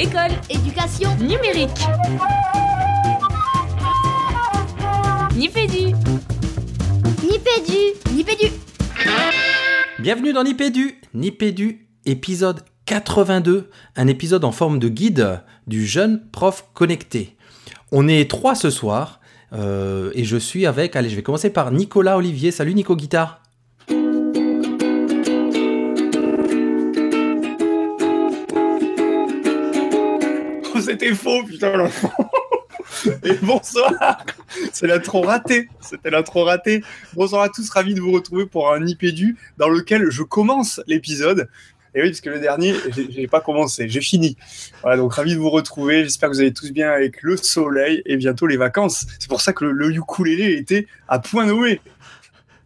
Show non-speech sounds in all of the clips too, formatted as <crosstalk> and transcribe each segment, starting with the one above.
École, éducation, numérique. Nipédu. Nipédu, Nipédu. Bienvenue dans Nipédu, Nipédu, épisode 82, un épisode en forme de guide du jeune prof connecté. On est trois ce soir euh, et je suis avec, allez, je vais commencer par Nicolas Olivier. Salut Nico Guitare. C'était faux, putain. Et bonsoir C'est la trop raté C'était la trop raté Bonsoir à tous, ravi de vous retrouver pour un IPDU dans lequel je commence l'épisode. Et oui, parce que le dernier, j'ai pas commencé, j'ai fini. Voilà, donc ravi de vous retrouver. J'espère que vous allez tous bien avec le soleil et bientôt les vacances. C'est pour ça que le, ukulélé était à point nommé.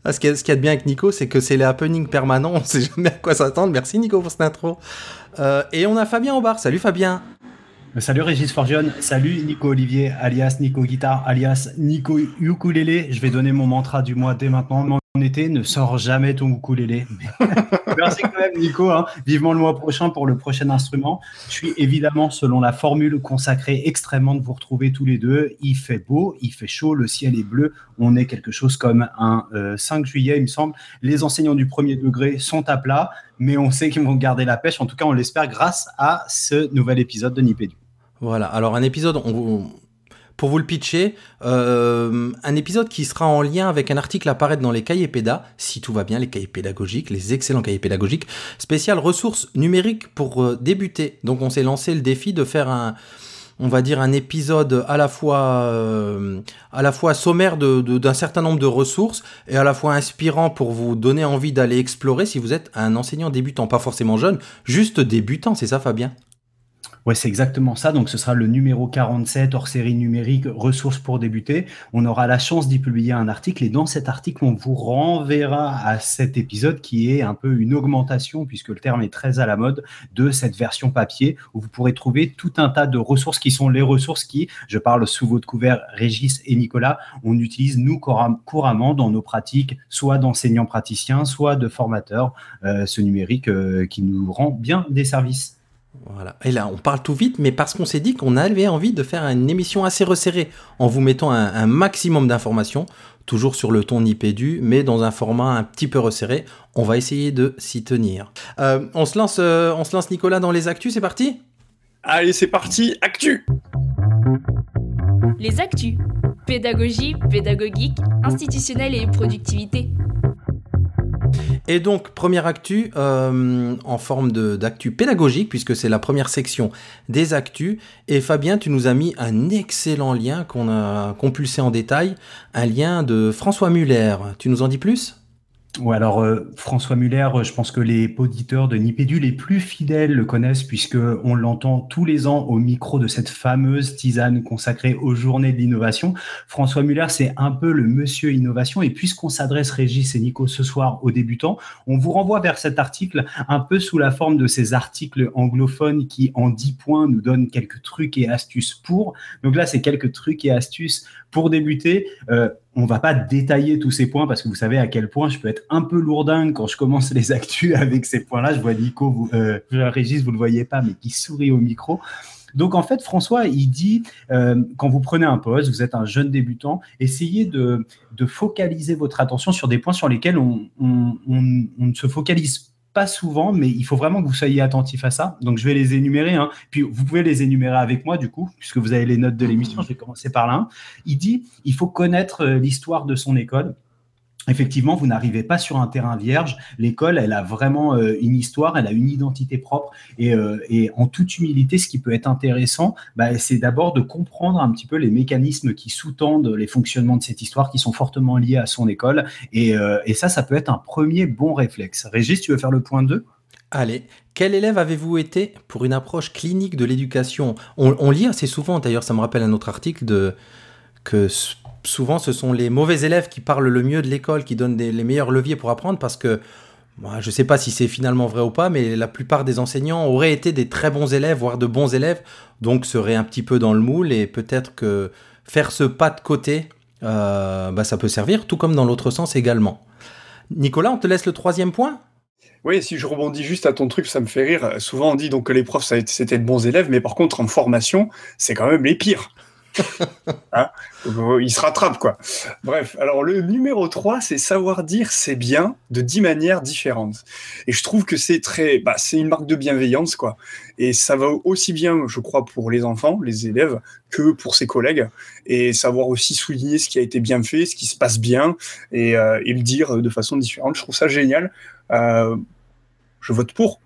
Ah, ce qu'il y, a de bien avec Nico, c'est que c'est les happenings permanents. On sait jamais à quoi s'attendre. Merci Nico pour cette intro. Euh, et on a Fabien au bar. Salut Fabien. Salut Régis Forgione, salut Nico Olivier, alias Nico Guitare, alias Nico Ukulélé. Je vais donner mon mantra du mois dès maintenant. Mon été, ne sort jamais ton ukulélé. <laughs> Merci quand même Nico, hein. vivement le mois prochain pour le prochain instrument. Je suis évidemment selon la formule consacrée extrêmement de vous retrouver tous les deux. Il fait beau, il fait chaud, le ciel est bleu. On est quelque chose comme un 5 euh, juillet, il me semble. Les enseignants du premier degré sont à plat, mais on sait qu'ils vont garder la pêche. En tout cas, on l'espère grâce à ce nouvel épisode de Nipédu. Voilà, alors un épisode, pour vous le pitcher, euh, un épisode qui sera en lien avec un article à apparaître dans les cahiers pédas, si tout va bien, les cahiers pédagogiques, les excellents cahiers pédagogiques, spécial ressources numériques pour euh, débuter. Donc on s'est lancé le défi de faire un, on va dire un épisode à la fois, euh, à la fois sommaire d'un certain nombre de ressources et à la fois inspirant pour vous donner envie d'aller explorer si vous êtes un enseignant débutant, pas forcément jeune, juste débutant, c'est ça Fabien? Ouais, c'est exactement ça. Donc, ce sera le numéro 47 hors série numérique ressources pour débuter. On aura la chance d'y publier un article et dans cet article, on vous renverra à cet épisode qui est un peu une augmentation puisque le terme est très à la mode de cette version papier où vous pourrez trouver tout un tas de ressources qui sont les ressources qui, je parle sous votre couvert Régis et Nicolas, on utilise nous couramment dans nos pratiques, soit d'enseignants praticiens, soit de formateurs, euh, ce numérique euh, qui nous rend bien des services. Voilà. Et là, on parle tout vite, mais parce qu'on s'est dit qu'on avait envie de faire une émission assez resserrée, en vous mettant un, maximum d'informations, toujours sur le ton nipédu, mais dans un format un petit peu resserré. On va essayer de s'y tenir. Euh, on, se lance, euh, on se lance, Nicolas, dans les actus, c'est parti? Allez, c'est parti, actu Les actus. Pédagogie, pédagogique, institutionnelle et productivité. Et donc, première actu euh, en forme d'actu pédagogique, puisque c'est la première section des actus. Et Fabien, tu nous as mis un excellent lien qu'on a compulsé en détail, un lien de François Muller. Tu nous en dis plus? Ouais, alors euh, François Muller, je pense que les auditeurs de Nipédu les plus fidèles le connaissent puisque on l'entend tous les ans au micro de cette fameuse tisane consacrée aux journées de l'innovation. François Muller, c'est un peu le monsieur innovation et puisqu'on s'adresse Régis et Nico ce soir aux débutants, on vous renvoie vers cet article un peu sous la forme de ces articles anglophones qui en 10 points nous donnent quelques trucs et astuces pour. Donc là, c'est quelques trucs et astuces pour débuter. Euh, on va pas détailler tous ces points parce que vous savez à quel point je peux être un peu lourdingue quand je commence les actus <laughs> avec ces points-là. Je vois Nico, vous, euh, Régis, vous le voyez pas, mais qui sourit au micro. Donc en fait, François, il dit, euh, quand vous prenez un poste, vous êtes un jeune débutant, essayez de, focaliser votre attention sur des points sur lesquels on, on, on, on ne se focalise pas souvent, mais il faut vraiment que vous soyez attentif à ça. Donc, je vais les énumérer. Hein. Puis, vous pouvez les énumérer avec moi, du coup, puisque vous avez les notes de l'émission. Je vais commencer par l'un. Il dit il faut connaître euh, l'histoire de son école effectivement, vous n'arrivez pas sur un terrain vierge. L'école, elle a vraiment euh, une histoire, elle a une identité propre. Euh, et, en toute humilité, ce qui peut être intéressant, bah, c'est d'abord de comprendre un petit peu les mécanismes qui sous-tendent les fonctionnements de cette histoire, qui sont fortement liés à son école. Et, euh, ça, ça peut être un premier bon réflexe. Régis, tu veux faire le point 2 Allez, quel élève avez-vous été pour une approche clinique de l'éducation? On, on, lit assez souvent, d'ailleurs ça me rappelle un autre article, de, que souvent ce sont les mauvais élèves qui parlent le mieux de l'école, qui donnent les meilleurs leviers pour apprendre parce que moi, je ne sais pas si c'est finalement vrai ou pas, mais la plupart des enseignants auraient été des très bons élèves, voire de bons élèves, donc seraient un petit peu dans le moule et peut-être que faire ce pas de côté, euh, bah, ça peut servir, tout comme dans l'autre sens également. Nicolas, on te laisse le troisième point? Oui, si je rebondis juste à ton truc, ça me fait rire. Souvent, on dit donc que les profs, c'était de bons élèves, mais par contre, en formation, c'est quand même les pires. <laughs> hein ils se rattrapent, quoi. Bref, alors le numéro 3, c'est savoir dire c'est bien de 10 manières différentes. Et je trouve que c'est très. Bah, c'est une marque de bienveillance, quoi. Et ça va aussi bien, je crois, pour les enfants, les élèves, que pour ses collègues. Et savoir aussi souligner ce qui a été bien fait, ce qui se passe bien, et, euh, le dire de façon différente. Je trouve ça génial. Euh, je vote pour.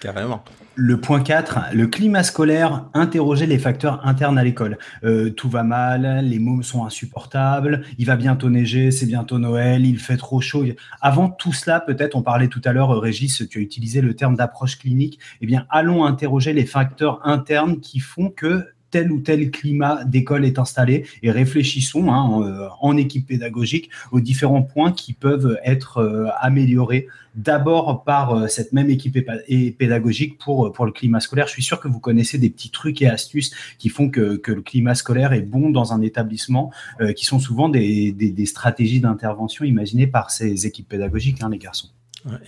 Carrément. Le point 4, le climat scolaire, interroger les facteurs internes à l'école. Euh, tout va mal, les mômes sont insupportables, il va bientôt neiger, c'est bientôt Noël, il fait trop chaud. Avant tout cela, peut-être, on parlait tout à l'heure, Régis, tu as utilisé le terme d'approche clinique. Eh bien, allons interroger les facteurs internes qui font que tel ou tel climat d'école est installé et réfléchissons hein, euh, en, équipe pédagogique aux différents points qui peuvent être euh, améliorés d'abord par euh, cette même équipe pédagogique pour, pour le climat scolaire. Je suis sûr que vous connaissez des petits trucs et astuces qui font que, le climat scolaire est bon dans un établissement, qui sont souvent des, stratégies d'intervention imaginées par ces équipes pédagogiques, hein, les garçons.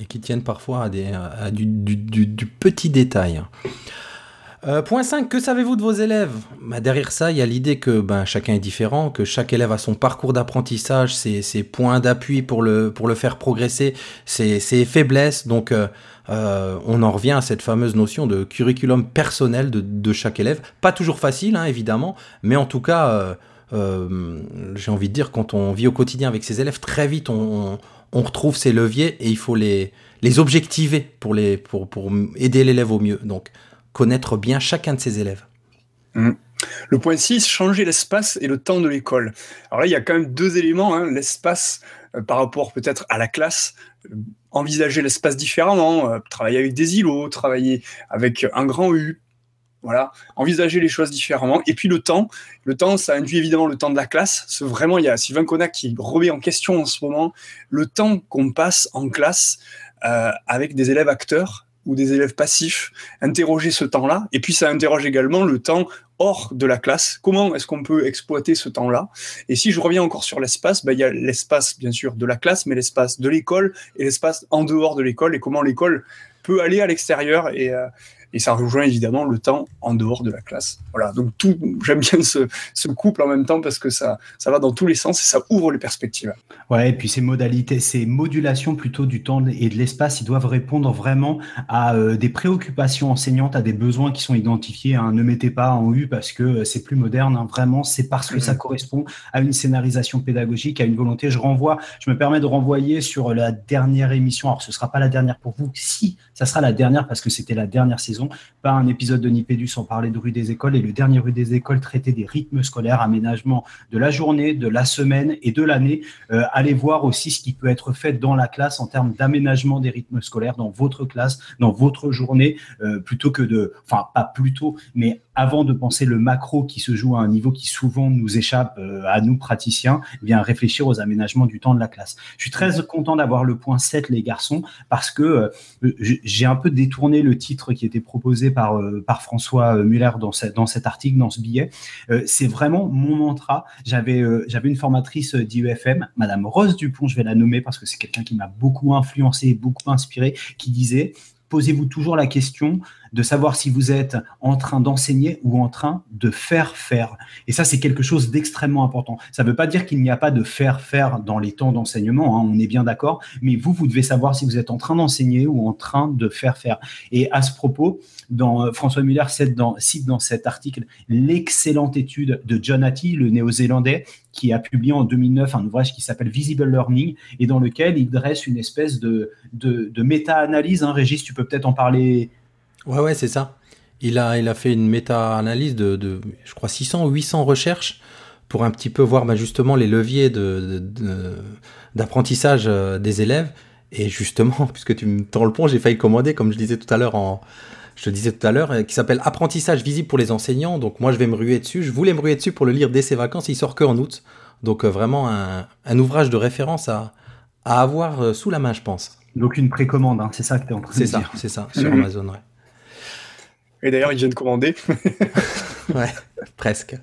Et qui tiennent parfois à, des, du, du, petit détail. Euh, point 5, que savez-vous de vos élèves? Bah, Derrière ça, il y a l'idée que ben, chacun est différent, que chaque élève a son parcours d'apprentissage, ses, points d'appui pour le, faire progresser, ses, ses faiblesses. Donc, euh, euh, on en revient à cette fameuse notion de curriculum personnel de, chaque élève. Pas toujours facile, hein, évidemment, mais en tout cas, j'ai envie de dire, quand on vit au quotidien avec ses élèves, très vite, on, retrouve ces leviers et il faut les, objectiver pour, les, pour aider l'élève au mieux. Donc, connaître bien chacun de ses élèves. Mmh. Le point 6, changer l'espace et le temps de l'école. Alors là, il y a quand même deux éléments. Hein. L'espace euh, par rapport peut-être à la classe, euh, envisager l'espace différemment, euh, travailler avec des îlots, travailler avec un grand U. Voilà, envisager les choses différemment. Et puis le temps, le temps, ça induit évidemment le temps de la classe. Vraiment, il y a Sylvain Connac qui remet en question en ce moment le temps qu'on passe en classe avec des élèves acteurs ou des élèves passifs, interroger ce temps-là. Et puis ça interroge également le temps hors de la classe. Comment est-ce qu'on peut exploiter ce temps-là? Et si je reviens encore sur l'espace, bah, il y a l'espace bien sûr de la classe, mais l'espace de l'école et l'espace en dehors de l'école et comment l'école peut aller à l'extérieur et, euh, et ça rejoint évidemment le temps en dehors de la classe. Voilà, donc tout, j'aime bien ce, ce, couple en même temps parce que ça, ça va dans tous les sens et ça ouvre les perspectives. Ouais, et puis ces modalités, ces modulations plutôt du temps et de l'espace, ils doivent répondre vraiment à euh, des préoccupations enseignantes, à des besoins qui sont identifiés. Hein. Ne mettez pas en U parce que euh, c'est plus moderne. Hein. Vraiment, c'est parce que ça mhm. correspond à une scénarisation pédagogique, à une volonté. Je renvoie, je me permets de renvoyer sur la dernière émission. Alors, ce sera pas la dernière pour vous. Si, ça sera la dernière parce que c'était la dernière saison pas un épisode de Nipédu sans parler de rue des écoles. Et le dernier rue des écoles traitait des rythmes scolaires, aménagement de la journée, de la semaine et de l'année. Euh, allez voir aussi ce qui peut être fait dans la classe en termes d'aménagement des rythmes scolaires dans votre classe, dans votre journée, euh, plutôt que de, enfin pas plutôt, mais avant de penser le macro qui se joue à un niveau qui souvent nous échappe euh, à nous praticiens, eh bien réfléchir aux aménagements du temps de la classe. Je suis très content d'avoir le point 7 les garçons parce que j'ai un peu détourné le titre qui était proposé par, euh, par François euh, Muller dans, dans cet article, dans ce billet. Euh, c'est vraiment mon mantra. J'avais j'avais une formatrice d'IEFM, Madame Rose Dupont, je vais la nommer parce que c'est quelqu'un qui m'a beaucoup influencé, beaucoup inspiré, qui disait posez-vous toujours la question de savoir si vous êtes en train d'enseigner ou en train de faire faire. Et ça, c'est quelque chose d'extrêmement important. Ça ne veut pas dire qu'il n'y a pas de faire faire dans les temps d'enseignement, hein, on est bien d'accord, mais vous, vous devez savoir si vous êtes en train d'enseigner ou en train de faire faire. Et à ce propos, dans, euh, François Muller cite dans, cet article l'excellente étude de John Hattie, le néo-zélandais, qui a publié en 2009 un ouvrage qui s'appelle Visible Learning et dans lequel il dresse une espèce de, de, de méta-analyse. Hein, Régis, tu peux peut-être en parler Ouais, ouais, c'est ça. Il a, il a fait une méta-analyse de, de, je crois, 600 ou 800 recherches pour un petit peu voir bah, justement les leviers d'apprentissage de, euh, des élèves. Et justement, <laughs> puisque tu me tends le pont, j'ai failli commander, comme je disais tout à l'heure en, je te disais tout à l'heure, euh, qui s'appelle Apprentissage visible pour les enseignants. Donc moi, je vais me ruer dessus. Je voulais me ruer dessus pour le lire dès ses vacances. Il sort que en août. Donc euh, vraiment un, un, ouvrage de référence à, à avoir sous la main, je pense. Donc une précommande, hein, c'est ça que tu es en train de dire. C'est ça, c'est ça, sur Amazon, ouais. Et d'ailleurs, il vient de commander. <laughs> ouais, presque.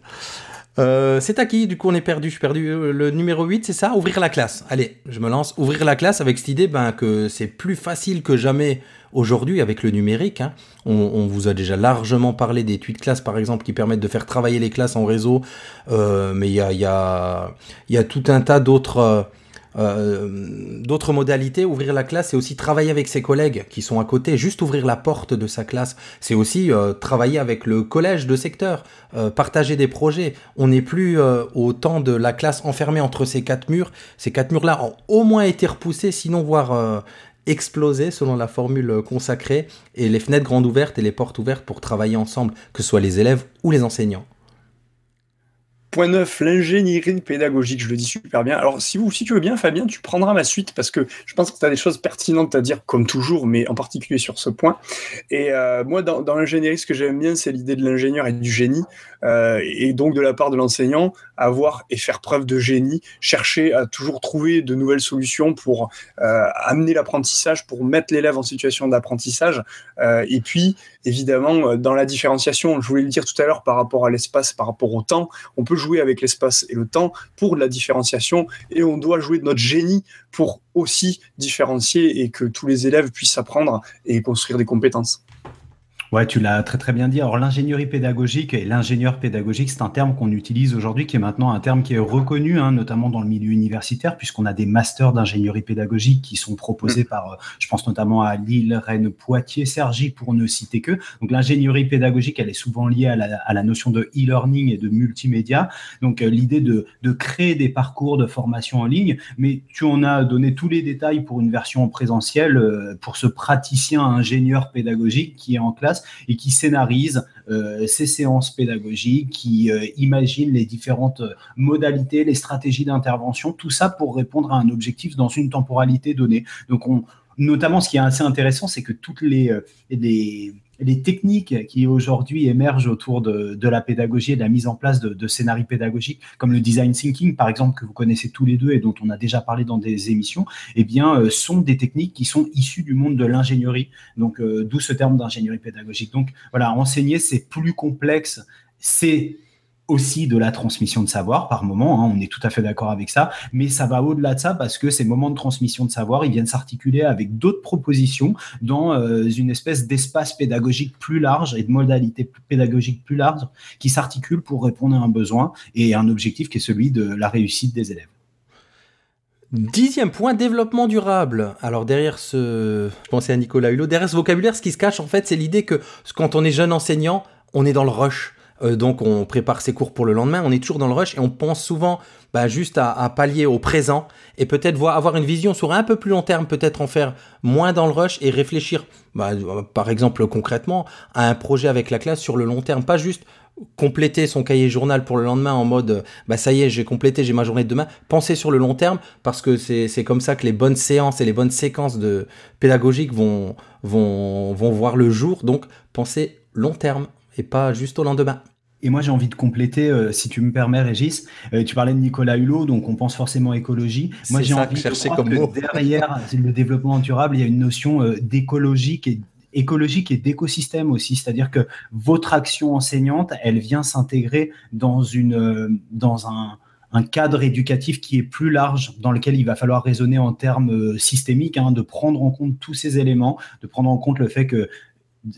Euh, c'est à qui Du coup, on est perdu. Je suis perdu. Euh, Le numéro 8, c'est ça? Ouvrir la classe. Allez, je me lance. Ouvrir la classe avec cette idée ben, que c'est plus facile que jamais aujourd'hui avec le numérique. hein. On, vous a déjà largement parlé des tweets classe, par exemple, qui permettent de faire travailler les classes en réseau. Euh, mais il y a, tout un tas d'autres. Euh, d'autres modalités, ouvrir la classe, c'est aussi travailler avec ses collègues qui sont à côté, juste ouvrir la porte de sa classe. C'est aussi euh, travailler avec le collège de secteur, euh, partager des projets. On n'est plus au temps de la classe enfermée entre ces quatre murs. Ces quatre murs-là ont au moins été repoussés, sinon voire explosés selon la formule consacrée, et les fenêtres grandes ouvertes et les portes ouvertes pour travailler ensemble, que ce soit les élèves ou les enseignants. Point 9, l'ingénierie pédagogique, je le dis super bien. Alors, si, vous, si tu veux bien, Fabien, tu prendras ma suite parce que je pense que tu as des choses pertinentes à dire, comme toujours, mais en particulier sur ce point. Et euh, moi, dans, l'ingénierie, ce que j'aime bien, c'est l'idée de l'ingénieur et du génie. Euh, et donc, de la part de l'enseignant, avoir et faire preuve de génie, chercher à toujours trouver de nouvelles solutions pour euh, amener l'apprentissage, pour mettre l'élève en situation d'apprentissage. Et puis, évidemment, dans la différenciation, je voulais le dire tout à l'heure par rapport à l'espace, par rapport au temps, on peut jouer avec l'espace et le temps pour la différenciation et on doit jouer de notre génie pour aussi différencier et que tous les élèves puissent apprendre et construire des compétences. Ouais, tu l'as très très bien dit. Alors l'ingénierie pédagogique et l'ingénieur pédagogique, c'est un terme qu'on utilise aujourd'hui, qui est maintenant un terme qui est reconnu, hein, notamment dans le milieu universitaire, puisqu'on a des masters d'ingénierie pédagogique qui sont proposés Mm. par, euh, je pense notamment à Lille, Rennes, Poitiers, Cergy, pour ne citer que. Donc l'ingénierie pédagogique, elle est souvent liée à la, à la notion de e-learning et de multimédia. Donc euh, l'idée de, de créer des parcours de formation en ligne, mais tu en as donné tous les détails pour une version présentielle, euh, pour ce praticien ingénieur pédagogique qui est en classe et qui scénarise euh, ces séances pédagogiques, qui euh, imagine les différentes euh, modalités, les stratégies d'intervention, tout ça pour répondre à un objectif dans une temporalité donnée. Donc, on, notamment, ce qui est assez intéressant, c'est que toutes les, les, les techniques qui aujourd'hui émergent autour de, de, la pédagogie et de la mise en place de, scénarios pédagogiques, comme le design thinking, par exemple, que vous connaissez tous les deux et dont on a déjà parlé dans des émissions, eh bien, euh, sont des techniques qui sont issues du monde de l'ingénierie. Donc, euh, d'où ce terme d'ingénierie pédagogique. Donc, voilà, enseigner, c'est plus complexe. C'est aussi de la transmission de savoir par moment, hein, on est tout à fait d'accord avec ça, mais ça va au-delà de ça parce que ces moments de transmission de savoir, ils viennent s'articuler avec d'autres propositions dans euh, une espèce d'espace pédagogique plus large et de modalités pédagogiques plus larges qui s'articulent pour répondre à un besoin et un objectif qui est celui de la réussite des élèves. Dixième point, développement durable. Alors derrière ce, à Nicolas Hulot, derrière ce vocabulaire, ce qui se cache en fait, c'est l'idée que quand on est jeune enseignant, on est dans le rush. Euh, donc on prépare ses cours pour le lendemain, on est toujours dans le rush et on pense souvent bah, juste à, pallier au présent et peut-être voir avoir une vision sur un peu plus long terme, peut-être en faire moins dans le rush et réfléchir, bah, par exemple concrètement, à un projet avec la classe sur le long terme, pas juste compléter son cahier journal pour le lendemain en mode bah ça y est j'ai complété j'ai ma journée de demain. Penser sur le long terme parce que c'est comme ça que les bonnes séances et les bonnes séquences de pédagogiques vont vont vont voir le jour. Donc penser long terme et pas juste au lendemain et moi, j'ai envie de compléter, euh, si tu me permets, Régis. Euh, tu parlais de Nicolas Hulot, donc on pense forcément écologie. Moi, j'ai envie de comme que mot. derrière le développement durable, il y a une notion euh, d'écologique et écologique et d'écosystème aussi, c'est-à-dire que votre action enseignante, elle vient s'intégrer dans une euh, dans un un cadre éducatif qui est plus large, dans lequel il va falloir raisonner en termes systémiques, hein, de prendre en compte tous ces éléments, de prendre en compte le fait que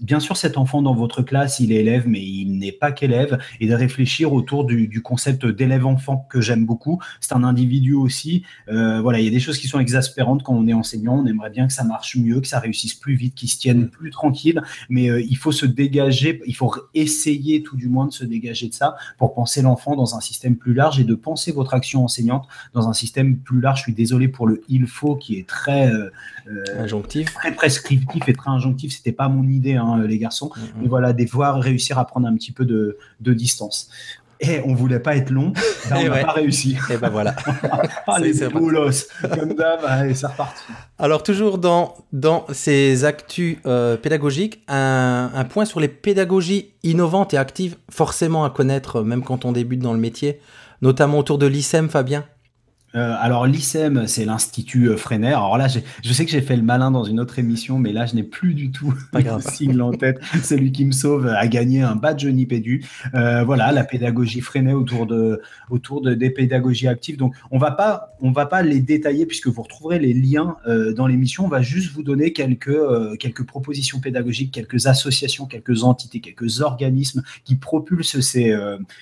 bien sûr, cet enfant dans votre classe, il est élève, mais il n'est pas qu'élève, et de réfléchir autour du, du concept d'élève-enfant que j'aime beaucoup. C'est un individu aussi. Euh, voilà, il y a des choses qui sont exaspérantes quand on est enseignant. On aimerait bien que ça marche mieux, que ça réussisse plus vite, qu'il se tienne plus tranquille, mais euh, il faut se dégager, il faut essayer tout du moins de se dégager de ça pour penser l'enfant dans un système plus large et de penser votre action enseignante dans un système plus large. Je suis désolé pour le il faut qui est très euh, injonctif, très prescriptif et très injonctif. C'était pas mon idée hein, les garçons. Mm -hmm. Mais voilà, des voir réussir à prendre un petit peu de, de distance. Et on voulait pas être long, là, on n'a ouais. pas réussi. Et ben voilà. <laughs> ah, les boulos, comme d'hab, allez, c'est reparti. Alors toujours dans, dans ces actus euh, pédagogiques, un, un, point sur les pédagogies innovantes et actives, forcément à connaître même quand on débute dans le métier, notamment autour de l'ICEM, Fabien? Euh, alors l'ICEM, c'est l'Institut euh, Freinet. Alors là, je sais que j'ai fait le malin dans une autre émission, mais là, je n'ai plus du tout <laughs> le sigle en tête. Celui qui me sauve a gagné un badge Nipédu. Euh, voilà, la pédagogie Freinet autour de autour de, des pédagogies actives. Donc, on va pas on va pas les détailler puisque vous retrouverez les liens euh, dans l'émission. On va juste vous donner quelques quelques propositions pédagogiques, quelques associations, quelques entités, quelques organismes qui propulsent ces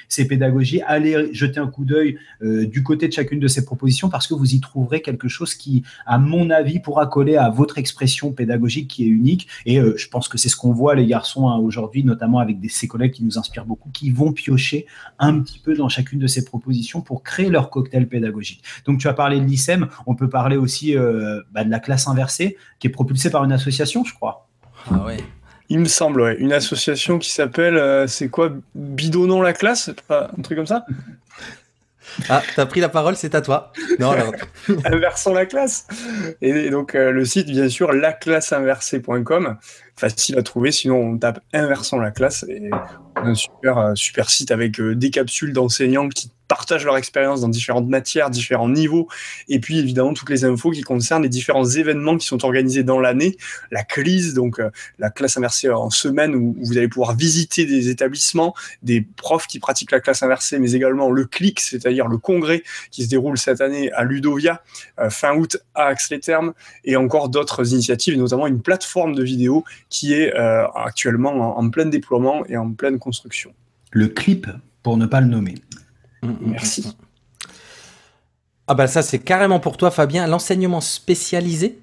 ces pédagogies. Allez jeter un coup d'œil du côté de chacune de ces propositions parce que vous y trouverez quelque chose qui, à mon avis, pourra coller à votre expression pédagogique qui est unique. Et euh, je pense que c'est ce qu'on voit, les garçons, hein, aujourd'hui, notamment avec des, ces collègues qui nous inspirent beaucoup, qui vont piocher un petit peu dans chacune de ces propositions pour créer leur cocktail pédagogique. Donc, tu as parlé de l'ICEM, on peut parler aussi euh, bah, de la classe inversée, qui est propulsée par une association, je crois. Ah ouais. Il me semble, ouais. Une association qui s'appelle, euh, c'est quoi? Bidonnons la classe? Un truc comme ça? Ah, t'as pris la parole, c'est à toi. Non. <laughs> Inversons la classe. Et donc, euh, le site, bien sûr, laclasseinversée.com. Facile à trouver, sinon on tape Inversons la classe. Et un super, euh, super site avec euh, des capsules d'enseignants qui partagent leur expérience dans différentes matières, différents niveaux, et puis évidemment toutes les infos qui concernent les différents événements qui sont organisés dans l'année, la CLIS, donc euh, la classe inversée en semaine où, vous allez pouvoir visiter des établissements, des profs qui pratiquent la classe inversée, mais également le CLIC, c'est-à-dire le congrès qui se déroule cette année à Ludovia, fin août à Aix-les-Thermes, et encore d'autres initiatives, notamment une plateforme de vidéo qui est euh, actuellement en plein déploiement et en pleine construction. Le clip, pour ne pas le nommer. Mm, mm, Merci. Ah bah ça c'est carrément pour toi Fabien, l'enseignement spécialisé?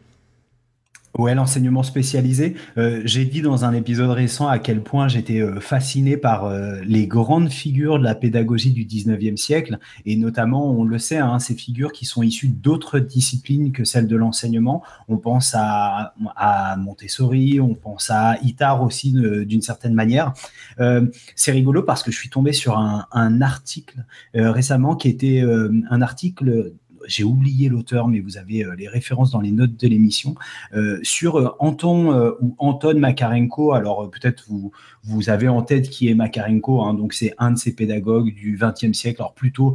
Ouais, l'enseignement spécialisé. Euh, j'ai dit dans un épisode récent à quel point j'étais euh, fasciné par euh, les grandes figures de la pédagogie du 19e siècle, et notamment, on le sait, hein, ces figures qui sont issues d'autres disciplines que celles de l'enseignement. On pense à, à, Montessori, on pense à Itard aussi d'une certaine manière. C'est rigolo parce que je suis tombé sur un, un article récemment qui était un article j'ai oublié l'auteur, mais vous avez euh, les références dans les notes de l'émission, euh, sur euh, Anton ou Anton Makarenko. Alors peut-être vous, vous avez en tête qui est Makarenko, hein, donc c'est un de ces pédagogues du XXe siècle, alors plutôt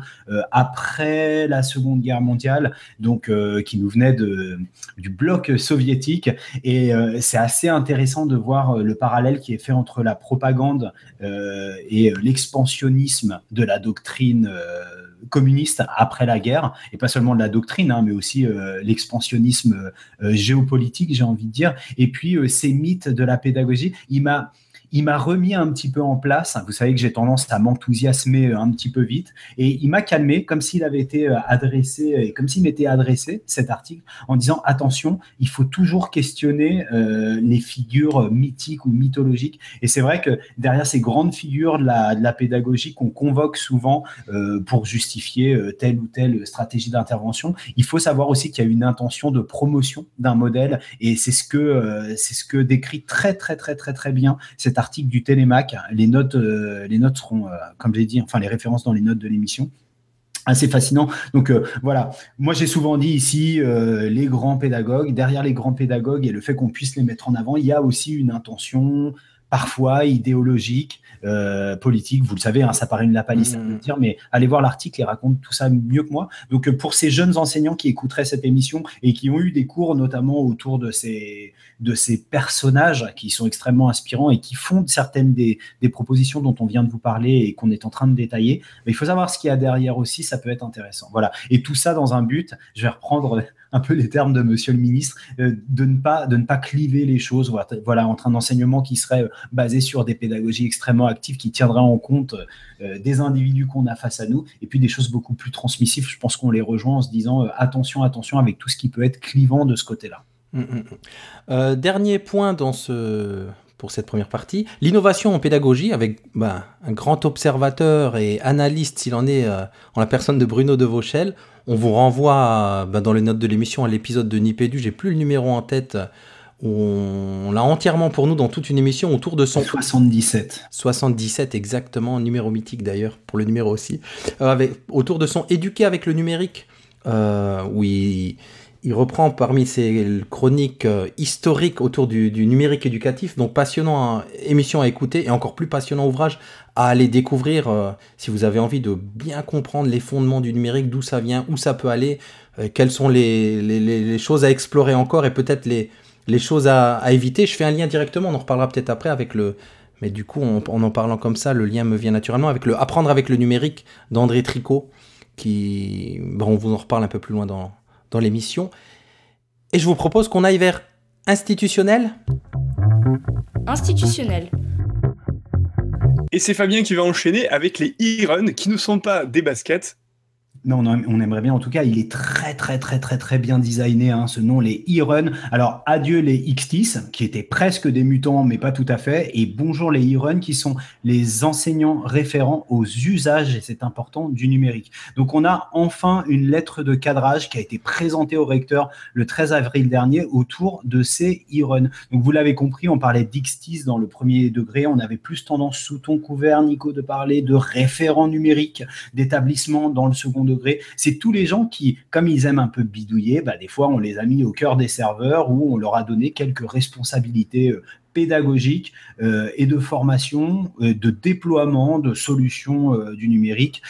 après la Seconde Guerre mondiale, donc qui nous venait du bloc soviétique. Et c'est assez intéressant de voir le parallèle qui est fait entre la propagande et l'expansionnisme de la doctrine communiste après la guerre, et pas seulement de la doctrine, hein, mais aussi euh, l'expansionnisme euh, géopolitique, j'ai envie de dire, et puis euh, ces mythes de la pédagogie. Il m'a il m'a remis un petit peu en place. Vous savez que j'ai tendance à m'enthousiasmer un petit peu vite. Et il m'a calmé, comme s'il avait été adressé, et comme s'il m'était adressé cet article, en disant attention, il faut toujours questionner les figures mythiques ou mythologiques. Et c'est vrai que derrière ces grandes figures de la, pédagogie qu'on convoque souvent pour justifier telle ou telle stratégie d'intervention, il faut savoir aussi qu'il y a une intention de promotion d'un modèle. Et c'est ce que c'est ce que décrit très très très très très bien article du Télémac. Les notes, euh, les notes seront, euh, comme j'ai dit, enfin les références dans les notes de l'émission assez fascinant. Donc euh, voilà, moi j'ai souvent dit ici les grands pédagogues, derrière les grands pédagogues et le fait qu'on puisse les mettre en avant, il y a aussi une intention parfois idéologique, politique. Vous le savez, hein, ça paraît une lapalisse à mmh. dire, mais allez voir l'article et raconte tout ça mieux que moi. Donc pour ces jeunes enseignants qui écouteraient cette émission et qui ont eu des cours notamment autour de ces de ces personnages qui sont extrêmement inspirants et qui font certaines des, propositions dont on vient de vous parler et qu'on est en train de détailler. Mais il faut savoir ce qu'il y a derrière aussi, ça peut être intéressant. Voilà. Et tout ça dans un but, je vais reprendre un peu les termes de monsieur le ministre, euh, de, ne pas, cliver les choses. Voilà, entre un enseignement qui serait euh, basé sur des pédagogies extrêmement actives qui tiendraient en compte euh, des individus qu'on a face à nous, et puis des choses beaucoup plus transmissives. Je pense qu'on les rejoint en se disant attention, attention avec tout ce qui peut être clivant de ce côté-là. Mm, mm. Euh, dernier point dans ce, pour cette première partie, l'innovation en pédagogie avec bah, un grand observateur et analyste, s'il en est, euh, en la personne de Bruno de Vauchel. On vous renvoie bah, dans les notes de l'émission à l'épisode de Nipédu, j'ai plus le numéro en tête, on, l'a entièrement pour nous dans toute une émission autour de son... 77. 77 exactement, numéro mythique d'ailleurs, pour le numéro aussi, euh, avec, autour de son éduqué avec le numérique, oui il reprend parmi ses chroniques euh, historiques autour du, numérique éducatif, donc passionnant émission à écouter et encore plus passionnant ouvrage à aller découvrir euh, si vous avez envie de bien comprendre les fondements du numérique, d'où ça vient, où ça peut aller, euh, quelles sont les, choses à explorer encore et peut-être les, choses à, éviter. Je fais un lien directement, on en reparlera peut-être après avec le... Mais du coup, en, en parlant comme ça, le lien me vient naturellement avec le Apprendre avec le numérique d'André Tricot, qui... Bon, on vous en reparle un peu plus loin dans, dans l'émission. Et je vous propose qu'on aille vers institutionnel. Institutionnel. Et c'est Fabien qui va enchaîner avec les e-runs qui ne sont pas des baskets, non, on, aimerait bien. En tout cas, il est très, très, très, très, très bien designé, hein, ce nom, les e-run. Alors, adieu les XTIS, qui étaient presque des mutants, mais pas tout à fait. Et bonjour les e-run, qui sont les enseignants référents aux usages, et c'est important, du numérique. Donc, on a enfin une lettre de cadrage qui a été présentée au recteur le 13 avril dernier autour de ces e-run. Donc, vous l'avez compris, on parlait d'XTIS dans le premier degré. On avait plus tendance, sous ton couvert, Nico, de parler de référents numériques d'établissements dans le second degré c'est tous les gens qui, comme ils aiment un peu bidouiller, bah, des fois on les a mis au cœur des serveurs ou on leur a donné quelques responsabilités euh, pédagogique euh, et de formation, euh, de déploiement de solutions euh, du numérique.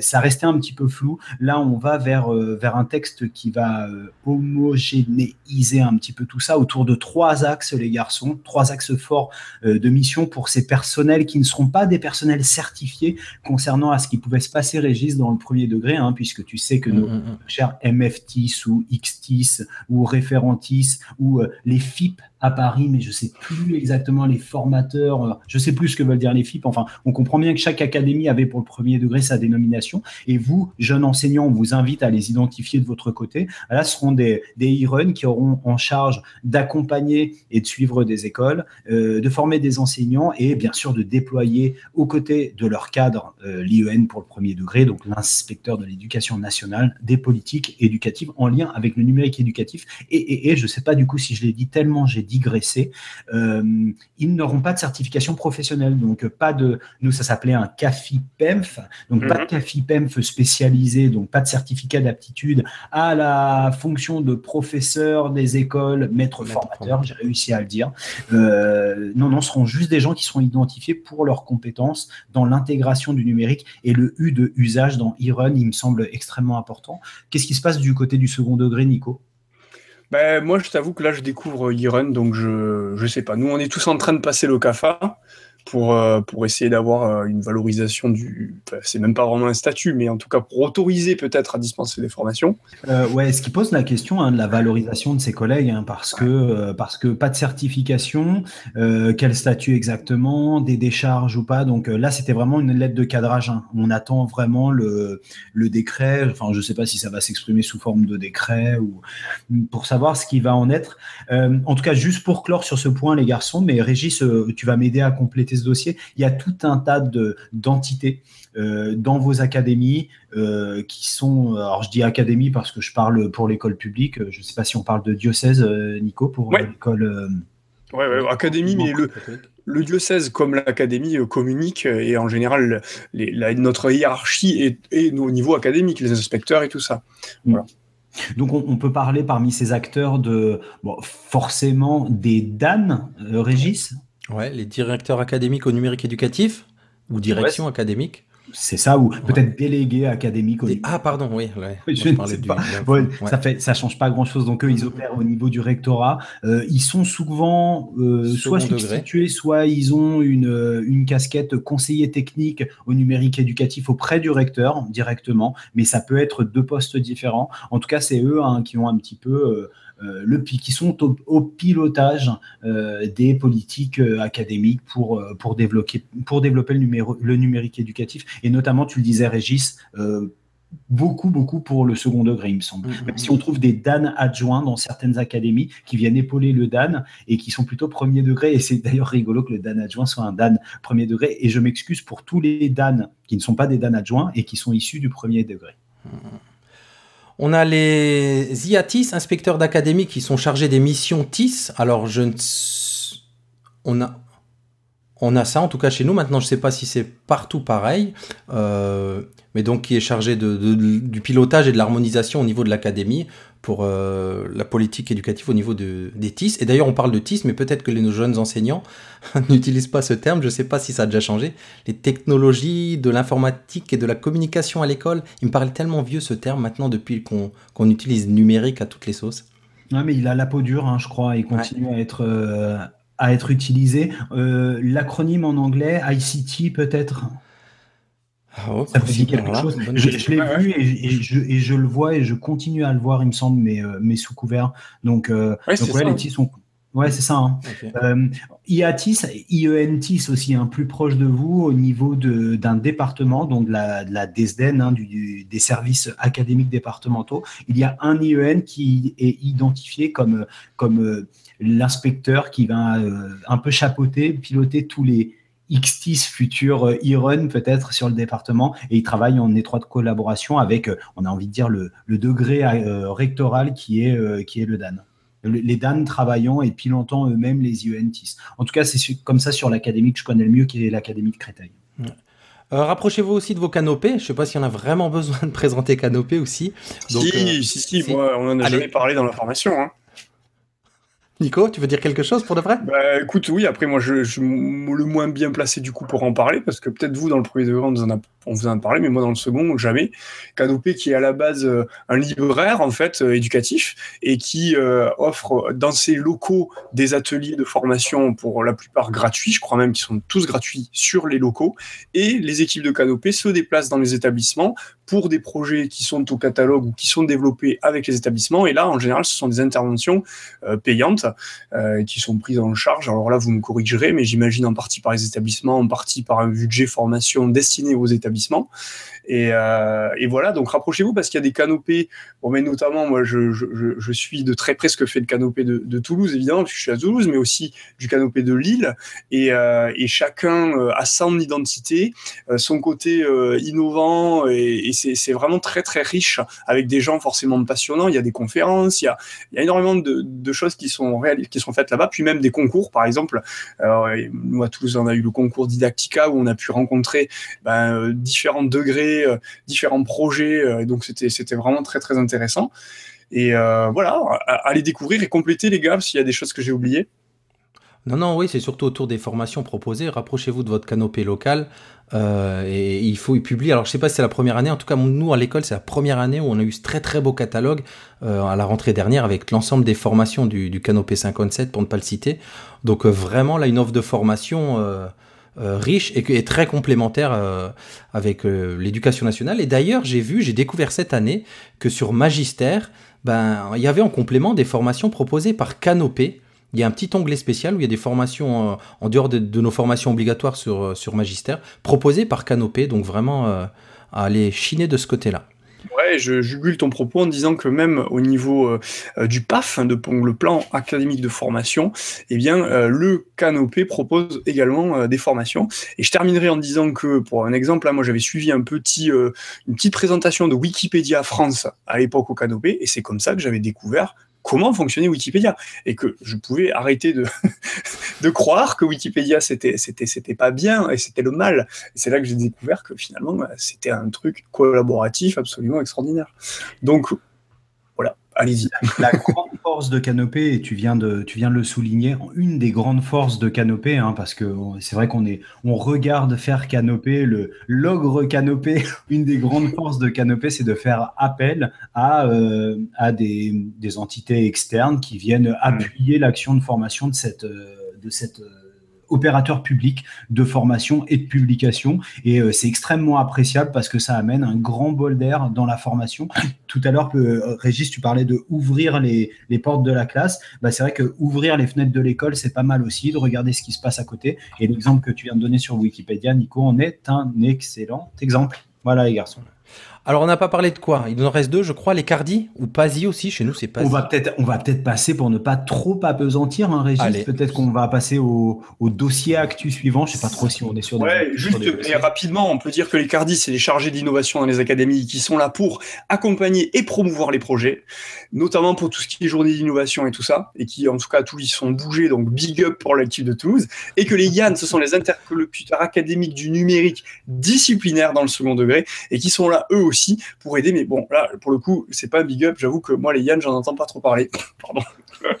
ça restait un petit peu flou. Là, on va vers, vers un texte qui va homogénéiser un petit peu tout ça autour de trois axes, les garçons, trois axes forts de mission pour ces personnels qui ne seront pas des personnels certifiés concernant à ce qui pouvait se passer, Régis, dans le premier degré, hein, puisque tu sais que nos mmh, mmh, mmh. chers MFTIS ou XTIS ou référentis ou les FIP à Paris, mais je sais plus exactement les formateurs, euh, je sais plus ce que veulent dire les FIP. Enfin, on comprend bien que chaque académie avait pour le premier degré sa dénomination. Et vous, jeunes enseignants, on vous invite à les identifier de votre côté. Là, ce seront des, des e-run qui auront en charge d'accompagner et de suivre des écoles, euh, de former des enseignants et bien sûr de déployer aux côtés de leur cadre euh, l'IEN pour le premier degré, donc l'inspecteur de l'éducation nationale, des politiques éducatives en lien avec le numérique éducatif. Et, et, et je ne sais pas du coup si je l'ai dit tellement j'ai digresser, euh, ils n'auront pas de certification professionnelle. Donc, pas de. Nous, ça s'appelait un CAFI-PEMF. Donc, pas de mhm. CAFI-PEMF spécialisé, donc pas de certificat d'aptitude à la fonction de professeur des écoles, maître, formateur, j'ai réussi à le dire. Euh, non, non, ce seront juste des gens qui seront identifiés pour leurs compétences dans l'intégration du numérique et le U de usage dans e-run, il me semble extrêmement important. Qu'est-ce qui se passe du côté du second degré, Nico? Ben, moi, je t'avoue que là, je découvre e-run, donc je ne sais pas. Nous, on est tous en train de passer le CAFA pour, euh, pour essayer d'avoir euh, une valorisation du. c'est même pas vraiment un statut, mais en tout cas pour autoriser peut-être à dispenser des formations. Euh, ouais, ce qui pose la question hein, de la valorisation de ses collègues, hein, parce, que, parce que pas de certification, quel statut exactement, des décharges ou pas. Donc là, c'était vraiment une lettre de cadrage. Hein. On attend vraiment le, le décret. Enfin, je sais pas si ça va s'exprimer sous forme de décret ou pour savoir ce qui va en être. en tout cas, juste pour clore sur ce point, les garçons, mais Régis, tu vas m'aider à compléter ce dossier. Il y a tout un tas d'entités euh, dans vos académies euh, qui sont, alors je dis académie parce que je parle pour l'école publique, je ne sais pas si on parle de diocèse, euh, Nico, pour l'école. Oui, ouais, académie, mais le, le diocèse comme l'académie communique et en général notre hiérarchie est, est, au niveau académique, les inspecteurs et tout ça. Voilà. Donc on, peut parler parmi ces acteurs de forcément des DAN, Régis? Ouais, les directeurs académiques au numérique éducatif ou direction académique. C'est ça, ou peut-être délégué académique. Ah, pardon, oui. je ne sais pas. Ça fait, ça change pas grand-chose. Donc, eux, ils opèrent au niveau du rectorat. Euh, ils sont souvent euh, soit substitués, soit ils ont une, euh, une casquette conseiller technique au numérique éducatif auprès du recteur directement. Mais ça peut être deux postes différents. En tout cas, c'est eux hein, qui ont un petit peu euh, le, qui sont au, pilotage euh, des politiques euh, académiques pour, pour, développer, pour développer le, numéro, le numérique éducatif. Et notamment, tu le disais, Régis, beaucoup, beaucoup pour le second degré, il me semble. Mm, mm, Même si on trouve des DAN adjoints dans certaines académies qui viennent épauler le DAN et qui sont plutôt premier degré. Et c'est d'ailleurs rigolo que le DAN adjoint soit un DAN premier degré. Et je m'excuse pour tous les DAN qui ne sont pas des DAN adjoints et qui sont issus du premier degré. Mm, on a les IATIS, inspecteurs d'académie, qui sont chargés des missions TIS. Alors, je ne... on, a... on a ça, en tout cas chez nous. Maintenant, je ne sais pas si c'est partout pareil. Euh, mais donc, qui est chargé du pilotage et de l'harmonisation au niveau de l'académie pour euh, la politique éducative au niveau de, des TIS. Et d'ailleurs, on parle de TIS, mais peut-être que les, nos jeunes enseignants <laughs> n'utilisent pas ce terme. Je ne sais pas si ça a déjà changé. Les technologies de l'informatique et de la communication à l'école, il me paraît tellement vieux ce terme maintenant depuis qu'on qu'on utilise numérique à toutes les sauces. Non, mais il a la peau dure, hein, je crois, et continue à être euh, à être utilisé. Euh, L'acronyme en anglais, ICT peut-être? Ah, Ça vous dit quelque là, chose Je, l'ai vu et, et je, et je le vois et je continue à le voir, il me semble, mais, euh, mais sous couvert. Donc, euh, Ouais, donc c'est ouais, ça, les hein. TIS sont. Ouais, c'est ça. Hein. Ok. Euh, IATIS, IENTIS aussi, un plus proche de vous au niveau d'un département, donc de la, de la DSDN, hein, du, du- des services académiques départementaux. Il y a un IEN qui est identifié comme, comme euh, l'inspecteur qui va un peu chapeauter, piloter tous les XTIS futurs euh, e-run peut-être sur le département et il travaille en étroite collaboration avec, euh, on a envie de dire, le, le degré euh, rectoral qui est, euh, qui est le DAN le- les DAN travaillant et pilotant eux-mêmes les IENTIS. En tout cas, c'est comme ça sur l'académie que je connais le mieux, qui est l'académie de Créteil. Euh, Rapprochez-vous aussi de vos canopées. Je ne sais pas s'il y en a vraiment <laughs> besoin de présenter canopée aussi. Donc, si, euh, si, si, si. moi, on en a Allez. jamais parlé dans la formation. Hein. Nico, tu veux dire quelque chose pour de vrai? Bah écoute, oui, après moi je, suis le moins bien placé du coup pour en parler, parce que peut-être vous dans le premier degré on vous en a, on vous en a mais moi dans le second, jamais. Canopé qui est à la base euh, un libraire en fait euh, éducatif et qui euh, offre dans ses locaux des ateliers de formation pour la plupart gratuits, je crois même qu'ils sont tous gratuits sur les locaux, et les équipes de Canopé se déplacent dans les établissements pour des projets qui sont au catalogue ou qui sont développés avec les établissements, et là en général ce sont des interventions payantes qui sont prises en charge. Alors là, vous me corrigerez, mais j'imagine en partie par les établissements, en partie par un budget formation destiné aux établissements établissement. Et, euh, et voilà, donc rapprochez-vous parce qu'il y a des canopées. Mais notamment, moi, je, suis de très près ce que fait le canopé de, Toulouse, évidemment, puisque je suis à Toulouse, mais aussi du canopé de Lille. Et, euh, chacun euh, a son identité, son côté innovant, et, c'est vraiment très, très riche avec des gens forcément passionnants. Il y a des conférences, il y a, énormément de, choses qui sont faites là-bas, puis même des concours, par exemple. Alors, nous, à Toulouse, on a eu le concours Didactica où on a pu rencontrer ben, différents degrés, euh, différents projets. euh, donc, c'était vraiment très, très intéressant. Et euh, voilà, allez découvrir et compléter, les gars, s'il y a des choses que j'ai oubliées. Non, non, oui, c'est surtout autour des formations proposées. Rapprochez-vous de votre canopée locale. euh, et il faut y publier. Alors, je sais pas si c'est la première année. En tout cas, nous, à l'école, c'est la première année où on a eu ce très, très beau catalogue à la rentrée dernière avec l'ensemble des formations du, du canopé 57, pour ne pas le citer. Donc, vraiment, là, une offre de formation riche et, très complémentaire euh, avec euh, l'éducation nationale. Et d'ailleurs, j'ai vu, j'ai découvert cette année que sur Magistère, ben, il y avait en complément des formations proposées par Canopé. Il y a un petit onglet spécial où il y a des formations euh, en dehors de, nos formations obligatoires sur, euh, sur Magistère, proposées par Canopé. Donc vraiment, euh, à aller chiner de ce côté-là. Ouais, je jugule ton propos en disant que même au niveau euh, euh, du PAF, hein, le plan académique de formation, eh bien, euh, le Canopé propose également des formations. Et je terminerai en disant que, pour un exemple, là, moi j'avais suivi une petite présentation de Wikipédia France à l'époque au Canopé, et c'est comme ça que j'avais découvert comment fonctionnait Wikipédia. Et que je pouvais arrêter de, <laughs> de croire que Wikipédia c'était c'était c'était pas bien et c'était le mal. C'est là que j'ai découvert que finalement bah, c'était un truc collaboratif absolument extraordinaire. Donc allez-y La grande force de Canopé, et tu viens de, tu viens de le souligner, une des grandes forces de Canopé, hein, parce que c'est vrai qu'on est, on regarde faire Canopé, le l'ogre Canopé. <laughs> Une des grandes forces de Canopé, c'est de faire appel à, euh, à des, des entités externes qui viennent appuyer l'action de formation de cette, euh, de cette euh, opérateur public de formation et de publication. Et euh, c'est extrêmement appréciable parce que ça amène un grand bol d'air dans la formation. Tout à l'heure, euh, Régis, tu parlais de ouvrir les, les portes de la classe. Bah, c'est vrai que ouvrir les fenêtres de l'école, c'est pas mal aussi, de regarder ce qui se passe à côté. Et l'exemple que tu viens de donner sur Wikipédia, Nico, en est un excellent exemple. Voilà, les garçons. Alors, on n'a pas parlé de quoi? Il nous en reste deux, je crois, les Cardi ou Pasi aussi. Chez nous, c'est Pasi. On va peut-être, on va peut-être passer pour ne pas trop apesantir, hein, Régis. Peut-être qu'on va passer au, au dossier actu suivant. Je sais pas trop si on est sur. des- Ouais, sur juste des dossiers. rapidement, on peut dire que les Cardis, c'est les chargés d'innovation dans les académies qui sont là pour accompagner et promouvoir les projets, notamment pour tout ce qui est journée d'innovation et tout ça, et qui, en tout cas, tous ils sont bougés, donc big up pour l'équipe de Toulouse, et que les Yann, ce sont les interlocuteurs académiques du numérique disciplinaire dans le second degré, et qui sont là eux aussi pour aider. Mais bon, là, pour le coup, c'est pas un big up. J'avoue que moi, les Yann, j'en entends pas trop parler. <laughs> Pardon.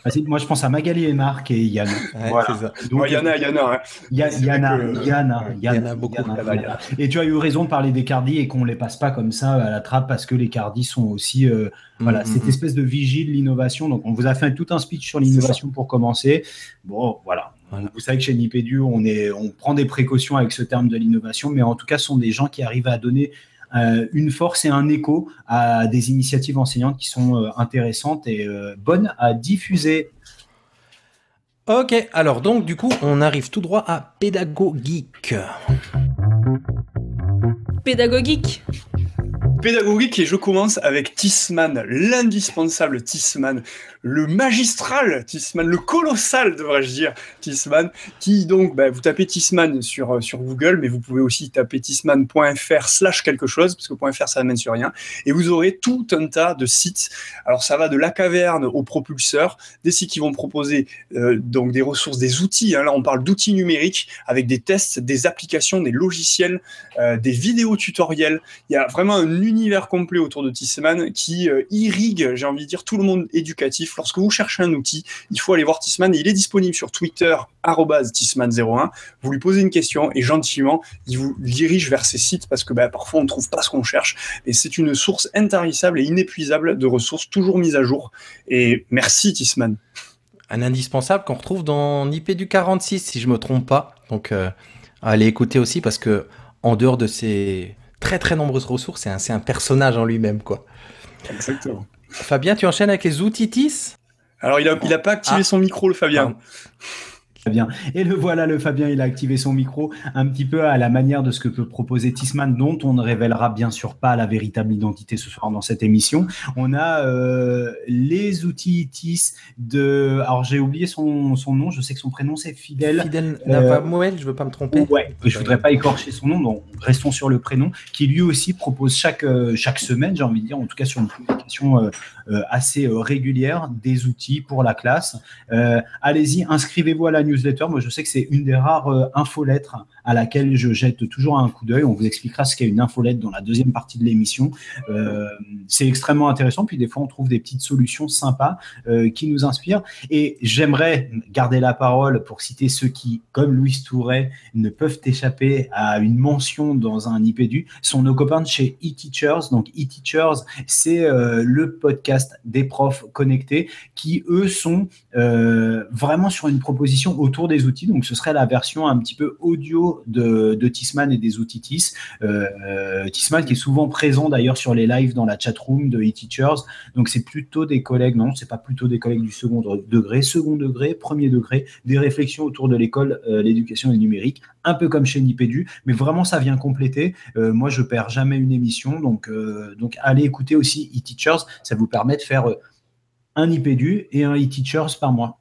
Ah, moi, je pense à Magali et Marc et Yann. voilà. Ça. Donc, ouais, Yana, Yana. Hein. Yana, que... Yana, Yana, beaucoup. Yana, et tu as eu raison de parler des cardis et qu'on les passe pas comme ça à la trappe parce que les cardis sont aussi euh, voilà, cette espèce de vigile l'innovation. Donc, on vous a fait tout un speech sur l'innovation pour commencer. Bon, voilà. Vous savez que chez Nipédu, on, est, on prend des précautions avec ce terme de l'innovation, mais en tout cas, ce sont des gens qui arrivent à donner une force et un écho à des initiatives enseignantes qui sont euh, intéressantes et euh, bonnes à diffuser. Ok, alors donc du coup, on arrive tout droit à pédagogique. Pédagogique pédagogique et je commence avec Tisman, l'indispensable Tisman, le magistral Tisman, le colossal devrais-je dire Tisman, qui donc, bah, vous tapez Tisman sur, euh, sur Google, mais vous pouvez aussi taper tisman.fr slash quelque chose, parce que .fr ça n'amène sur rien, et vous aurez tout un tas de sites. Alors ça va de la caverne au propulseur, des sites qui vont proposer euh, donc des ressources, des outils, hein. là on parle d'outils numériques avec des tests, des applications, des logiciels, euh, des vidéos tutoriels, il y a vraiment un univers complet autour de Tisman qui irrigue, j'ai envie de dire, tout le monde éducatif Lorsque vous cherchez un outil, il faut aller voir Tisman. il est disponible sur Twitter, Tisman01. Vous lui posez une question et gentiment, il vous dirige vers ces sites parce que bah, parfois on ne trouve pas ce qu'on cherche. Et c'est une source intarissable et inépuisable de ressources toujours mises à jour. Et merci Tisman. Un indispensable qu'on retrouve dans IP du 46, si je me trompe pas. Donc, euh, allez écouter aussi parce que en dehors de ces très très nombreuses ressources, c'est un, un personnage en lui-même, quoi. Exactement. Fabien, tu enchaînes avec les outils TIS Alors, il n'a il a pas activé ah. son micro, le Fabien. Fabien. Et le voilà, le Fabien, il a activé son micro un petit peu à la manière de ce que peut proposer Tisman, dont on ne révélera bien sûr pas la véritable identité ce soir dans cette émission. On a euh, les outils TIS de. Alors j'ai oublié son, son, nom, je sais que son prénom c'est Fidèle. Fidèle Navamoel, je ne veux pas me tromper. Ouais, je voudrais pas écorcher son nom, donc restons sur le prénom, qui lui aussi propose chaque, euh, chaque semaine, j'ai envie de dire, en tout cas sur une publication euh, assez régulière, des outils pour la classe. Allez-y, inscrivez-vous à la newsletter. Moi, je sais que c'est une des rares euh, infolettres à laquelle je jette toujours un coup d'œil. On vous expliquera ce qu'est une infolettre dans la deuxième partie de l'émission. Euh, c'est extrêmement intéressant. Puis des fois, on trouve des petites solutions sympas euh, qui nous inspirent. Et j'aimerais garder la parole pour citer ceux qui, comme Louis Touret, ne peuvent échapper à une mention dans un IPDU. sont nos copains de chez eTeachers. Donc eTeachers, c'est le podcast des profs connectés qui, eux, sont vraiment sur une proposition autour des outils. Donc, ce serait la version un petit peu audio de, de Tisman et des outils TIS. Euh, Tisman qui est souvent présent d'ailleurs sur les lives dans la chat room de e-teachers. Donc, c'est plutôt des collègues, non, c'est pas plutôt des collègues du second degré, second degré, premier degré, des réflexions autour de l'école, euh, l'éducation et le numérique, un peu comme chez Nipédu, mais vraiment ça vient compléter. Euh, moi, je perds jamais une émission, donc, donc allez écouter aussi e-teachers, ça vous permet de faire un IPDU et un e-teachers par mois.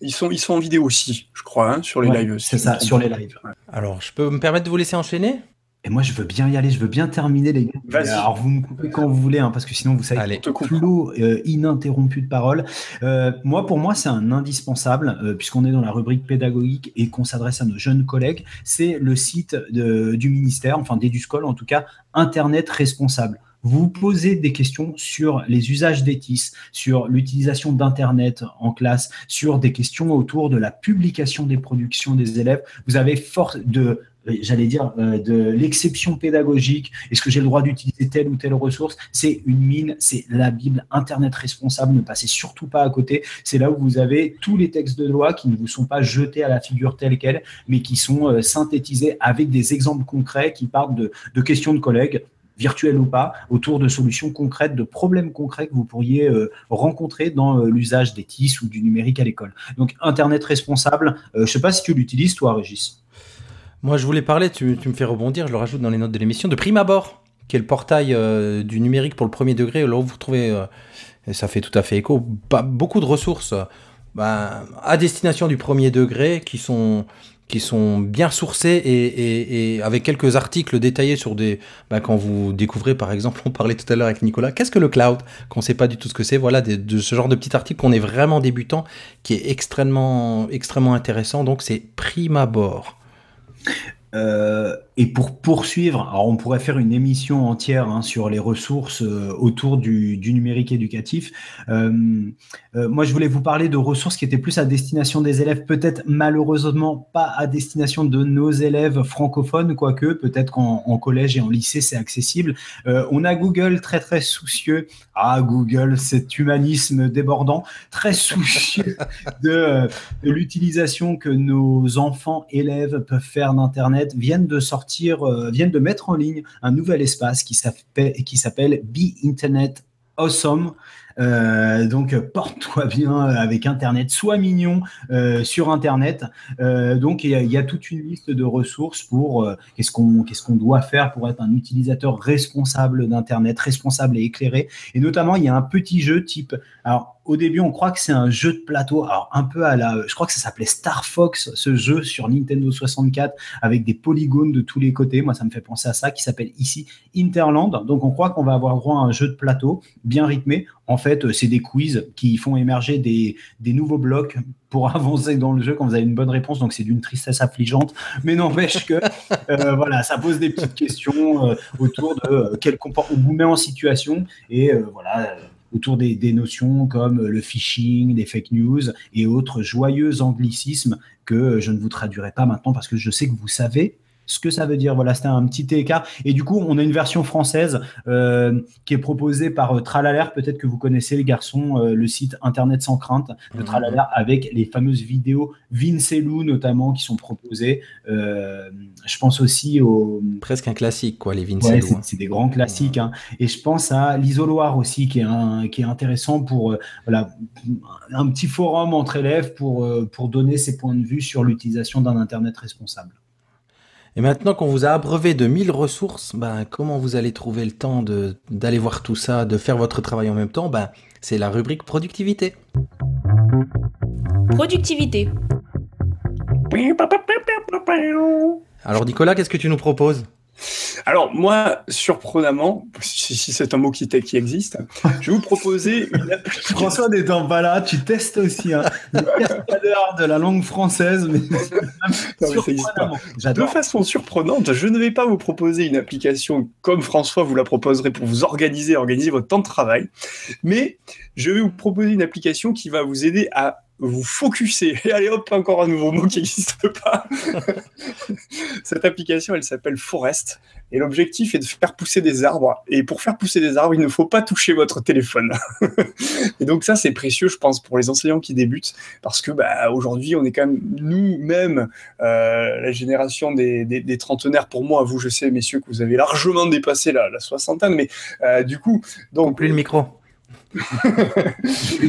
Ils sont, ils sont en vidéo aussi, je crois, hein, sur les lives. C'est ça, sur les lives. Alors, je peux me permettre de vous laisser enchaîner? Et moi, je veux bien y aller, je veux bien terminer, les gars. Alors, vous me coupez quand vous voulez, hein, parce que sinon, vous savez, Allez, flot euh, ininterrompu de parole. Euh, moi, pour moi, c'est un indispensable, euh, puisqu'on est dans la rubrique pédagogique et qu'on s'adresse à nos jeunes collègues. C'est le site de, du ministère, enfin d'Eduscol, en tout cas, Internet responsable vous posez des questions sur les usages d'ETIS, sur l'utilisation d'Internet en classe, sur des questions autour de la publication des productions des élèves. Vous avez force de j'allais dire, euh, de l'exception pédagogique, est-ce que j'ai le droit d'utiliser telle ou telle ressource? C'est une mine, c'est la Bible, Internet responsable, ne passez surtout pas à côté. C'est là où vous avez tous les textes de loi qui ne vous sont pas jetés à la figure telle qu'elle, mais qui sont euh, synthétisés avec des exemples concrets qui partent de, de questions de collègues virtuel ou pas, autour de solutions concrètes, de problèmes concrets que vous pourriez euh, rencontrer dans euh, l'usage des TIS ou du numérique à l'école. Donc Internet responsable, euh, je ne sais pas si tu l'utilises toi, Régis. Moi, je voulais parler, tu, me fais rebondir, je le rajoute dans les notes de l'émission, de Prime Abord, qui est le portail du numérique pour le premier degré, là où vous retrouvez, et ça fait tout à fait écho, beaucoup de ressources ben, à destination du premier degré qui sont qui sont bien sourcés et, avec quelques articles détaillés sur des. Bah, quand vous découvrez, par exemple, <laughs> on parlait tout à l'heure avec Nicolas, qu'est-ce que le cloud? Qu'on ne sait pas du tout ce que c'est. Voilà, de ce genre de petit article qu'on est vraiment débutant, qui est extrêmement, extrêmement intéressant. Donc, c'est prime abord. Euh, et pour poursuivre, alors on pourrait faire une émission entière hein, sur les ressources euh, autour du, numérique éducatif. Euh, moi, je voulais vous parler de ressources qui étaient plus à destination des élèves, peut-être malheureusement pas à destination de nos élèves francophones, quoique peut-être qu'en collège et en lycée c'est accessible. on a Google très très soucieux. Ah, Google, cet humanisme débordant, très soucieux <laughs> de, de l'utilisation que nos enfants élèves peuvent faire d'Internet viennent de sortir, euh, viennent de mettre en ligne un nouvel espace qui s'appelle Be Internet Awesome. Euh, donc porte-toi bien avec Internet, sois mignon euh, sur Internet. donc il y, a toute une liste de ressources pour qu'est-ce qu'on qu'est-ce qu'on doit faire pour être un utilisateur responsable d'Internet, responsable et éclairé. Et notamment il y a un petit jeu type alors au début, on croit que c'est un jeu de plateau, alors un peu à la, je crois que ça s'appelait Star Fox, ce jeu sur Nintendo 64 avec des polygones de tous les côtés. Moi, ça me fait penser à ça, qui s'appelle ici Interland. Donc, on croit qu'on va avoir droit à un jeu de plateau bien rythmé. En fait, c'est des quiz qui font émerger des, nouveaux blocs pour <laughs> avancer dans le jeu quand vous avez une bonne réponse. Donc, c'est d'une tristesse affligeante, mais n'empêche que <laughs> euh, voilà, ça pose des petites questions euh, autour de euh, quel comportement on vous met en situation et voilà autour des, notions comme le phishing, les fake news et autres joyeux anglicismes que je ne vous traduirai pas maintenant parce que je sais que vous savez ce que ça veut dire. Voilà, c'était un petit écart. Et du coup, on a une version française euh, qui est proposée par euh, Tralaler. Peut-être que vous connaissez les garçons, euh, le site Internet sans crainte de mhm. Tralaler avec les fameuses vidéos Vince et Lou notamment qui sont proposées. je pense aussi au presque un classique quoi, les Vince ouais, C'est des grands classiques. Hein. Et je pense à l'isoloir aussi qui est un, qui est intéressant pour voilà un petit forum entre élèves pour pour donner ses points de vue sur l'utilisation d'un Internet responsable. Et maintenant qu'on vous a abreuvé de 1000 ressources, ben, comment vous allez trouver le temps d'aller voir tout ça, de faire votre travail en même temps? Ben, C'est la rubrique productivité. Productivité. Alors Nicolas, qu'est-ce que tu nous proposes? Alors moi, surprenamment, si, c'est un mot qui, qui, existe, je vais vous proposer une <laughs> application. François n'étant pas là, tu testes aussi hein, de la langue française, mais, De façon surprenante, je ne vais pas vous proposer une application comme François vous la proposerait pour vous organiser, organiser votre temps de travail, mais je vais vous proposer une application qui va vous aider à vous focuser. Et allez hop, encore un nouveau mot qui n'existe pas. <laughs> Cette application, elle s'appelle Forest. Et l'objectif est de faire pousser des arbres. Et pour faire pousser des arbres, il ne faut pas toucher votre téléphone. <laughs> et donc ça, c'est précieux, je pense, pour les enseignants qui débutent. Parce que bah, aujourd'hui, on est quand même, nous-mêmes, euh, la génération des, des, trentenaires. Pour moi, vous, je sais, messieurs, que vous avez largement dépassé la, la soixantaine. Mais euh, du coup... Donc, plus le micro. <laughs>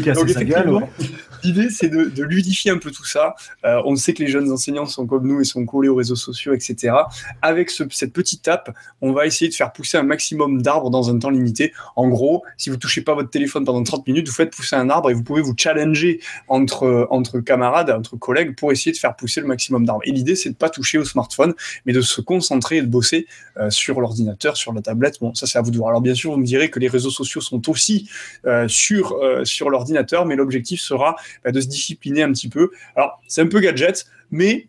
L'idée, c'est de, ludifier un peu tout ça. Euh, on sait que les jeunes enseignants sont comme nous et sont collés aux réseaux sociaux, etc. Avec cette petite app, on va essayer de faire pousser un maximum d'arbres dans un temps limité. En gros, si vous touchez pas votre téléphone pendant 30 minutes, vous faites pousser un arbre et vous pouvez vous challenger entre, entre camarades, entre collègues pour essayer de faire pousser le maximum d'arbres. Et l'idée, c'est de pas toucher au smartphone, mais de se concentrer et de bosser euh, sur l'ordinateur, sur la tablette. Bon, ça, c'est à vous de voir. Alors, bien sûr, vous me direz que les réseaux sociaux sont aussi euh, sur, euh, sur l'ordinateur, mais l'objectif sera bah, de se discipliner un petit peu. Alors, c'est un peu gadget, mais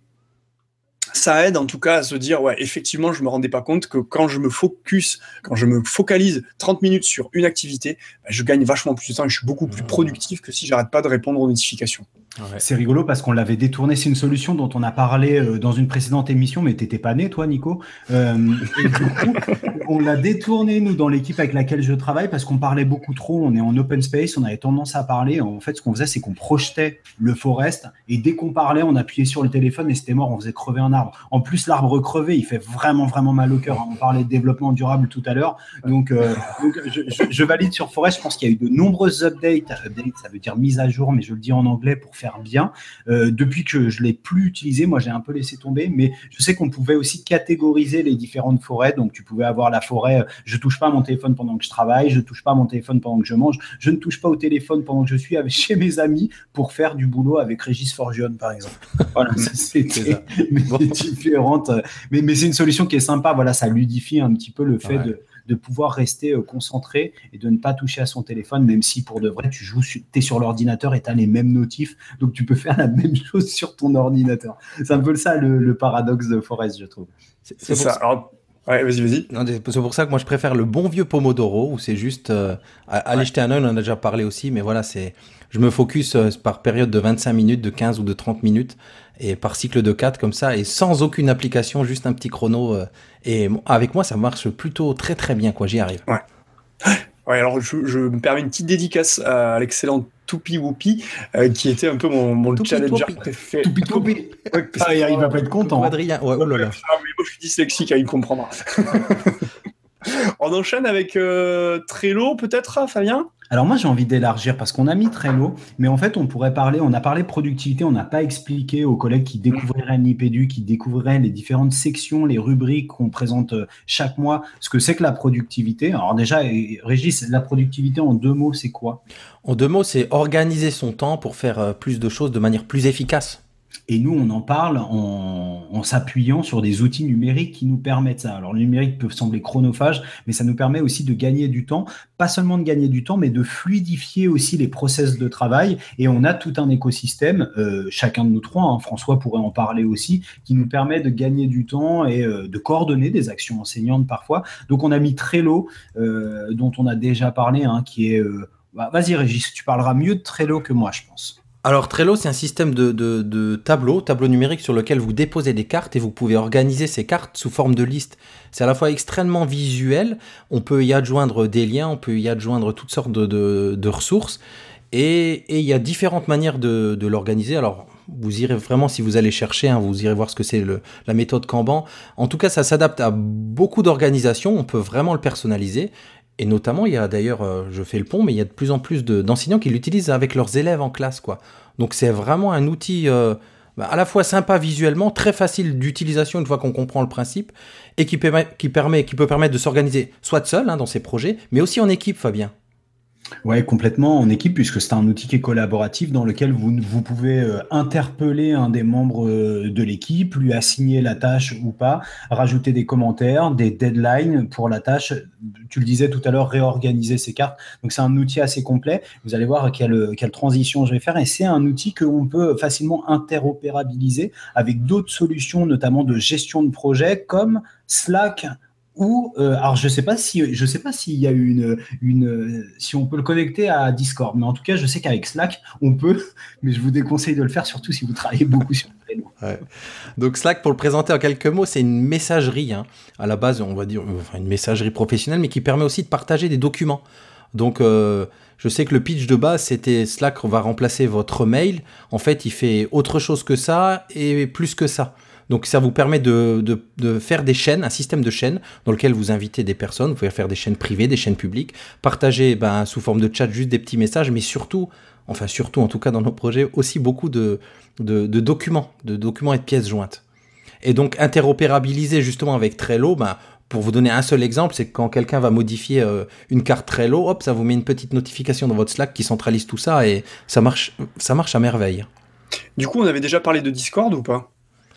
ça aide en tout cas à se dire, ouais, effectivement, je me rendais pas compte que quand je me focus, quand je me focalise 30 minutes sur une activité, bah, je gagne vachement plus de temps et je suis beaucoup plus mmh. productif que si j'arrête pas de répondre aux notifications. C'est rigolo parce qu'on l'avait détourné. C'est une solution dont on a parlé euh, dans une précédente émission, mais t'étais pas né, toi, Nico. Euh, et du coup, <laughs> on l'a détourné, nous, dans l'équipe avec laquelle je travaille, parce qu'on parlait beaucoup trop. On est en open space, on avait tendance à parler. En fait, ce qu'on faisait, c'est qu'on projetait le forest, et dès qu'on parlait, on appuyait sur le téléphone et c'était mort, on faisait crever un arbre. En plus, l'arbre crevé, il fait vraiment, vraiment mal au cœur. On parlait de développement durable tout à l'heure. Donc, euh, je, valide sur forest. Je pense qu'il y a eu de nombreuses updates. Update, ça veut dire mise à jour, mais je le dis en anglais pour faire bien. Euh, depuis que je l'ai plus utilisé, moi j'ai un peu laissé tomber, mais je sais qu'on pouvait aussi catégoriser les différentes forêts. Donc tu pouvais avoir la forêt, euh, je touche pas à mon téléphone pendant que je travaille, je touche pas à mon téléphone pendant que je mange, je ne touche pas au téléphone pendant que je suis avec, <laughs> chez mes amis pour faire du boulot avec Régis Forgione par exemple. <laughs> Voilà, <laughs> différente, mais, mais c'est une solution qui est sympa. Voilà, ça ludifie un petit peu le fait de de pouvoir rester concentré et de ne pas toucher à son téléphone, même si pour de vrai, tu joues, tu es sur l'ordinateur et tu as les mêmes notifs, donc tu peux faire la <laughs> même chose sur ton ordinateur. C'est un peu ça le, paradoxe de Forest, je trouve. C'est ça. Alors, Ouais, vas-y, vas-y. C'est pour ça que moi je préfère le bon vieux Pomodoro où c'est juste euh, aller jeter un œil, on en a déjà parlé aussi, mais voilà, c'est je me focus euh, par période de 25 minutes, de 15 ou de 30 minutes et par cycle de 4 comme ça et sans aucune application, juste un petit chrono euh, et avec moi ça marche plutôt très très bien quoi, j'y arrive. Ouais. <gasps> Ouais, alors je, je, me permets une petite dédicace à l'excellent Toupi Whoopi, euh, qui était un peu mon, mon challenger préféré. Toupi Toupi. ah, il va pas être content. Adrien, ouais, oh là là. Ah, mais moi je suis dyslexique, hein, il comprendra. <laughs> On enchaîne avec euh, Trello, peut-être, Fabien? Alors moi j'ai envie d'élargir parce qu'on a mis Trello, mais en fait on pourrait parler, on a parlé productivité, on n'a pas expliqué aux collègues qui découvriraient l'IPDU, qui découvriraient les différentes sections, les rubriques qu'on présente euh, chaque mois, ce que c'est que la productivité. Alors déjà, Régis, la productivité en deux mots, c'est quoi? En deux mots, c'est organiser son temps pour faire euh, plus de choses de manière plus efficace. Et nous, on en parle en, s'appuyant sur des outils numériques qui nous permettent ça. Alors, le numérique peut sembler chronophage, mais ça nous permet aussi de gagner du temps. Pas seulement de gagner du temps, mais de fluidifier aussi les process de travail. Et on a tout un écosystème, euh, chacun de nous trois, hein, François pourrait en parler aussi, qui nous permet de gagner du temps et euh, de coordonner des actions enseignantes parfois. Donc, on a mis Trello, euh, dont on a déjà parlé, hein, qui est... Bah, vas-y Régis, tu parleras mieux de Trello que moi, je pense. Alors Trello, c'est un système de, de, tableau, tableau numérique sur lequel vous déposez des cartes et vous pouvez organiser ces cartes sous forme de liste. C'est à la fois extrêmement visuel, on peut y adjoindre des liens, on peut y adjoindre toutes sortes de, de ressources et, il y a différentes manières de, l'organiser. Alors vous irez vraiment, si vous allez chercher, hein, vous irez voir ce que c'est la méthode Kanban. En tout cas, ça s'adapte à beaucoup d'organisations, on peut vraiment le personnaliser. Et notamment, il y a d'ailleurs, euh, je fais le pont, mais il y a de plus en plus d'enseignants qui l'utilisent avec leurs élèves en classe, quoi. Donc c'est vraiment un outil euh, bah, à la fois sympa visuellement, très facile d'utilisation une fois qu'on comprend le principe, et qui, permet, qui, permet, qui peut permettre de s'organiser soit seul hein, dans ses projets, mais aussi en équipe, Fabien. Ouais, complètement en équipe, puisque c'est un outil qui est collaboratif dans lequel vous, vous pouvez euh, interpeller un des membres euh, de l'équipe, lui assigner la tâche ou pas, rajouter des commentaires, des deadlines pour la tâche. Tu le disais tout à l'heure, réorganiser ses cartes. Donc c'est un outil assez complet. Vous allez voir quelle, quelle transition je vais faire. Et c'est un outil qu'on peut facilement interopérabiliser avec d'autres solutions, notamment de gestion de projet comme Slack, ou euh, alors je sais pas si je sais pas s'il y a une une si on peut le connecter à Discord mais en tout cas je sais qu'avec Slack on peut <laughs> mais je vous déconseille de le faire surtout si vous travaillez beaucoup sur le ouais. donc Slack pour le présenter en quelques mots c'est une messagerie hein. à la base on va dire enfin, une messagerie professionnelle mais qui permet aussi de partager des documents donc euh, je sais que le pitch de base c'était Slack va remplacer votre mail en fait il fait autre chose que ça et plus que ça donc ça vous permet de, faire des chaînes, un système de chaînes dans lequel vous invitez des personnes, vous pouvez faire des chaînes privées, des chaînes publiques, partager ben, sous forme de chat juste des petits messages, mais surtout, enfin surtout en tout cas dans nos projets, aussi beaucoup de, documents, de documents et de pièces jointes. Et donc interopérabiliser justement avec Trello, ben, pour vous donner un seul exemple, c'est quand quelqu'un va modifier euh, une carte Trello, hop, ça vous met une petite notification dans votre Slack qui centralise tout ça et ça marche, ça marche à merveille. Du coup, on avait déjà parlé de Discord ou pas?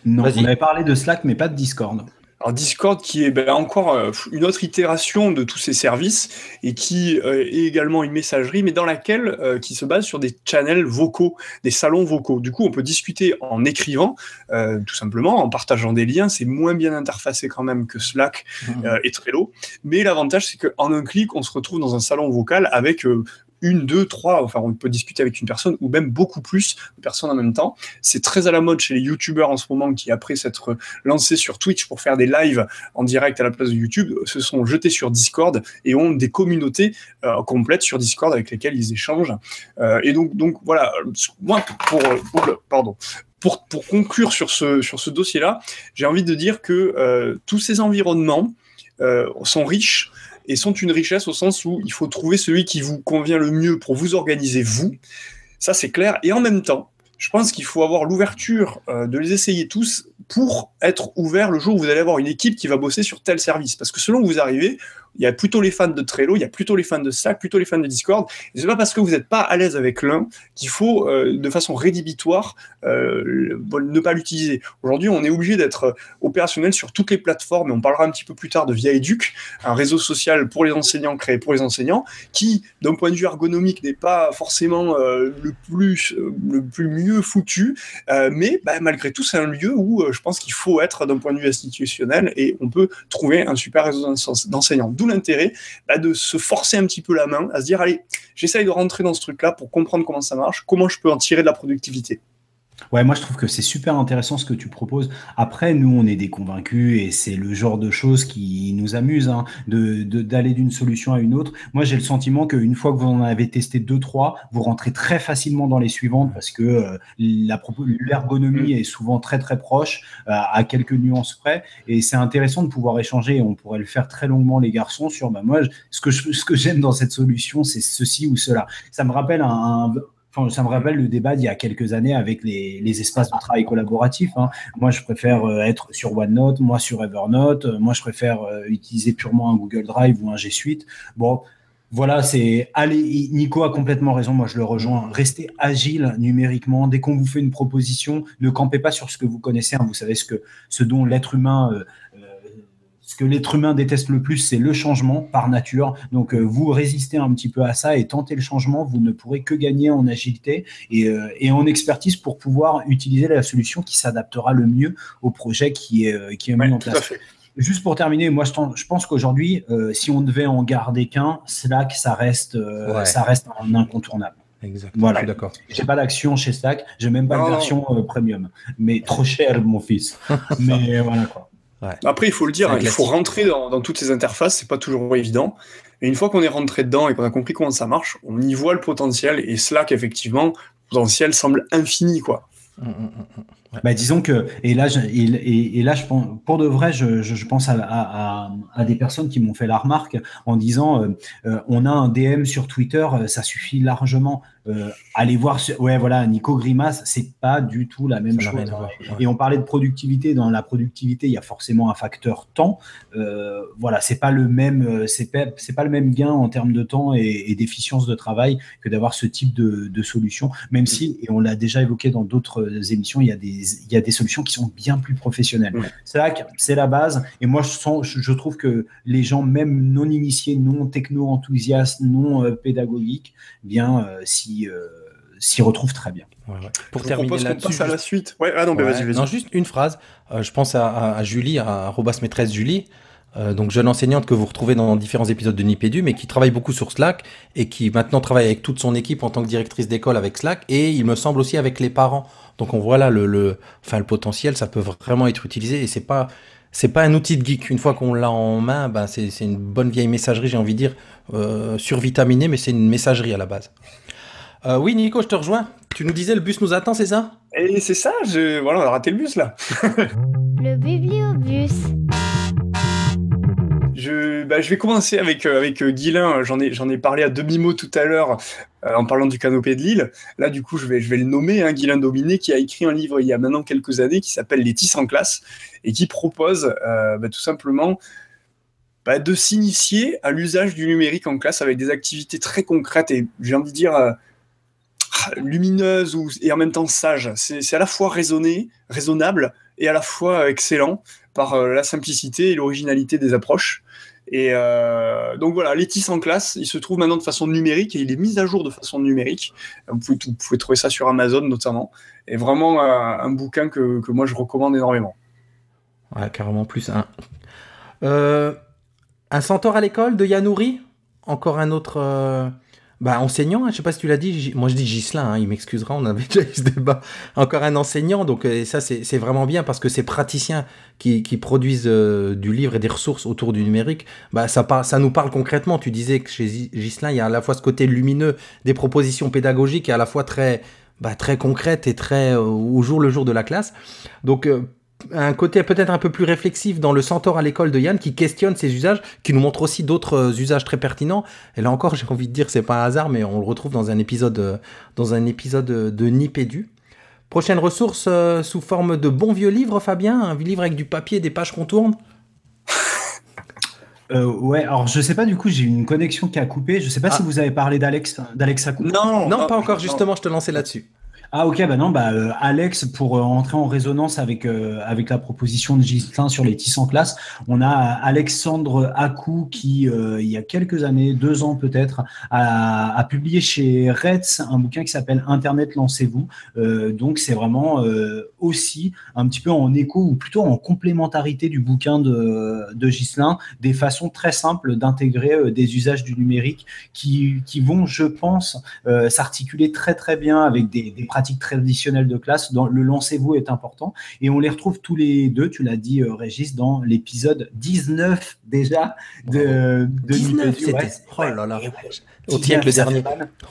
Non, on avait parlé de Slack, mais pas de Discord. Alors Discord qui est ben, encore euh, une autre itération de tous ces services et qui euh, est également une messagerie, mais dans laquelle euh, qui se base sur des channels vocaux, des salons vocaux. Du coup, on peut discuter en écrivant, tout simplement, en partageant des liens. C'est moins bien interfacé quand même que Slack mmh. et Trello, mais l'avantage c'est qu'en un clic, on se retrouve dans un salon vocal avec une, deux, trois, enfin on peut discuter avec une personne ou même beaucoup plus de personnes en même temps. C'est très à la mode chez les youtubeurs en ce moment qui, après s'être lancés sur Twitch pour faire des lives en direct à la place de YouTube, se sont jetés sur Discord et ont des communautés euh, complètes sur Discord avec lesquelles ils échangent. Euh, et donc, donc voilà, moi, pour, pour, conclure sur ce, sur ce dossier-là, j'ai envie de dire que euh, tous ces environnements sont riches et sont une richesse au sens où il faut trouver celui qui vous convient le mieux pour vous organiser vous. Ça, c'est clair. Et en même temps, je pense qu'il faut avoir l'ouverture euh, de les essayer tous pour être ouvert le jour où vous allez avoir une équipe qui va bosser sur tel service. Parce que selon où vous arrivez, Il y a plutôt les fans de Trello, il y a plutôt les fans de Slack, plutôt les fans de Discord. Et c'est pas parce que vous n'êtes pas à l'aise avec l'un qu'il faut, euh, de façon rédhibitoire, euh, ne pas l'utiliser. Aujourd'hui, on est obligé d'être opérationnel sur toutes les plateformes, on parlera un petit peu plus tard de Via Educ, un réseau social pour les enseignants créé pour les enseignants, qui, d'un point de vue ergonomique, n'est pas forcément euh, le plus le plus mieux foutu, mais bah, malgré tout, c'est un lieu où je pense qu'il faut être d'un point de vue institutionnel et on peut trouver un super réseau d'enseignants. L'intérêt bah, de se forcer un petit peu la main, à se dire allez, j'essaye de rentrer dans ce truc-là pour comprendre comment ça marche, comment je peux en tirer de la productivité. Ouais, moi je trouve que c'est super intéressant ce que tu proposes. Après, nous, on est des convaincus et c'est le genre de choses qui nous amuse hein, de d'aller d'une solution à une autre. Moi, j'ai le sentiment qu'une fois que vous en avez testé deux, trois, vous rentrez très facilement dans les suivantes parce que euh, l'ergonomie est souvent très très proche, euh, à quelques nuances près. Et c'est intéressant de pouvoir échanger. On pourrait le faire très longuement, les garçons, sur bah, moi, ce que ce que j'aime dans cette solution, c'est ceci ou cela. Ça me rappelle un ça me rappelle le débat d'il y a quelques années avec les, espaces de travail collaboratifs. Hein. Moi, je préfère euh, être sur OneNote, moi sur Evernote, euh, moi je préfère euh, utiliser purement un Google Drive ou un G Suite. Bon, voilà, c'est allez, Nico a complètement raison, moi je le rejoins. Restez agile numériquement. Dès qu'on vous fait une proposition, ne campez pas sur ce que vous connaissez. Hein. Vous savez ce que ce dont l'être humain que l'être humain déteste le plus, c'est le changement par nature. Donc, euh, vous résistez un petit peu à ça et tentez le changement, vous ne pourrez que gagner en agilité et, euh, en expertise pour pouvoir utiliser la solution qui s'adaptera le mieux au projet qui est, euh, qui est mis en place. Juste pour terminer, moi je, pense qu'aujourd'hui, si on devait en garder qu'un, Slack, ça reste, ça reste un incontournable. Exactement. Voilà. Je suis d'accord. J'ai pas d'action chez Slack, j'ai même pas de version premium, mais trop cher, mon fils. <laughs> mais voilà quoi. Après, il faut le dire, hein, il faut rentrer dans, toutes ces interfaces, c'est pas toujours évident. Et une fois qu'on est rentré dedans et qu'on a compris comment ça marche, on y voit le potentiel. Et Slack, effectivement, le potentiel semble infini, quoi. Mmh, mmh, mmh, bah, disons que, et là, je, et, là, je pense, pour de vrai, je, je, pense à, à, des personnes qui m'ont fait la remarque en disant euh, euh, on a un DM sur Twitter, euh, ça suffit largement. Euh, allez voir, ouais, voilà, Nico Grimace, c'est pas du tout la même chose. Et on parlait de productivité. Dans la productivité, il y a forcément un facteur temps. Euh, voilà, c'est pas le même, euh, c'est pas, c'est pas le même gain en termes de temps et, d'efficience de travail que d'avoir ce type de, de, solution. Même si, et on l'a déjà évoqué dans d'autres émissions, il y a des, il y a des solutions qui sont bien plus professionnelles. C'est là c'est la base. Et moi, je sens, je, trouve que les gens, même non initiés, non techno-enthousiastes, non pédagogiques, bien, si euh, s'y retrouve très bien. Pour terminer là-dessus, à la suite. Ouais, ah non, vas-y, vas-y. Non, juste une phrase. Euh, je pense à, Julie, à Robas Maîtresse Julie. Euh, donc jeune enseignante que vous retrouvez dans différents épisodes de Nipédu, mais qui travaille beaucoup sur Slack et qui maintenant travaille avec toute son équipe en tant que directrice d'école avec Slack et il me semble aussi avec les parents. Donc on voit là le, le, enfin, le potentiel, ça peut vraiment être utilisé et c'est pas c'est pas un outil de geek. Une fois qu'on l'a en main, ben c'est une bonne vieille messagerie, j'ai envie de dire, euh, survitaminée, mais c'est une messagerie à la base. Euh, oui, Nico, je te rejoins. Tu nous disais le bus nous attend, c'est ça? Et c'est ça, je... voilà, on a raté le bus là. <laughs> le bibliobus. Je, bah, je vais commencer avec, euh, avec euh, Guilin. J'en ai, j'en ai parlé à demi-mot tout à l'heure en parlant du canopé de Lille. Là, du coup, je vais, je vais le nommer, hein, Guilin Dominé, qui a écrit un livre il y a maintenant quelques années qui s'appelle Les Tis en classe et qui propose bah, tout simplement bah, de s'initier à l'usage du numérique en classe avec des activités très concrètes et j'ai envie de dire lumineuse ou, et en même temps sage. C'est à la fois raisonné, raisonnable et à la fois excellent par euh, la simplicité et l'originalité des approches. Et euh, donc voilà, Létis en classe, il se trouve maintenant de façon numérique et il est mis à jour de façon numérique. Vous pouvez, vous pouvez trouver ça sur Amazon notamment. Et vraiment euh, un bouquin que, que, moi je recommande énormément. Ouais, carrément plus. Un, un centaure à l'école de Yanouri? Encore un autre bah, enseignant, hein, je sais pas si tu l'as dit, moi je dis Gislin, hein, il m'excusera, on avait <laughs> déjà eu ce débat. Encore un enseignant, donc euh, ça c'est vraiment bien parce que ces praticiens qui, produisent euh, du livre et des ressources autour du numérique, bah, ça, ça nous parle concrètement. Tu disais que chez Gislin, il y a à la fois ce côté lumineux des propositions pédagogiques et à la fois très, bah, très concrètes et très euh, au jour le jour de la classe. Donc un côté peut-être un peu plus réflexif dans le Centaure à l'école de Yann qui questionne ses usages, qui nous montre aussi d'autres euh, usages très pertinents. Et là encore, <laughs> j'ai envie de dire, c'est pas un hasard, mais on le retrouve dans un épisode, euh, dans un épisode de Nipédu. Prochaine ressource euh, sous forme de bon vieux livre, Fabien, un livre avec du papier, des pages qu'on tourne? Euh, ouais, alors je sais pas, du coup, j'ai une connexion qui a coupé. Je sais pas Ah. si vous avez parlé d'Alex, d'Alex. Non, Non, ah, pas encore, non. justement, je te lançais là-dessus. Ah ok, bah non, bah euh, Alex, pour euh, entrer en résonance avec euh, avec la proposition de Gislain sur les tissus en classe, on a Alexandre Akou qui, il y a quelques années, deux ans peut-être, a, publié chez Reds un bouquin qui s'appelle Internet lancez-vous. Donc c'est vraiment aussi un petit peu en écho ou plutôt en complémentarité du bouquin de, de Ghislain, des façons très simples d'intégrer des usages du numérique qui, qui vont, je pense, s'articuler très très bien avec des, des pratiques traditionnelles de classe. Dans, le lancez-vous est important et on les retrouve tous les deux, tu l'as dit euh, Régis, dans l'épisode 19 déjà de, de 19, Nipédu, c'était. ouais. Oh là là. Ouais, le dernier.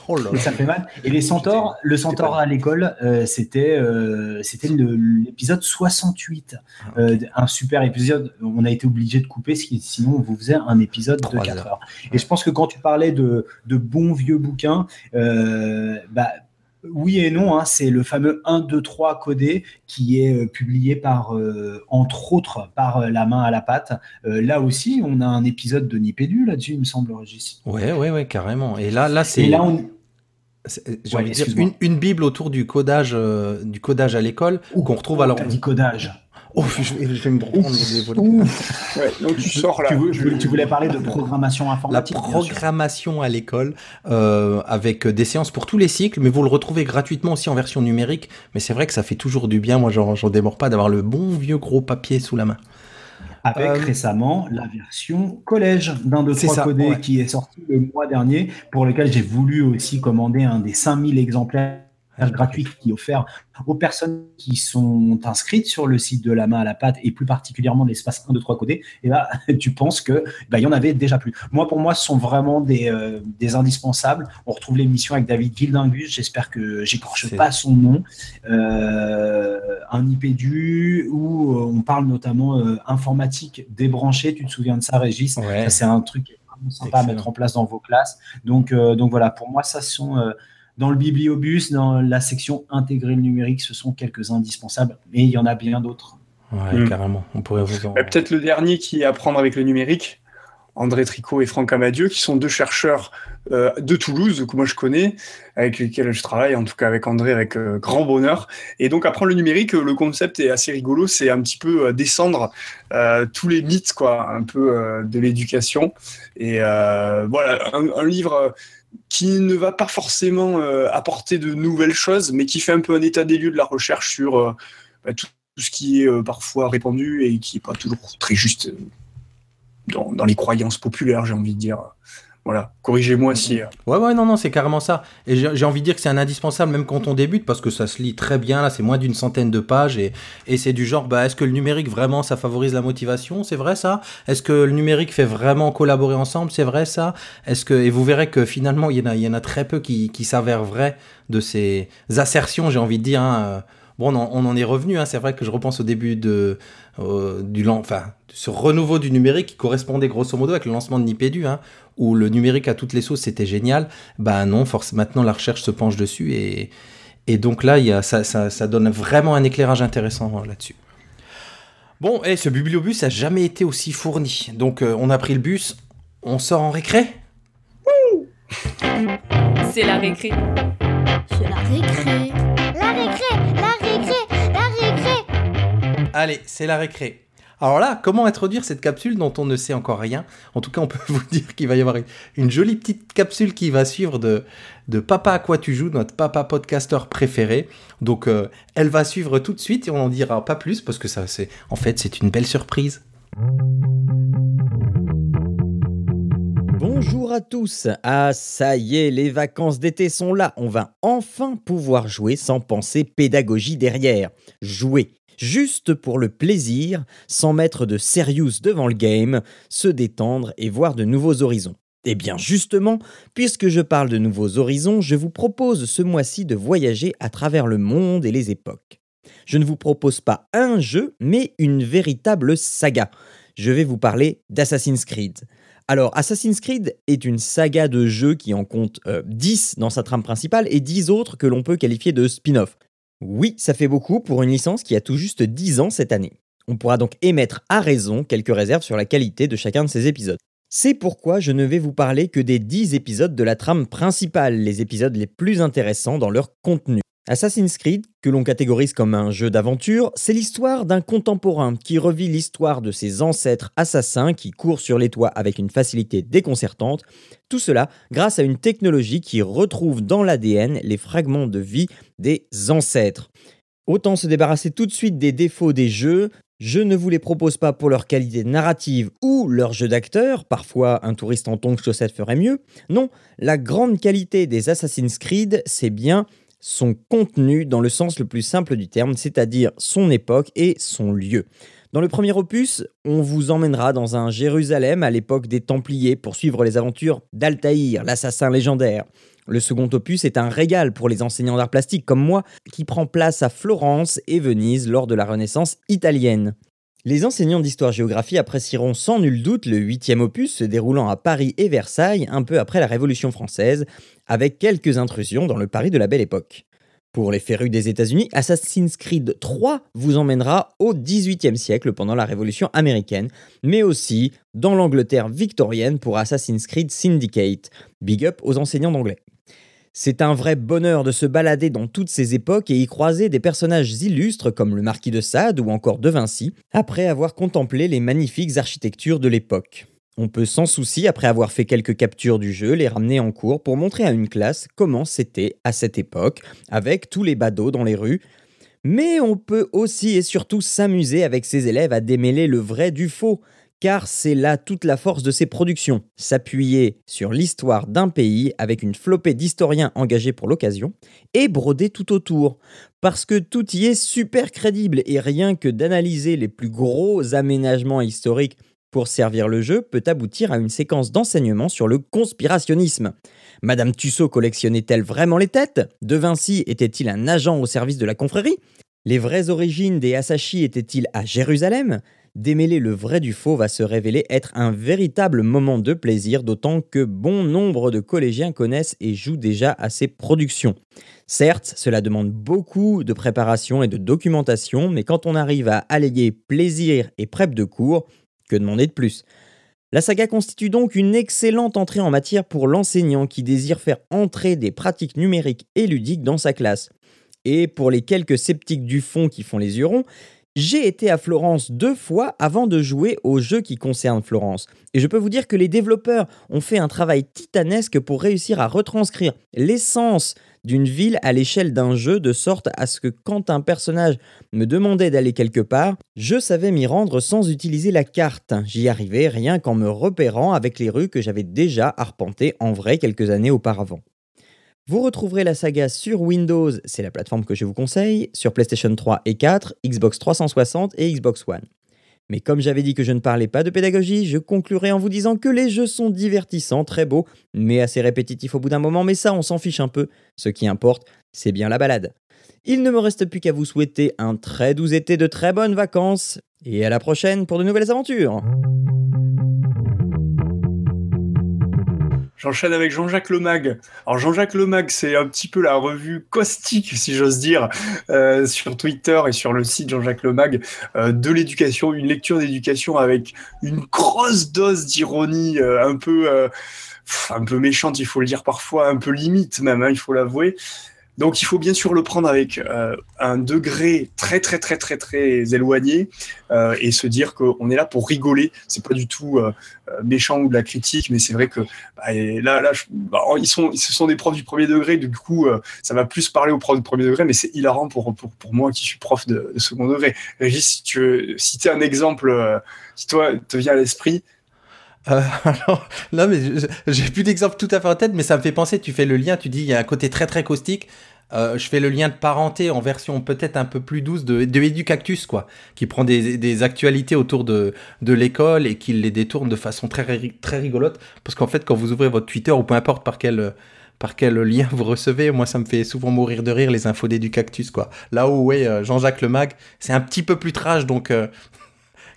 Oh là Et là. ça fait mal. Et les centaures, le centaure à l'école, euh, c'était euh, c'était l'épisode 68. Ah, Euh, un super épisode. On a été obligé de couper, ce qui- sinon on vous faisait un épisode de Trois 4 heures. heures. Et je pense que quand tu parlais de, de bons vieux bouquins, euh, bah, oui et non, hein, c'est le fameux 1, 2, 3 codé qui est euh, publié par, euh, entre autres, par euh, La main à la pâte. Euh, là aussi, on a un épisode de Nipédu là-dessus, il me semble, Régis. Ouais, ouais, ouais, carrément. Et là, là, c'est. Là, on, Ouais, dire, une, une bible autour du codage, euh, du codage à l'école, qu'on retrouve alors. T'as dit codage. Oh, je vais, je vais me prendre des volets. Ouf. Ouais, donc tu sors là. Tu, veux- je voulais- tu voulais parler de programmation La informatique. sûr. programmation à l'école euh, avec des séances pour tous les cycles, mais vous le retrouvez gratuitement aussi en version numérique. Mais c'est vrai que ça fait toujours du bien. Moi, j'en démords pas d'avoir le bon vieux gros papier sous la main. Avec Euh, récemment la version collège d'un de trois ça, codés ouais. qui est sorti le mois dernier, pour lequel j'ai voulu aussi commander un des 5000 exemplaires gratuits qui est offert aux personnes qui sont inscrites sur le site de la main à la pâte et plus particulièrement de l'espace 1, 2, 3 codé, et là, tu penses que bah, il y en avait déjà plus. Moi, pour moi, ce sont vraiment des, euh, des indispensables. On retrouve l'émission avec David Gildingus, j'espère que j'écorche pas son nom, euh, un IPDU où euh, on parle notamment euh, informatique débranchée. Tu te souviens de ça, Régis? Ouais. C'est un truc sympa à mettre en place dans vos classes. Donc, donc voilà, pour moi, ça sont dans le bibliobus, dans la section intégrer le numérique, ce sont quelques indispensables, mais il y en a bien d'autres. Ouais, Mm. carrément. On pourrait vous en. Peut-être le dernier qui est apprendre avec le numérique, André Tricot et Franck Amadieu, qui sont deux chercheurs euh, de Toulouse que moi je connais, avec lesquels je travaille, en tout cas avec André, avec euh, grand bonheur. Et donc apprendre le numérique, euh, le concept est assez rigolo, c'est un petit peu euh, descendre euh, tous les mythes, quoi, un peu euh, de l'éducation. Et euh, voilà, un, un livre euh, qui ne va pas forcément euh, apporter de nouvelles choses, mais qui fait un peu un état des lieux de la recherche sur euh, bah, tout ce qui est euh, parfois répandu et qui n'est pas toujours très juste dans les croyances populaires, j'ai envie de dire. Voilà, corrigez-moi si. euh, Ouais, ouais, non, non, c'est carrément ça. Et j'ai envie de dire que c'est un indispensable même quand on débute parce que ça se lit très bien. Là, c'est moins d'une centaine de pages et, et c'est du genre, bah, est-ce que le numérique vraiment ça favorise la motivation? C'est vrai ça? Est-ce que le numérique fait vraiment collaborer ensemble? C'est vrai ça? Est-ce que et vous verrez que finalement il y en a, il y en a très peu qui, qui s'avèrent vrais de ces assertions, j'ai envie de dire. hein. Bon, on en, on en est revenu. Hein. C'est vrai que je repense au début de euh, du lan- enfin ce renouveau du numérique qui correspondait grosso modo avec le lancement de Nipédu, hein, où le numérique à toutes les sauces c'était génial. Bah non, force maintenant la recherche se penche dessus et, et donc là il y a, ça, ça, ça donne vraiment un éclairage intéressant euh, là-dessus. Bon, et ce bibliobus a jamais été aussi fourni. Donc euh, on a pris le bus, on sort en récré. C'est la récré. C'est la récré. La récré, Allez, c'est la récré. Alors là, comment introduire cette capsule dont on ne sait encore rien? En tout cas, on <laughs> peut vous dire qu'il va y avoir une, jolie petite capsule qui va suivre de, de Papa à quoi tu joues, notre papa podcaster préféré. Donc, euh, elle va suivre tout de suite et on n'en dira pas plus parce que ça, c'est, en fait, c'est une belle surprise. Bonjour à tous. Ah ça y est, les vacances d'été sont là. On va enfin pouvoir jouer sans penser pédagogie derrière. Jouer. Juste pour le plaisir, sans mettre de serious devant le game, se détendre et voir de nouveaux horizons. Eh bien justement, puisque je parle de nouveaux horizons, je vous propose ce mois-ci de voyager à travers le monde et les époques. Je ne vous propose pas un jeu, mais une véritable saga. Je vais vous parler d'Assassin's Creed. Alors, Assassin's Creed est une saga de jeux qui en compte euh, 10 dans sa trame principale et 10 autres que l'on peut qualifier de spin-off. Oui, ça fait beaucoup pour une licence qui a tout juste 10 ans cette année. On pourra donc émettre à raison quelques réserves sur la qualité de chacun de ces épisodes. C'est pourquoi je ne vais vous parler que des 10 épisodes de la trame principale, les épisodes les plus intéressants dans leur contenu. Assassin's Creed, que l'on catégorise comme un jeu d'aventure, c'est l'histoire d'un contemporain qui revit l'histoire de ses ancêtres assassins qui courent sur les toits avec une facilité déconcertante, tout cela grâce à une technologie qui retrouve dans l'ADN les fragments de vie des ancêtres. Autant se débarrasser tout de suite des défauts des jeux, je ne vous les propose pas pour leur qualité narrative ou leur jeu d'acteur, parfois un touriste en tongs chaussettes ferait mieux. Non, la grande qualité des Assassin's Creed, c'est bien son contenu dans le sens le plus simple du terme, c'est-à-dire son époque et son lieu. Dans le premier opus, on vous emmènera dans un Jérusalem à l'époque des Templiers pour suivre les aventures d'Altaïr, l'assassin légendaire. Le second opus est un régal pour les enseignants d'art plastique comme moi, qui prend place à Florence et Venise lors de la Renaissance italienne. Les enseignants d'histoire-géographie apprécieront sans nul doute le huitième opus se déroulant à Paris et Versailles un peu après la Révolution française, avec quelques intrusions dans le Paris de la Belle Époque. Pour les férus des États-Unis, Assassin's Creed 3 vous emmènera au XVIIIe siècle pendant la Révolution américaine, mais aussi dans l'Angleterre victorienne pour Assassin's Creed Syndicate. Big up aux enseignants d'anglais. C'est un vrai bonheur de se balader dans toutes ces époques et y croiser des personnages illustres comme le marquis de Sade ou encore de Vinci, après avoir contemplé les magnifiques architectures de l'époque. On peut sans souci, après avoir fait quelques captures du jeu, les ramener en cours pour montrer à une classe comment c'était à cette époque, avec tous les badauds dans les rues. Mais on peut aussi et surtout s'amuser avec ses élèves à démêler le vrai du faux, car c'est là toute la force de ces productions, s'appuyer sur l'histoire d'un pays avec une flopée d'historiens engagés pour l'occasion, et broder tout autour, parce que tout y est super crédible, et rien que d'analyser les plus gros aménagements historiques pour servir le jeu peut aboutir à une séquence d'enseignement sur le conspirationnisme. Madame Tussaud collectionnait-elle vraiment les têtes? De Vinci était-il un agent au service de la confrérie? Les vraies origines des Asashi étaient-ils à Jérusalem? Démêler le vrai du faux va se révéler être un véritable moment de plaisir, d'autant que bon nombre de collégiens connaissent et jouent déjà à ces productions. Certes, cela demande beaucoup de préparation et de documentation, mais quand on arrive à alléguer plaisir et prep de cours, que demander de plus? La saga constitue donc une excellente entrée en matière pour l'enseignant qui désire faire entrer des pratiques numériques et ludiques dans sa classe. Et pour les quelques sceptiques du fond qui font les yeux ronds, j'ai été à Florence deux fois avant de jouer au jeu qui concerne Florence. Et je peux vous dire que les développeurs ont fait un travail titanesque pour réussir à retranscrire l'essence d'une ville à l'échelle d'un jeu de sorte à ce que quand un personnage me demandait d'aller quelque part, je savais m'y rendre sans utiliser la carte. J'y arrivais rien qu'en me repérant avec les rues que j'avais déjà arpentées en vrai quelques années auparavant. Vous retrouverez la saga sur Windows, c'est la plateforme que je vous conseille, sur PlayStation 3 et 4, Xbox 360 et Xbox One. Mais comme j'avais dit que je ne parlais pas de pédagogie, je conclurai en vous disant que les jeux sont divertissants, très beaux, mais assez répétitifs au bout d'un moment, mais ça on s'en fiche un peu. Ce qui importe, c'est bien la balade. Il ne me reste plus qu'à vous souhaiter un très doux été de très bonnes vacances, et à la prochaine pour de nouvelles aventures. J'enchaîne avec Jean-Jacques Lemag. Alors Jean-Jacques Lemag, c'est un petit peu la revue caustique, si j'ose dire, euh, sur Twitter et sur le site Jean-Jacques Lemag, euh, de l'éducation, une lecture d'éducation avec une grosse dose d'ironie, euh, un peu, méchante, il faut le dire parfois, un peu limite même, hein, il faut l'avouer. Donc il faut bien sûr le prendre avec euh, un degré très très très très très éloigné euh, et se dire qu'on est là pour rigoler. C'est pas du tout euh, méchant ou de la critique, mais c'est vrai que bah, là là bah, sont ce sont des profs du premier degré, du coup ça va plus parler aux profs du premier degré, mais c'est hilarant pour, moi qui suis prof de, second degré. Régis, si tu veux citer un exemple, si toi te vient à l'esprit. <laughs> alors, là, mais j'ai plus d'exemple tout à fait en tête, mais ça me fait penser, tu fais le lien, tu dis, il y a un côté très très caustique. Euh, je fais le lien de parenté en version peut-être un peu plus douce de, de Educactus, quoi, qui prend des, des actualités autour de, de l'école et qui les détourne de façon très, très rigolote. Parce qu'en fait, quand vous ouvrez votre Twitter, ou peu importe par quel, par quel lien vous recevez, moi ça me fait souvent mourir de rire les infos d'Educactus, quoi. Là où, ouais, euh, Jean-Jacques Le Mag, c'est un petit peu plus trash, donc euh,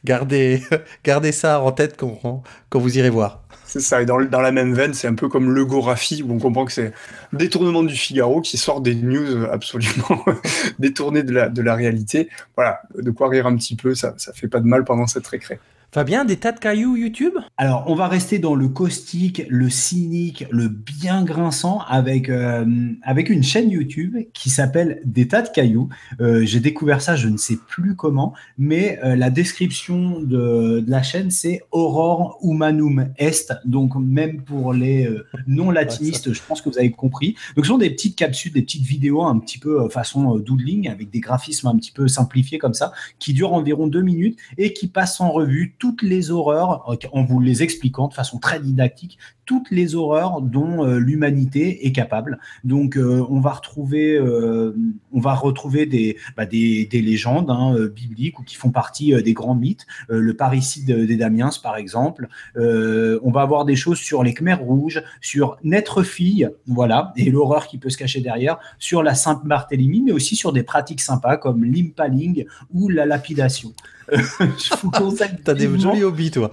gardez, <laughs> gardez ça en tête quand, quand vous irez voir. C'est ça, et dans, dans, la même veine, c'est un peu comme le Gorafi, où on comprend que c'est détournement du Figaro qui sort des news absolument <laughs> détournées de la, de la réalité. Voilà, de quoi rire un petit peu, ça, ça fait pas de mal pendant cette récré. Fabien, des tas de cailloux YouTube? Alors, on va rester dans le caustique, le cynique, le bien grinçant avec, euh, avec une chaîne YouTube qui s'appelle Des tas de cailloux. Euh, J'ai découvert ça, je ne sais plus comment, mais euh, la description de, de la chaîne, c'est Aurore Humanum Est. Donc, même pour les <laughs> non-latinistes, je pense que vous avez compris. Donc, ce sont des petites capsules, des petites vidéos un petit peu façon doodling avec des graphismes un petit peu simplifiés comme ça, qui durent environ deux minutes et qui passent en revue toutes les horreurs, en vous les expliquant de façon très didactique, toutes les horreurs dont euh, l'humanité est capable. Donc, euh, on va retrouver, euh, on va retrouver des, bah, des, des, légendes hein, bibliques ou qui font partie des grands mythes. le parricide des Damiens, par exemple. on va avoir des choses sur les Khmers rouges, sur Naître fille, voilà, et l'horreur qui peut se cacher derrière, sur la Sainte Barthélemy, mais aussi sur des pratiques sympas comme l'impaling ou la lapidation. <laughs> je vous conseille. T'as des jolis hobbies, toi.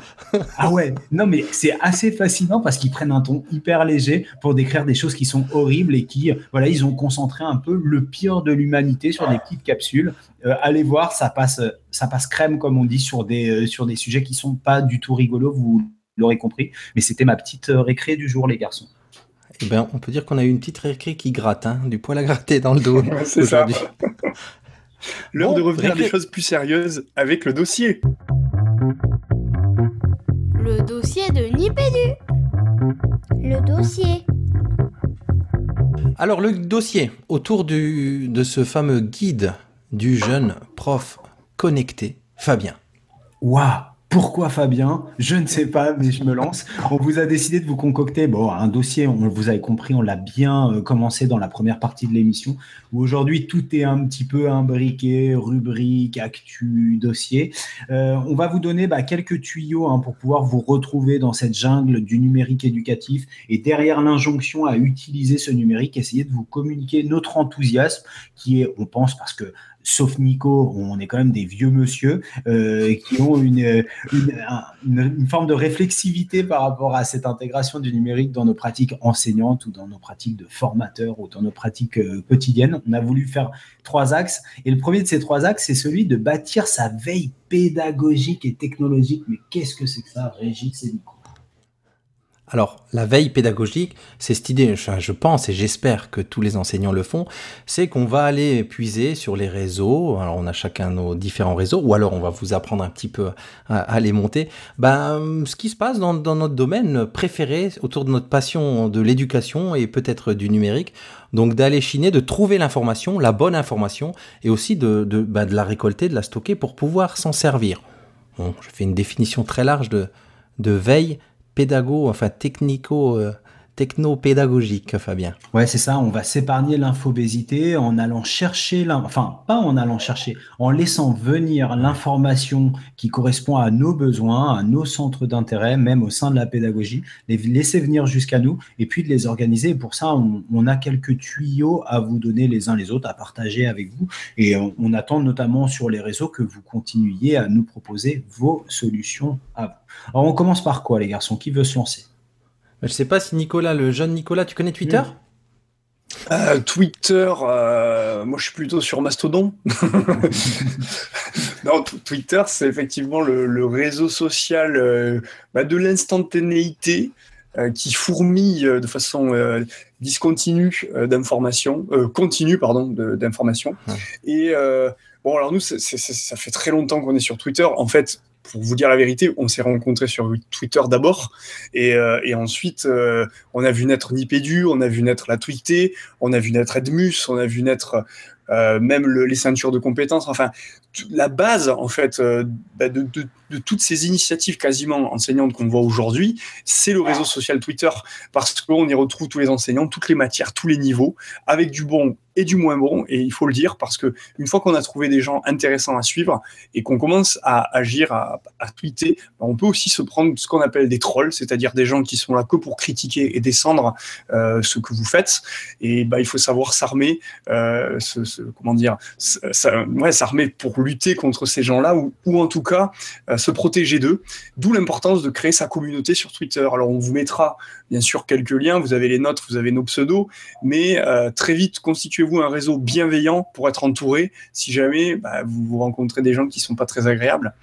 ah ouais, non, mais c'est assez fascinant parce qu'ils prennent un ton hyper léger pour décrire des choses qui sont horribles et qui, voilà, ils ont concentré un peu le pire de l'humanité sur des petites capsules. Euh, allez voir, ça passe, ça passe crème, comme on dit, sur des, euh, sur des sujets qui sont pas du tout rigolos, vous l'aurez compris. Mais c'était ma petite euh, récré du jour, les garçons. Eh ben, on peut dire qu'on a eu une petite récré qui gratte, hein, du poil à gratter dans le dos <laughs> aujourd'hui. <laughs> L'heure de revenir à des choses plus sérieuses avec le dossier. Le dossier de Nipédu. Le dossier. Alors le dossier autour du, de ce fameux guide du jeune prof connecté, Fabien. Waouh pourquoi Fabien? Je ne sais pas, mais je me lance. On vous a décidé de vous concocter bon, un dossier, on, vous avez compris, on l'a bien euh, commencé dans la première partie de l'émission, où aujourd'hui tout est un petit peu imbriqué, rubrique, actu, dossier. Euh, on va vous donner bah, quelques tuyaux hein, pour pouvoir vous retrouver dans cette jungle du numérique éducatif et derrière l'injonction à utiliser ce numérique, essayer de vous communiquer notre enthousiasme qui est, on pense, parce que sauf Nico, on est quand même des vieux monsieur euh, qui ont une, une, forme de réflexivité par rapport à cette intégration du numérique dans nos pratiques enseignantes ou dans nos pratiques de formateurs ou dans nos pratiques euh, quotidiennes. On a voulu faire trois axes. Et le premier de ces trois axes, c'est celui de bâtir sa veille pédagogique et technologique. Mais qu'est-ce que c'est que ça, Régis et Nico alors, la veille pédagogique, c'est cette idée, je pense et j'espère que tous les enseignants le font, c'est qu'on va aller puiser sur les réseaux, alors on a chacun nos différents réseaux, ou alors on va vous apprendre un petit peu à, les monter, ben, ce qui se passe dans, notre domaine préféré, autour de notre passion de l'éducation et peut-être du numérique, donc d'aller chiner, de trouver l'information, la bonne information, et aussi de, ben, la récolter, de la stocker pour pouvoir s'en servir. Bon, je fais une définition très large de, de veille pédago, enfin technico, euh, techno-pédagogique, Fabien. Ouais, c'est ça. On va s'épargner l'infobésité en allant chercher, enfin, pas en allant chercher, en laissant venir l'information qui correspond à nos besoins, à nos centres d'intérêt, même au sein de la pédagogie, les laisser venir jusqu'à nous et puis de les organiser. Pour ça, on, a quelques tuyaux à vous donner les uns les autres, à partager avec vous. Et on, on attend notamment sur les réseaux que vous continuiez à nous proposer vos solutions à vous. Alors, on commence par quoi, les garçons? Qui veut se lancer? Je sais pas si Nicolas, le jeune Nicolas, tu connais Twitter? Euh, Twitter, euh, moi je suis plutôt sur Mastodon. <laughs> non, Twitter, c'est effectivement le, réseau social euh, bah, de l'instantanéité qui fourmille de façon discontinue d'informations, continue pardon d'informations. Et bon, alors nous, ça fait très longtemps qu'on est sur Twitter. En fait, pour vous dire la vérité, on s'est rencontrés sur Twitter d'abord, et, euh, ensuite euh, on a vu naître Nipédu, on a vu naître la Tweetée, on a vu naître Edmus, on a vu naître euh, même les ceintures de compétences. Enfin, la base en fait bah, de, toutes ces initiatives quasiment enseignantes qu'on voit aujourd'hui, c'est le réseau social Twitter, parce qu'on y retrouve tous les enseignants, toutes les matières, tous les niveaux, avec du bon et du moins bon, et il faut le dire, parce que une fois qu'on a trouvé des gens intéressants à suivre et qu'on commence à agir, à, tweeter, bah, on peut aussi se prendre ce qu'on appelle des trolls, c'est-à-dire des gens qui sont là que pour critiquer et descendre euh, ce que vous faites. Et bah, il faut savoir s'armer, euh, comment dire, ouais, s'armer pour lutter contre ces gens-là ou, en tout cas euh, se protéger d'eux. D'où l'importance de créer sa communauté sur Twitter. Alors on vous mettra bien sûr quelques liens, vous avez les notes, vous avez nos pseudos, mais euh, très vite constituez-vous un réseau bienveillant pour être entouré si jamais bah, vous, vous rencontrez des gens qui sont pas très agréables.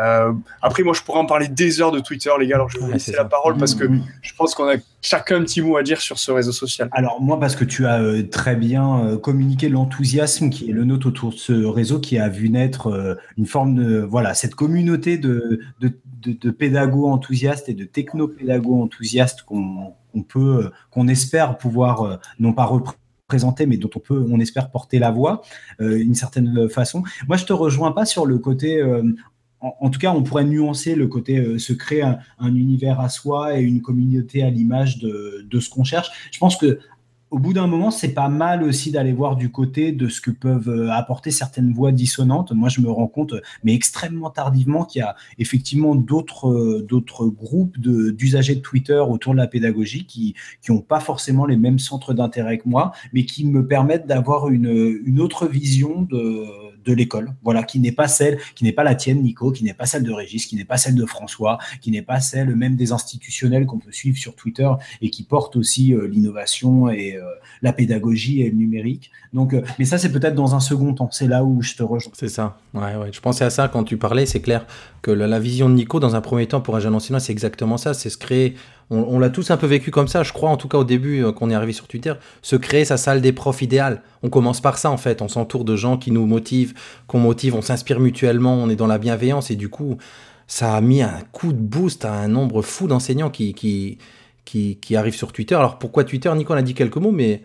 Euh, après, moi, je pourrais en parler des heures de Twitter, les gars. Alors, je vais vous laisser la parole parce que Mmh. je pense qu'on a chacun un petit mot à dire sur ce réseau social. Alors moi, parce que tu as euh, très bien euh, communiqué l'enthousiasme qui est le nôtre autour de ce réseau qui a vu naître une forme de voilà cette communauté de, de, de, de pédagogues enthousiastes et de technopédagogues enthousiastes qu'on peut qu'on espère pouvoir non pas représenter mais dont on peut on espère porter la voix euh, d'une certaine façon. Moi, je te rejoins pas sur le côté euh, en, tout cas, on pourrait nuancer le côté euh, se créer un, un univers à soi et une communauté à l'image de, ce qu'on cherche. Je pense que au bout d'un moment, c'est pas mal aussi d'aller voir du côté de ce que peuvent euh, apporter certaines voix dissonantes. Moi, je me rends compte, mais extrêmement tardivement, qu'il y a effectivement d'autres euh, groupes d'usagers de, Twitter autour de la pédagogie qui qui n'ont pas forcément les mêmes centres d'intérêt que moi, mais qui me permettent d'avoir une, une autre vision de, de l'école. Voilà, qui n'est pas celle, qui n'est pas la tienne, Nico, qui n'est pas celle de Régis, qui n'est pas celle de François, qui n'est pas celle même des institutionnels qu'on peut suivre sur Twitter et qui portent aussi euh, l'innovation et euh, la pédagogie et le numérique. Donc, euh, mais ça, c'est peut-être dans un second temps. C'est là où je te rejoins. C'est ça. Ouais, ouais. Je pensais à ça quand tu parlais. C'est clair que la, la vision de Nico, dans un premier temps, pour un jeune enseignant, c'est exactement ça. C'est se créer. On, l'a tous un peu vécu comme ça, je crois, en tout cas au début, euh, qu'on est arrivé sur Twitter. Se créer sa salle des profs idéale. On commence par ça, en fait. On s'entoure de gens qui nous motivent, qu'on motive, on s'inspire mutuellement, on est dans la bienveillance. Et du coup, ça a mis un coup de boost à un nombre fou d'enseignants qui, qui, qui, arrivent sur Twitter. Alors pourquoi Twitter? Nico on a dit quelques mots, mais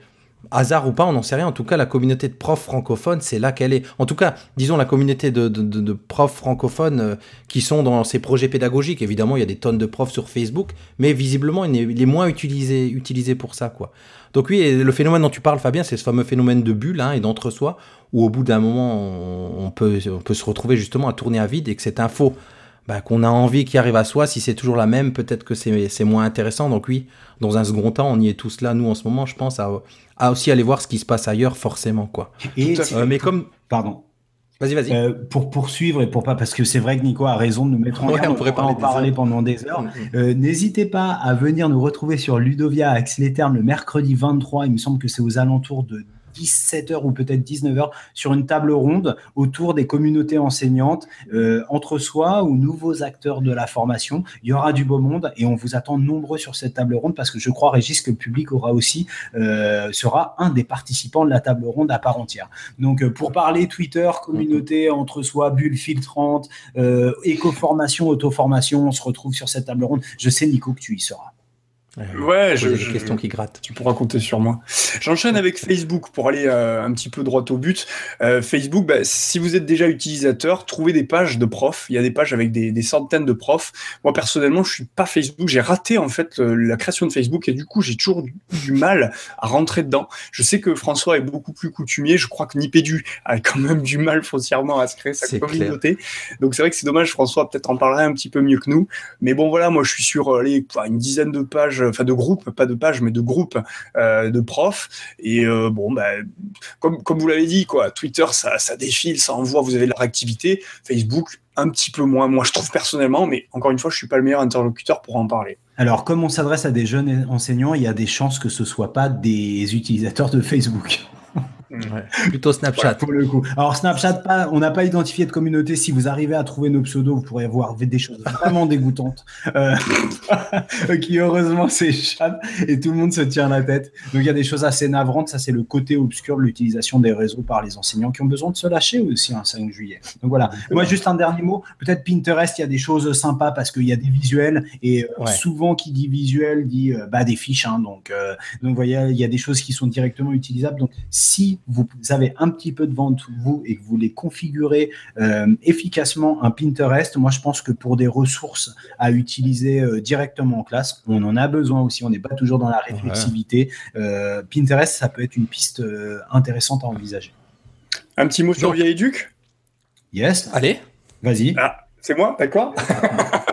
hasard ou pas, on n'en sait rien. En tout cas, la communauté de profs francophones, c'est là qu'elle est. En tout cas, disons la communauté de, de- profs francophones euh, qui sont dans ces projets pédagogiques. Évidemment, il y a des tonnes de profs sur Facebook, mais visiblement, il est, moins utilisé, utilisé pour ça, quoi. Donc oui, le phénomène dont tu parles, Fabien, c'est ce fameux phénomène de bulle hein, et d'entre-soi, où au bout d'un moment, on, peut, on peut se retrouver justement à tourner à vide et que cette info bah, qu'on a envie qui arrive à soi, si c'est toujours la même, peut-être que c'est moins intéressant. Donc oui, dans un second temps, on y est tous là, nous, en ce moment, je pense, à, à aussi aller voir ce qui se passe ailleurs, forcément, quoi. Et. Euh, mais comme... pardon. Vas-y, vas-y. Euh, pour poursuivre et pour pas parce que c'est vrai que Nico a raison de nous mettre en Ouais, garde, on pourrait pourra en parler des parler heures. pendant des heures. Mm, mm. Euh, N'hésitez pas à venir nous retrouver sur Ludovia à Aix-les-Thermes le mercredi 23. Il me semble que c'est aux alentours de 17h ou peut-être 19h sur une table ronde autour des communautés enseignantes, euh, entre soi ou nouveaux acteurs de la formation. Il y aura du beau monde et on vous attend nombreux sur cette table ronde parce que je crois, Régis, que le public aura aussi, euh, sera un des participants de la table ronde à part entière. Donc, euh, pour parler Twitter, communauté entre soi, bulle filtrante, euh, éco-formation, auto-formation, on se retrouve sur cette table ronde. Je sais, Nico, que tu y seras. Euh, Ouais, je, des questions qui grattent. Tu pourras compter sur moi. J'enchaîne avec Facebook pour aller euh, un petit peu droit au but. Euh, Facebook, bah, si vous êtes déjà utilisateur, trouvez des pages de profs. Il y a des pages avec des, des centaines de profs. Moi, personnellement, je suis pas Facebook. J'ai raté en fait la création de Facebook et du coup, j'ai toujours du, du mal à rentrer dedans. Je sais que François est beaucoup plus coutumier. Je crois que Nipédu a quand même du mal foncièrement à se créer sa communauté. Donc c'est vrai que c'est dommage. François peut-être en parlerait un petit peu mieux que nous. Mais bon, voilà, moi, je suis sur quoi, une dizaine de pages, enfin de groupes, pas de pages, mais de groupes euh, de profs. Et euh, bon, bah, comme, comme vous l'avez dit, quoi, Twitter, ça, ça défile, ça envoie, vous avez de la réactivité. Facebook, un petit peu moins, moi, je trouve personnellement, mais encore une fois, je suis pas le meilleur interlocuteur pour en parler. Alors, comme on s'adresse à des jeunes enseignants, il y a des chances que ce soit pas des utilisateurs de Facebook. Ouais. <laughs> Plutôt Snapchat. Pour le coup. Alors, Snapchat, pas, on n'a pas identifié de communauté. Si vous arrivez à trouver nos pseudos, vous pourrez voir des choses vraiment dégoûtantes euh, <laughs> qui, heureusement, s'échappent et tout le monde se tient la tête. Donc, il y a des choses assez navrantes. Ça, c'est le côté obscur de l'utilisation des réseaux par les enseignants qui ont besoin de se lâcher aussi un 5 juillet. Donc, voilà. Moi, juste un dernier mot. Peut-être Pinterest, il y a des choses sympas parce qu'il y a des visuels et euh, Ouais. souvent, qui dit visuel dit euh, bah, des fiches. hein. donc, euh, donc, vous voyez, il y a des choses qui sont directement utilisables. Donc, si vous avez un petit peu devant vous et que vous voulez configurer euh, efficacement un Pinterest, moi, je pense que pour des ressources à utiliser euh, directement en classe, on en a besoin aussi. On n'est pas toujours dans la réflexivité. Euh, Pinterest, ça peut être une piste euh, intéressante à envisager. Un petit mot sur Vieille Duc? Yes, Allez, vas-y. Ah, c'est moi, d'accord <laughs>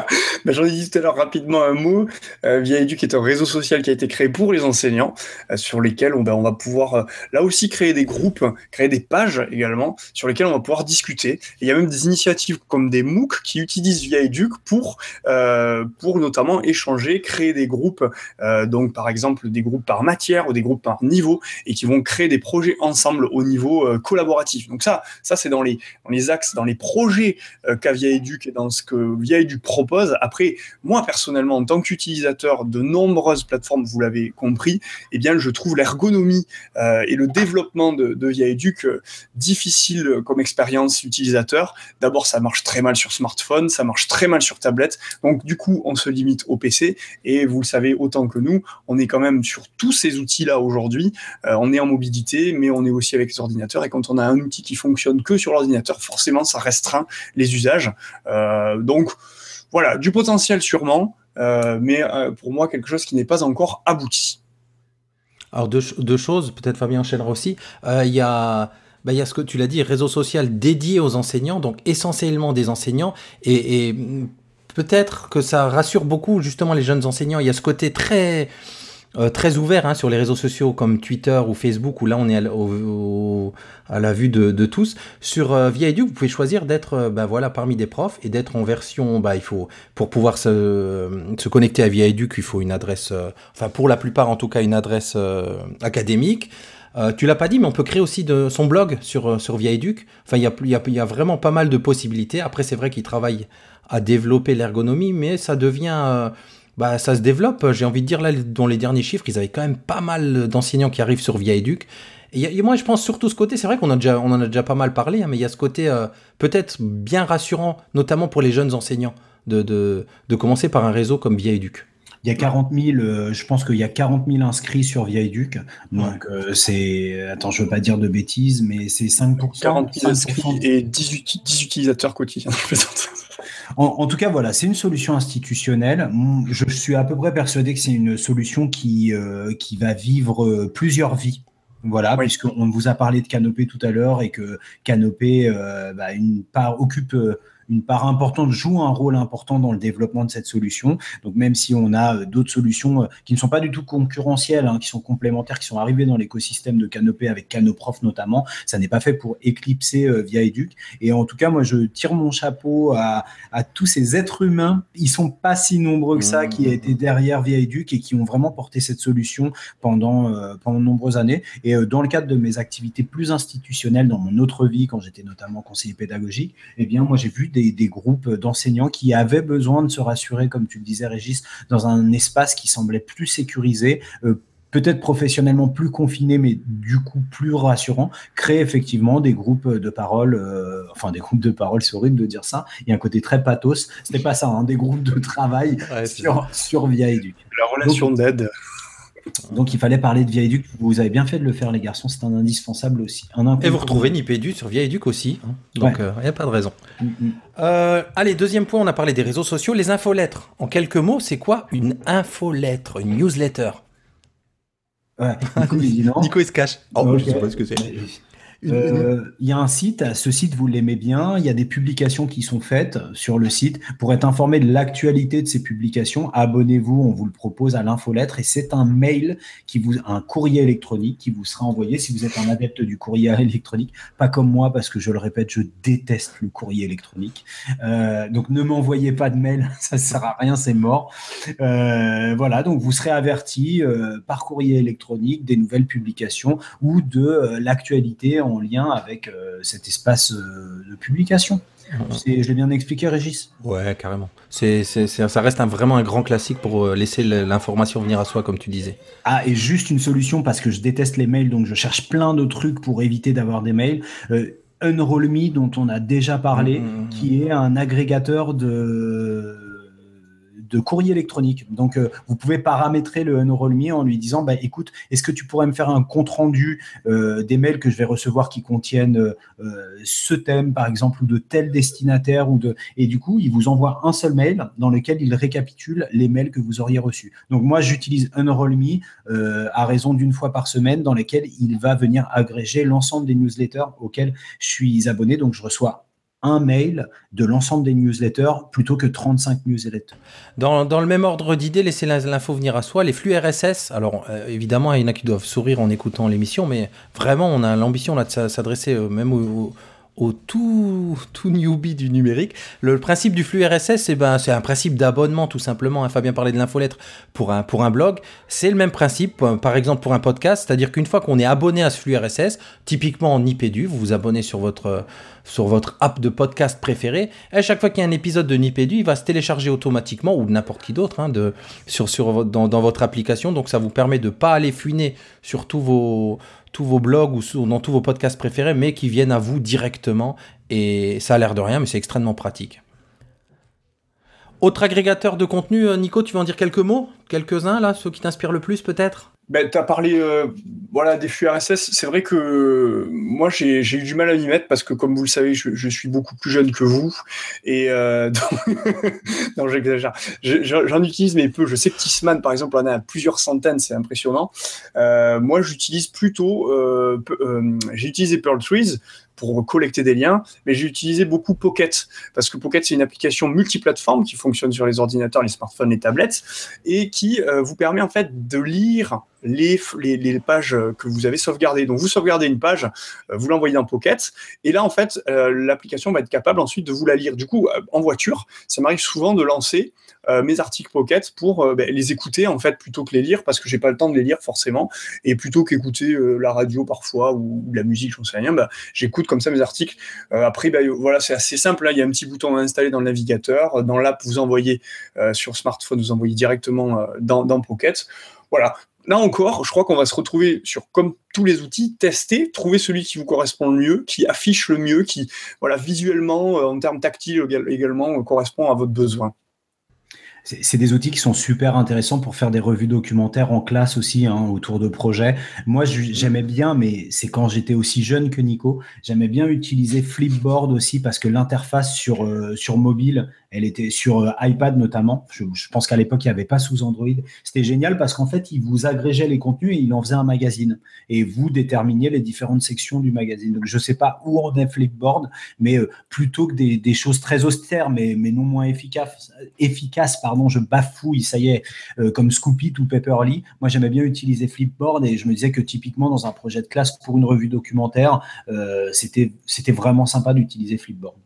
Bah, J'en ai dit tout à l'heure rapidement un mot. Euh, Via Edu, qui est un réseau social qui a été créé pour les enseignants, euh, sur lesquels on, bah, va pouvoir euh, là aussi créer des groupes, créer des pages également, sur lesquelles on va pouvoir discuter. Il y a même des initiatives comme des MOOC qui utilisent Via Edu pour, euh, pour notamment échanger, créer des groupes, donc par exemple des groupes par matière ou des groupes par niveau, et qui vont créer des projets ensemble au niveau collaboratif. Donc ça, ça c'est dans les, dans les axes, dans les projets qu'a Via Edu et dans ce que Via Edu propose. Après, moi personnellement, en tant qu'utilisateur de nombreuses plateformes, vous l'avez compris, eh bien, je trouve l'ergonomie euh, et le développement de, de Via Educ euh, difficile comme expérience utilisateur. D'abord, ça marche très mal sur smartphone, ça marche très mal sur tablette. Donc, du coup, on se limite au PC. Et vous le savez autant que nous, on est quand même sur tous ces outils-là aujourd'hui. Euh, on est en mobilité, mais on est aussi avec les ordinateurs. Et quand on a un outil qui fonctionne que sur l'ordinateur, forcément, ça restreint les usages. Donc, voilà, du potentiel sûrement, euh, mais euh, pour moi, quelque chose qui n'est pas encore abouti. Alors deux, ch- deux choses, peut-être Fabien enchaînera aussi. Euh, Il y a... bah, il y a ce que tu l'as dit, réseau social dédié aux enseignants, donc essentiellement des enseignants, et, et, mm, peut-être que ça rassure beaucoup justement les jeunes enseignants. Il y a ce côté très euh, très ouvert hein, sur les réseaux sociaux comme Twitter ou Facebook, où là on est à, la vue de, tous. Sur euh, Via Edu, vous pouvez choisir d'être euh, bah, voilà, parmi des profs et d'être en version, bah, il faut, pour pouvoir se, connecter à Via Edu, il faut une adresse, euh, enfin pour la plupart en tout cas, une adresse euh, académique. Tu l'as pas dit, mais on peut créer aussi son blog sur, sur Via Educ. Enfin, il y a, y, a, vraiment pas mal de possibilités. Après, c'est vrai qu'il travaille à développer l'ergonomie, mais ça devient... bah, ça se développe. J'ai envie de dire, là, dans les derniers chiffres, ils avaient quand même pas mal d'enseignants qui arrivent sur Via Educ. Et, moi, je pense surtout ce côté, c'est vrai qu'on a déjà, on en a déjà pas mal parlé, hein, mais il y a ce côté euh, peut-être bien rassurant, notamment pour les jeunes enseignants, de, de, de commencer par un réseau comme Via Educ. Il y a 40 000, euh, je pense qu'il y a 40 000 inscrits sur Via Educ. Donc, euh, c'est, attends, je veux pas dire de bêtises, mais c'est 5%. 40 000 5%. inscrits et 10, uti- 10 utilisateurs quotidiens. <laughs> En, en tout cas, voilà, c'est une solution institutionnelle. Mm, Je suis à peu près persuadé que c'est une solution qui, euh, qui va vivre euh, plusieurs vies. Voilà, Oui. puisqu'on vous a parlé de Canopé tout à l'heure et que Canopé euh, bah, une part, occupe euh, une part importante, joue un rôle important dans le développement de cette solution. Donc même si on a euh, d'autres solutions euh, qui ne sont pas du tout concurrentielles, hein, qui sont complémentaires, qui sont arrivées dans l'écosystème de Canopé avec Canoprof notamment, ça n'est pas fait pour éclipser euh, Via Educ. Et en tout cas, moi, je tire mon chapeau à, à tous ces êtres humains. Ils sont pas si nombreux que ça qui étaient derrière Via Educ et qui ont vraiment porté cette solution pendant, euh, pendant de nombreuses années. Et euh, dans le cadre de mes activités plus institutionnelles dans mon autre vie, quand j'étais notamment conseiller pédagogique, eh bien, moi, j'ai vu des, des groupes d'enseignants qui avaient besoin de se rassurer, comme tu le disais, Régis, dans un espace qui semblait plus sécurisé, euh, peut-être professionnellement plus confiné, mais du coup plus rassurant, créer effectivement des groupes de parole, euh, enfin des groupes de parole, c'est horrible de dire ça, il y a un côté très pathos, c'était pas ça, hein, des groupes de travail sur, sur Via Educ. La relation d'aide. Donc il fallait parler de Via Educ, vous avez bien fait de le faire les garçons, c'est un indispensable aussi. Un Et vous retrouvez Nipédu sur Via Educ aussi. hein. Donc, il Ouais. n'y a pas de raison. Mm, mm. Euh, allez, deuxième point, on a parlé des réseaux sociaux. Les infolettres. En quelques mots, c'est quoi une infolettre, une newsletter? Ouais, <laughs> Nico, il. Nico, se cache. Oh, Ok. je sais pas ce que c'est. Euh, Il y a un site, ce site vous l'aimez bien, il y a des publications qui sont faites sur le site. Pour être informé de l'actualité de ces publications, abonnez-vous, on vous le propose à l'infolettre et c'est un mail qui vous, un courrier électronique qui vous sera envoyé si vous êtes un adepte du courrier <laughs> électronique, pas comme moi parce que je le répète, je déteste le courrier électronique. Euh, donc ne m'envoyez pas de mail, <laughs> ça sert à rien, c'est mort. Euh, voilà, donc vous serez averti par courrier électronique des nouvelles publications ou de l'actualité en lien avec euh, cet espace euh, de publication. Je l'ai bien expliqué, Régis? Ouais, carrément. C'est, ça reste un- vraiment un grand classique pour euh, laisser l'information venir à soi, comme tu disais. Ah, et juste une solution parce que je déteste les mails, donc je cherche plein de trucs pour éviter d'avoir des mails. Euh, Unroll.me, dont on a déjà parlé, Mhm. qui est un agrégateur de de courrier électronique. Donc, euh, vous pouvez paramétrer le Unroll.me en lui disant, bah, écoute, est-ce que tu pourrais me faire un compte rendu euh, des mails que je vais recevoir qui contiennent euh, ce thème, par exemple, ou de tel destinataire, ou de et du coup, il vous envoie un seul mail dans lequel il récapitule les mails que vous auriez reçus. Donc, moi, j'utilise Unroll.me euh, à raison d'une fois par semaine, dans lesquelles il va venir agréger l'ensemble des newsletters auxquels je suis abonné. Donc, je reçois un mail de l'ensemble des newsletters plutôt que 35 newsletters. Dans, dans le même ordre d'idée, laissez l'info venir à soi. Les flux RSS, alors euh, évidemment, il y en a qui doivent sourire en écoutant l'émission, mais vraiment, on a l'ambition là de s'adresser euh, même aux, au tout, tout newbie du numérique. Le, principe du flux RSS, eh ben, c'est un principe d'abonnement tout simplement. Hein. Fabien parlait de l'infolettre pour un, pour un blog. C'est le même principe, euh, par exemple pour un podcast, c'est-à-dire qu'une fois qu'on est abonné à ce flux RSS, typiquement en IPDU, vous vous abonnez sur votre, sur votre app de podcast préféré, à chaque fois qu'il y a un épisode de Nipédu, il va se télécharger automatiquement, ou n'importe qui d'autre, hein, sur, sur, dans, dans votre application. Donc ça vous permet de ne pas aller fuiner sur tous vos vos blogs ou dans tous vos podcasts préférés, mais qui viennent à vous directement. Et ça a l'air de rien, mais c'est extrêmement pratique. Autre agrégateur de contenu, euh, Nico, tu veux en dire quelques mots? Quelques-uns, là, ceux qui t'inspirent le plus, peut-être? Ben, tu as parlé euh, voilà, des flux RSS. C'est vrai que moi, j'ai eu du mal à m'y mettre parce que, comme vous le savez, je, suis beaucoup plus jeune que vous. Et euh, <laughs> non, j'exagère. J'en utilise, mais peu. Je sais que Tissman, par exemple, en a plusieurs centaines. C'est impressionnant. Euh, moi, j'utilise plutôt. Euh, j'ai utilisé Pearl Trees pour collecter des liens, mais j'ai utilisé beaucoup Pocket parce que Pocket c'est une application multiplateforme qui fonctionne sur les ordinateurs, les smartphones, les tablettes et qui vous permet en fait de lire les, pages que vous avez sauvegardées. Donc, vous sauvegardez une page, euh, vous l'envoyez dans Pocket, et là, en fait, euh, l'application va être capable ensuite de vous la lire. Du coup, euh, en voiture, ça m'arrive souvent de lancer mes articles Pocket pour ben, les écouter, en fait, plutôt que les lire, parce que j'ai pas le temps de les lire forcément, et plutôt qu'écouter la radio parfois ou, la musique, j'en sais rien, ben, j'écoute comme ça mes articles. après, ben, voilà, c'est assez simple. Là, il y a un petit bouton à installer dans le navigateur. Dans l'app, vous envoyez sur smartphone, vous envoyez directement dans, dans Pocket. Voilà, là encore, je crois qu'on va se retrouver sur, comme tous les outils, tester, trouver celui qui vous correspond le mieux, qui affiche le mieux, qui, voilà, visuellement, euh, en termes tactiles également, correspond à votre besoin c'est des outils qui sont super intéressants pour faire des revues documentaires en classe aussi hein, autour de projets. Moi, j'aimais bien, mais c'est quand j'étais aussi jeune que Nico, j'aimais bien utiliser Flipboard aussi parce que l'interface sur, euh, sur mobile elle était sur euh, iPad notamment. Je, pense qu'à l'époque, il n'y avait pas sous Android. C'était génial parce qu'en fait, il vous agrégeait les contenus et il en faisait un magazine. Et vous déterminiez les différentes sections du magazine. Donc, je ne sais pas où on est Flipboard, mais euh, plutôt que des, choses très austères, mais, mais non moins efficaces, efficaces, pardon, je bafouille, ça y est, euh, comme Scoopy ou Pepperly. Moi, j'aimais bien utiliser Flipboard et je me disais que typiquement, dans un projet de classe pour une revue documentaire, c'était vraiment sympa d'utiliser Flipboard.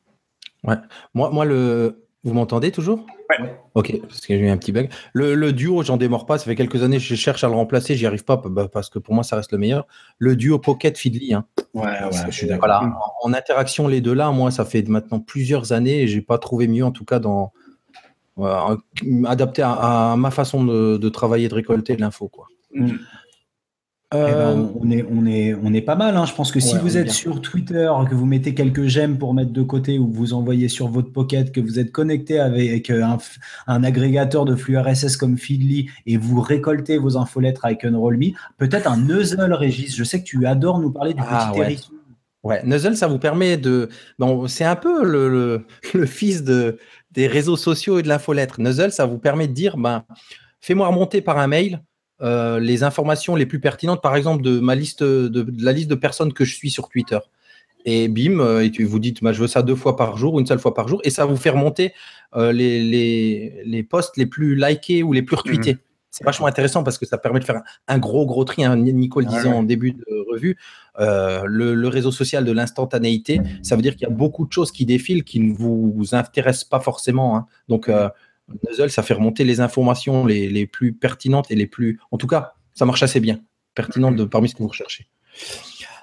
Ouais. Moi, moi le, vous m'entendez toujours? Ouais. Ok, parce que j'ai eu un petit bug. Le, duo, j'en démords pas. Ça fait quelques années que je cherche à le remplacer. J'y arrive pas bah, parce que pour moi, ça reste le meilleur. Le duo Pocket Fidli. Hein. Ouais, ouais, je suis d'accord. Voilà, en, interaction, les deux là, moi, ça fait maintenant plusieurs années et j'ai pas trouvé mieux, en tout cas, dans adapté à, ma façon de, travailler, de récolter de l'info. quoi. Mm. Eh ben, euh, on, est, on, est, on est pas mal. Hein. Je pense que si vous êtes sur Twitter, que vous mettez quelques j'aime pour mettre de côté ou vous envoyez sur votre pocket, que vous êtes connecté avec un, un agrégateur de flux RSS comme Feedly et vous récoltez vos infolettres avec Unroll.me, peut-être un Nuzzle, Régis. Je sais que tu adores nous parler du ah, petit ouais. ouais. Nuzzle, ça vous permet de. Bon, c'est un peu le, le, fils de, des réseaux sociaux et de l'infolettre. Nuzzle, ça vous permet de dire ben, fais-moi remonter par un mail euh, les informations les plus pertinentes, par exemple, de ma liste, de, la liste de personnes que je suis sur Twitter. Et bim, euh, et tu vous dites, bah, je veux ça deux fois par jour, une seule fois par jour, et ça vous fait remonter euh, les, les, les, posts les plus likés ou les plus retweetés. Mmh. C'est vachement intéressant parce que ça permet de faire un, gros, gros tri. Hein. Nico le disait en début de revue, le, réseau social de l'instantanéité, ça veut dire qu'il y a beaucoup de choses qui défilent qui ne vous, intéressent pas forcément. Hein. Donc, Nuzzle, ça fait remonter les informations les, plus pertinentes et les plus. En tout cas, ça marche assez bien. Pertinentes de, parmi ce que vous recherchez.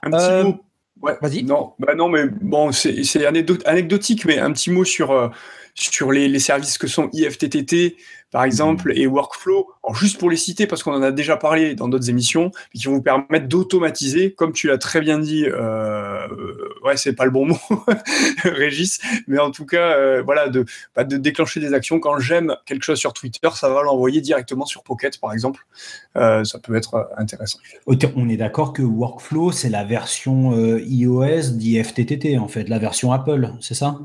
Un petit euh, mot. Ouais, vas-y. Non, bah non, mais bon, c'est anecdotique, mais un petit mot sur, euh, sur les, les, services que sont IFTTT, par exemple, et Workflow, juste pour les citer, parce qu'on en a déjà parlé dans d'autres émissions, qui vont vous permettre d'automatiser, comme tu l'as très bien dit, euh, ouais, c'est pas le bon mot, <laughs> Régis, mais en tout cas, euh, voilà, de, bah, de déclencher des actions. Quand j'aime quelque chose sur Twitter, ça va l'envoyer directement sur Pocket, par exemple. Euh, ça peut être intéressant. On est d'accord que Workflow, c'est la version iOS d'IFTTT, en fait, la version Apple, c'est ça?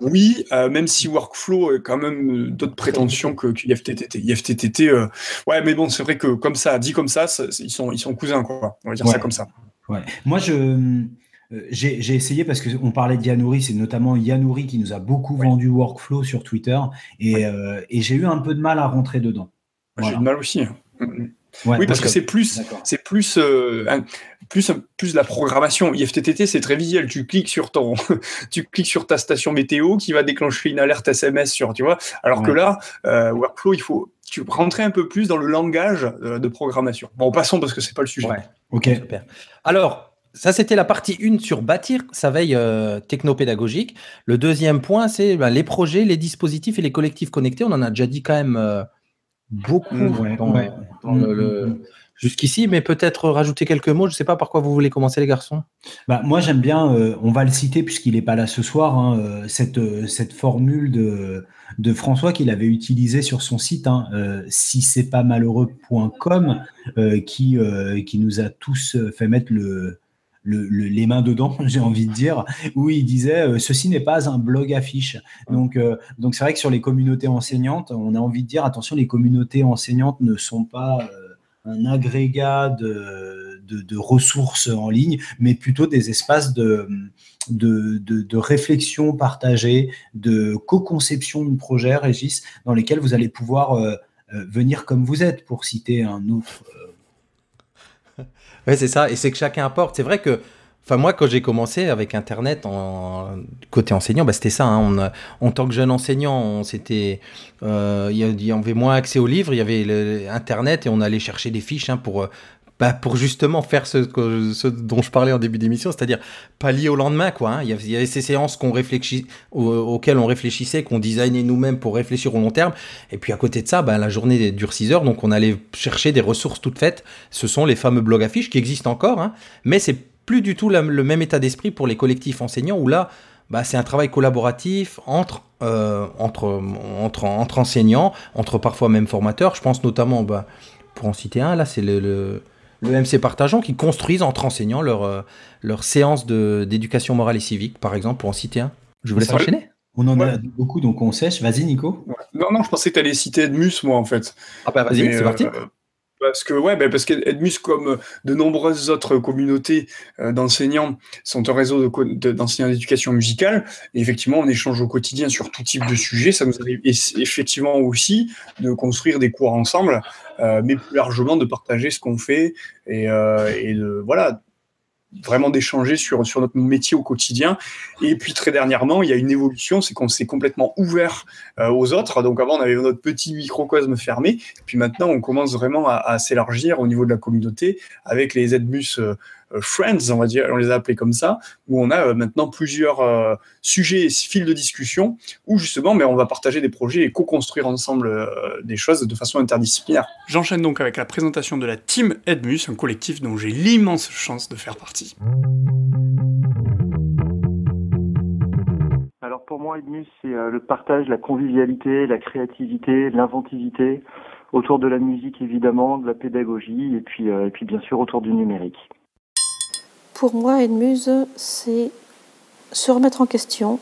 Oui, euh, même si Workflow a quand même euh, d'autres prétentions que, IFTTT. IFTTT, euh, ouais, mais bon, c'est vrai que comme ça, dit comme ça, ils, sont, ils sont cousins, quoi. On va dire ça comme ça. Ouais. Moi, je, j'ai essayé parce qu'on parlait d'Yanouri, c'est notamment Yanouri qui nous a beaucoup vendu Workflow sur Twitter et, euh, et j'ai eu un peu de mal à rentrer dedans. J'ai eu de mal aussi. Oui, parce que c'est plus, c'est plus, euh, plus, plus la programmation. IFTTT, c'est très visuel. Tu cliques sur ton, <laughs> tu cliques sur ta station météo qui va déclencher une alerte SMS sur, tu vois. Alors que là, Workflow, il faut, tu rentrer un peu plus dans le langage de programmation. Bon, passons parce que c'est pas le sujet. Ok. Super. Alors, ça, c'était la partie 1 sur bâtir sa veille euh, technopédagogique. Le deuxième point, c'est ben, les projets, les dispositifs et les collectifs connectés. On en a déjà dit quand même euh, beaucoup jusqu'ici, mais peut-être rajouter quelques mots. Je ne sais pas par quoi vous voulez commencer, les garçons. Bah, moi, j'aime bien, euh, on va le citer puisqu'il n'est pas là ce soir, hein, cette, cette formule de, de François qu'il avait utilisée sur son site, hein, si c'est pas malheureux.com, qui, qui nous a tous fait mettre le les mains dedans, <laughs> j'ai envie de dire, où il disait euh, ceci n'est pas un blog affiche. Donc, euh, donc c'est vrai que sur les communautés enseignantes, on a envie de dire attention, les communautés enseignantes ne sont pas euh, un agrégat de, de, ressources en ligne, mais plutôt des espaces de, de, de réflexion partagée, de co-conception de projets, Régis, dans lesquels vous allez pouvoir venir comme vous êtes, pour citer un autre oui, c'est ça. Et c'est que chacun apporte. C'est vrai que. Enfin, moi, quand j'ai commencé avec Internet, côté enseignant, bah, c'était ça. Hein. en tant que jeune enseignant, c'était, euh, il y avait moins accès aux livres, il y avait Internet et on allait chercher des fiches hein, pour bah, pour justement faire ce, ce, dont je parlais en début d'émission, c'est-à-dire pas lié au lendemain, quoi. Hein. Il, y avait, ces séances qu'on auxquelles on réfléchissait, qu'on designait nous-mêmes pour réfléchir au long terme. Et puis à côté de ça, bah, la journée dure 6 heures, donc on allait chercher des ressources toutes faites. Ce sont les fameux blogs affiches qui existent encore, hein, mais c'est plus du tout le même état d'esprit pour les collectifs enseignants où là, bah, c'est un travail collaboratif entre, euh, entre, entre, entre enseignants, entre parfois même formateurs. Je pense notamment, bah, pour en citer un, là, c'est le MC Partageant, qui construisent entre enseignants leur, euh, leur séance d'éducation morale et civique, par exemple, pour en citer un. Je vous laisse enchaîner. On en a beaucoup, donc on sèche. Vas-y, Nico. Non, non, je pensais que tu allais citer Edmus, moi, en fait. Ah bah vas-y, c'est parti. Euh, parce que, ouais, ben parce qu'Edmus, comme de nombreuses autres communautés euh, d'enseignants, sont un réseau d'enseignants d'éducation musicale. Et effectivement, on échange au quotidien sur tout type de sujets. Ça nous arrive effectivement aussi de construire des cours ensemble, euh, mais plus largement de partager ce qu'on fait euh, et de, voilà, vraiment d'échanger sur, sur notre métier au quotidien. Et puis très dernièrement, il y a une évolution, c'est qu'on s'est complètement ouvert euh, aux autres. Donc avant, on avait notre petit microcosme fermé. Puis maintenant, on commence vraiment à, s'élargir au niveau de la communauté avec les euh, euh, friends, on va dire, on les a appelés comme ça, où on a euh, maintenant plusieurs euh, sujets et fils de discussion, où justement, mais on va partager des projets et co-construire ensemble des choses de façon interdisciplinaire. J'enchaîne donc avec la présentation de la Team Edmus, un collectif dont j'ai l'immense chance de faire partie. Alors pour moi, Edmus, c'est le partage, la convivialité, la créativité, l'inventivité, autour de la musique évidemment, de la pédagogie, et puis, et puis bien sûr autour du numérique. Pour moi, Edmuse, c'est se remettre en question,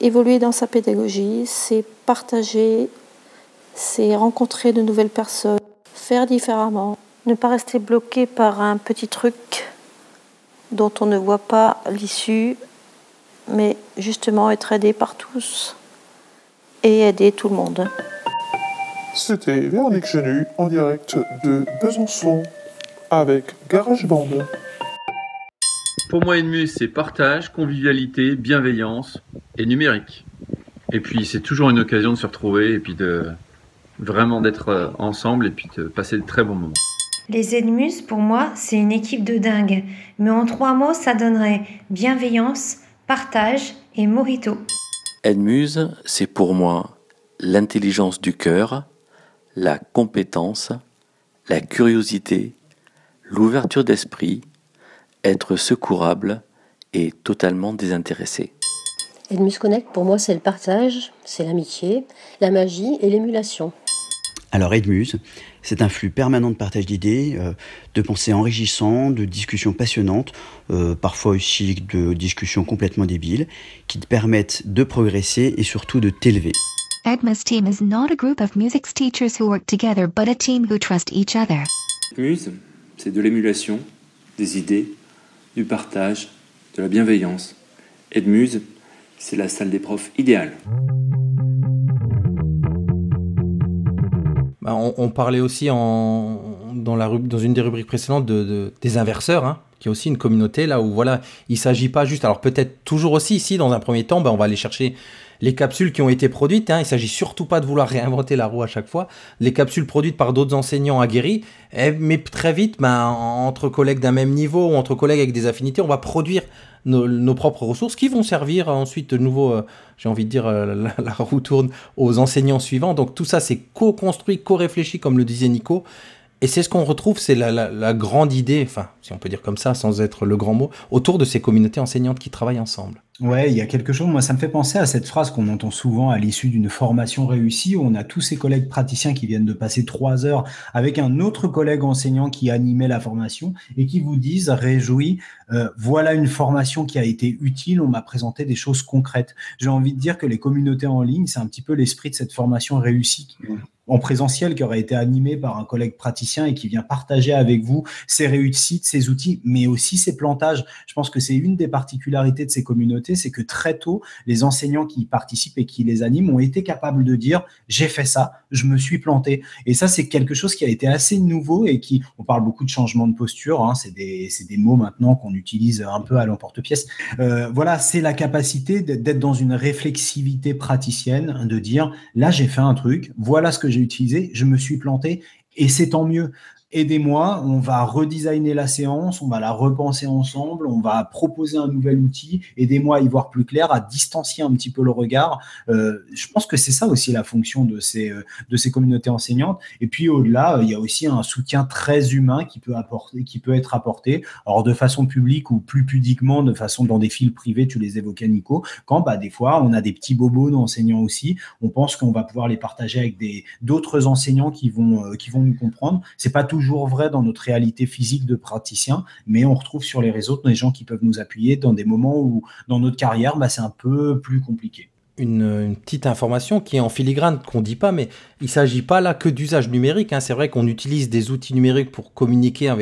évoluer dans sa pédagogie, c'est partager, c'est rencontrer de nouvelles personnes, faire différemment, ne pas rester bloqué par un petit truc dont on ne voit pas l'issue, mais justement être aidé par tous et aider tout le monde. C'était Véronique Chenu en direct de Besançon avec GarageBand. Pour moi, Enmus, c'est partage, convivialité, bienveillance et numérique. Et puis, c'est toujours une occasion de se retrouver et puis de vraiment d'être euh, ensemble et puis de passer de très bons moments. Les Edmus, pour moi, c'est une équipe de dingue. Mais en trois mots, ça donnerait bienveillance, partage et morito. Edmuse, c'est pour moi l'intelligence du cœur, la compétence, la curiosité, l'ouverture d'esprit, être secourable et totalement désintéressé. Edmus Connect, pour moi, c'est le partage, c'est l'amitié, la magie et l'émulation. Alors Edmuse, c'est un flux permanent de partage d'idées, euh, de pensées enrichissantes, de discussions passionnantes, euh, parfois aussi de discussions complètement débiles, qui te permettent de progresser et surtout de t'élever. Edmus team is not a group of music teachers who work together, but a team who trust each other. Edmuse, c'est de l'émulation, des idées, du partage, de la bienveillance. Edmuse, c'est la salle des profs idéale. Bah, on, parlait aussi dans, une des rubriques précédentes de, de- des inverseurs, hein, qui est aussi une communauté là où voilà, il s'agit pas juste. Alors peut-être toujours aussi ici, dans un premier temps, bah, on va aller chercher les capsules qui ont été produites. Hein, il s'agit surtout pas de vouloir réinventer la roue à chaque fois. Les capsules produites par d'autres enseignants aguerris, eh, mais très vite, bah, en- entre collègues d'un même niveau ou entre collègues avec des affinités, on va produire nos, propres ressources qui vont servir ensuite de nouveau, euh, j'ai envie de dire, euh, la roue tourne aux enseignants suivants. Donc tout ça, c'est co-construit, co-réfléchi, comme le disait Nico. Et c'est ce qu'on retrouve, c'est la, grande idée, enfin, si on peut dire comme ça, sans être le grand mot, autour de ces communautés enseignantes qui travaillent ensemble. Ouais, il y a quelque chose, moi ça me fait penser à cette phrase qu'on entend souvent à l'issue d'une formation réussie, où on a tous ces collègues praticiens qui viennent de passer trois heures avec un autre collègue enseignant qui animait la formation et qui vous disent, réjouis, euh, voilà une formation qui a été utile, on m'a présenté des choses concrètes. J'ai envie de dire que les communautés en ligne, c'est un petit peu l'esprit de cette formation réussie en présentiel qui aurait été animée par un collègue praticien et qui vient partager avec vous ses réussites, ses outils, mais aussi ses plantages. Je pense que c'est une des particularités de ces communautés, c'est que très tôt, les enseignants qui y participent et qui les animent ont été capables de dire j'ai fait ça, je me suis planté. Et ça, c'est quelque chose qui a été assez nouveau et qui, on parle beaucoup de changement de posture, hein, c'est des, des mots maintenant qu'on utilise un peu à l'emporte-pièce. Euh, voilà, c'est la capacité d'être dans une réflexivité praticienne, de dire là, j'ai fait un truc, voilà ce que j'ai utilisé, je me suis planté et c'est tant mieux. Aidez-moi, on va redesigner la séance, on va la repenser ensemble, on va proposer un nouvel outil, aidez-moi à y voir plus clair, à distancier un petit peu le regard. Euh, je pense que c'est ça aussi la fonction de ces, euh, de ces communautés enseignantes. Et puis au-delà, euh, il y a aussi un soutien très humain qui peut, apporter, qui peut être apporté, alors de façon publique ou plus pudiquement, de façon dans des fils privés, tu les évoquais Nico, quand bah, des fois on a des petits bobos d'enseignants aussi, on pense qu'on va pouvoir les partager avec d'autres enseignants qui vont, qui vont nous comprendre. C'est pas toujours vrai dans notre réalité physique de praticien, mais on retrouve sur les réseaux des gens qui peuvent nous appuyer dans des moments où dans notre carrière, bah, c'est un peu plus compliqué. Une, une petite information qui est en filigrane, qu'on dit pas, mais il s'agit pas là que d'usage numérique. hein. C'est vrai qu'on utilise des outils numériques pour communiquer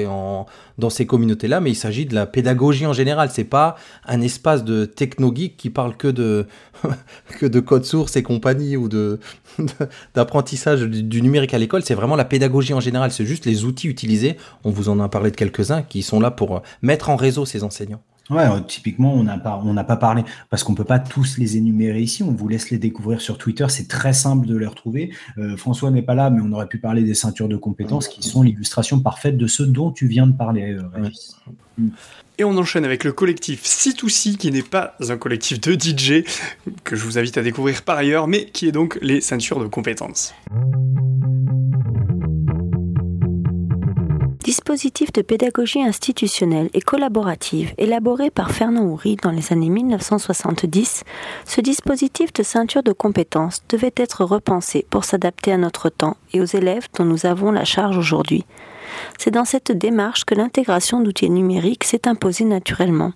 dans ces communautés-là, mais il s'agit de la pédagogie en général. C'est pas un espace de techno-geek qui parle que de, <laughs> que de code source et compagnie ou de, <laughs> d'apprentissage du, du numérique à l'école. C'est vraiment la pédagogie en général. C'est juste les outils utilisés. On vous en a parlé de quelques-uns qui sont là pour mettre en réseau ces enseignants. Ouais, euh, typiquement, on n'a pas, on n'a pas parlé parce qu'on peut pas tous les énumérer ici. On vous laisse les découvrir sur Twitter. C'est très simple de les retrouver. Euh, François n'est pas là, mais on aurait pu parler des ceintures de compétences qui sont l'illustration parfaite de ce dont tu viens de parler, euh, Régis. Et on enchaîne avec le collectif C2C, qui n'est pas un collectif de DJ, que je vous invite à découvrir par ailleurs, mais qui est donc les ceintures de compétences. Dispositif de pédagogie institutionnelle et collaborative élaboré par Fernand Houry dans les années 1970, ce dispositif de ceinture de compétences devait être repensé pour s'adapter à notre temps et aux élèves dont nous avons la charge aujourd'hui. C'est dans cette démarche que l'intégration d'outils numériques s'est imposée naturellement.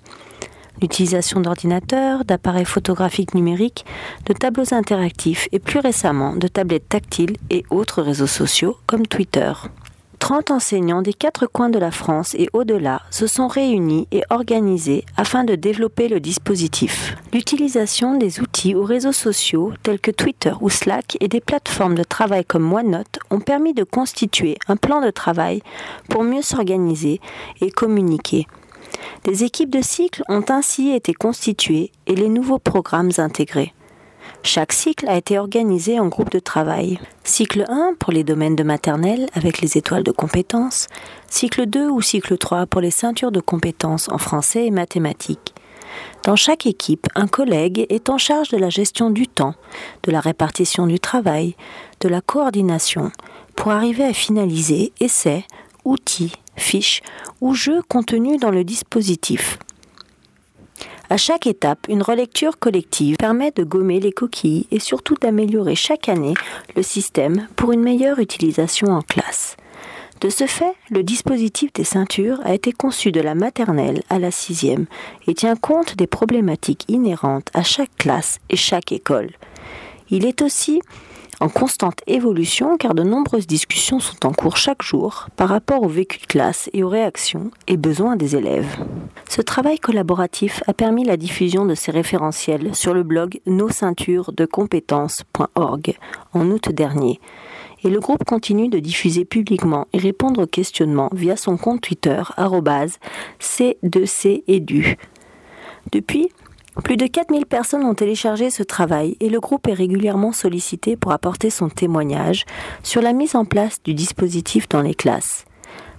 L'utilisation d'ordinateurs, d'appareils photographiques numériques, de tableaux interactifs et plus récemment de tablettes tactiles et autres réseaux sociaux comme Twitter. 30 enseignants des quatre coins de la France et au-delà se sont réunis et organisés afin de développer le dispositif. L'utilisation des outils ou réseaux sociaux tels que Twitter ou Slack et des plateformes de travail comme OneNote ont permis de constituer un plan de travail pour mieux s'organiser et communiquer. Des équipes de cycle ont ainsi été constituées et les nouveaux programmes intégrés. Chaque cycle a été organisé en groupes de travail. Cycle 1 pour les domaines de maternelle avec les étoiles de compétences, cycle 2 ou cycle 3 pour les ceintures de compétences en français et mathématiques. Dans chaque équipe, un collègue est en charge de la gestion du temps, de la répartition du travail, de la coordination, pour arriver à finaliser essais, outils, fiches ou jeux contenus dans le dispositif. À chaque étape, une relecture collective permet de gommer les coquilles et surtout d'améliorer chaque année le système pour une meilleure utilisation en classe. De ce fait, le dispositif des ceintures a été conçu de la maternelle à la sixième et tient compte des problématiques inhérentes à chaque classe et chaque école. Il est aussi en constante évolution car de nombreuses discussions sont en cours chaque jour par rapport au vécu de classe et aux réactions et besoins des élèves. Ce travail collaboratif a permis la diffusion de ces référentiels sur le blog nosceinturesdecompétences.org en août dernier. Et le groupe continue de diffuser publiquement et répondre aux questionnements via son compte Twitter c2cedu. Depuis, plus de 4000 personnes ont téléchargé ce travail et le groupe est régulièrement sollicité pour apporter son témoignage sur la mise en place du dispositif dans les classes.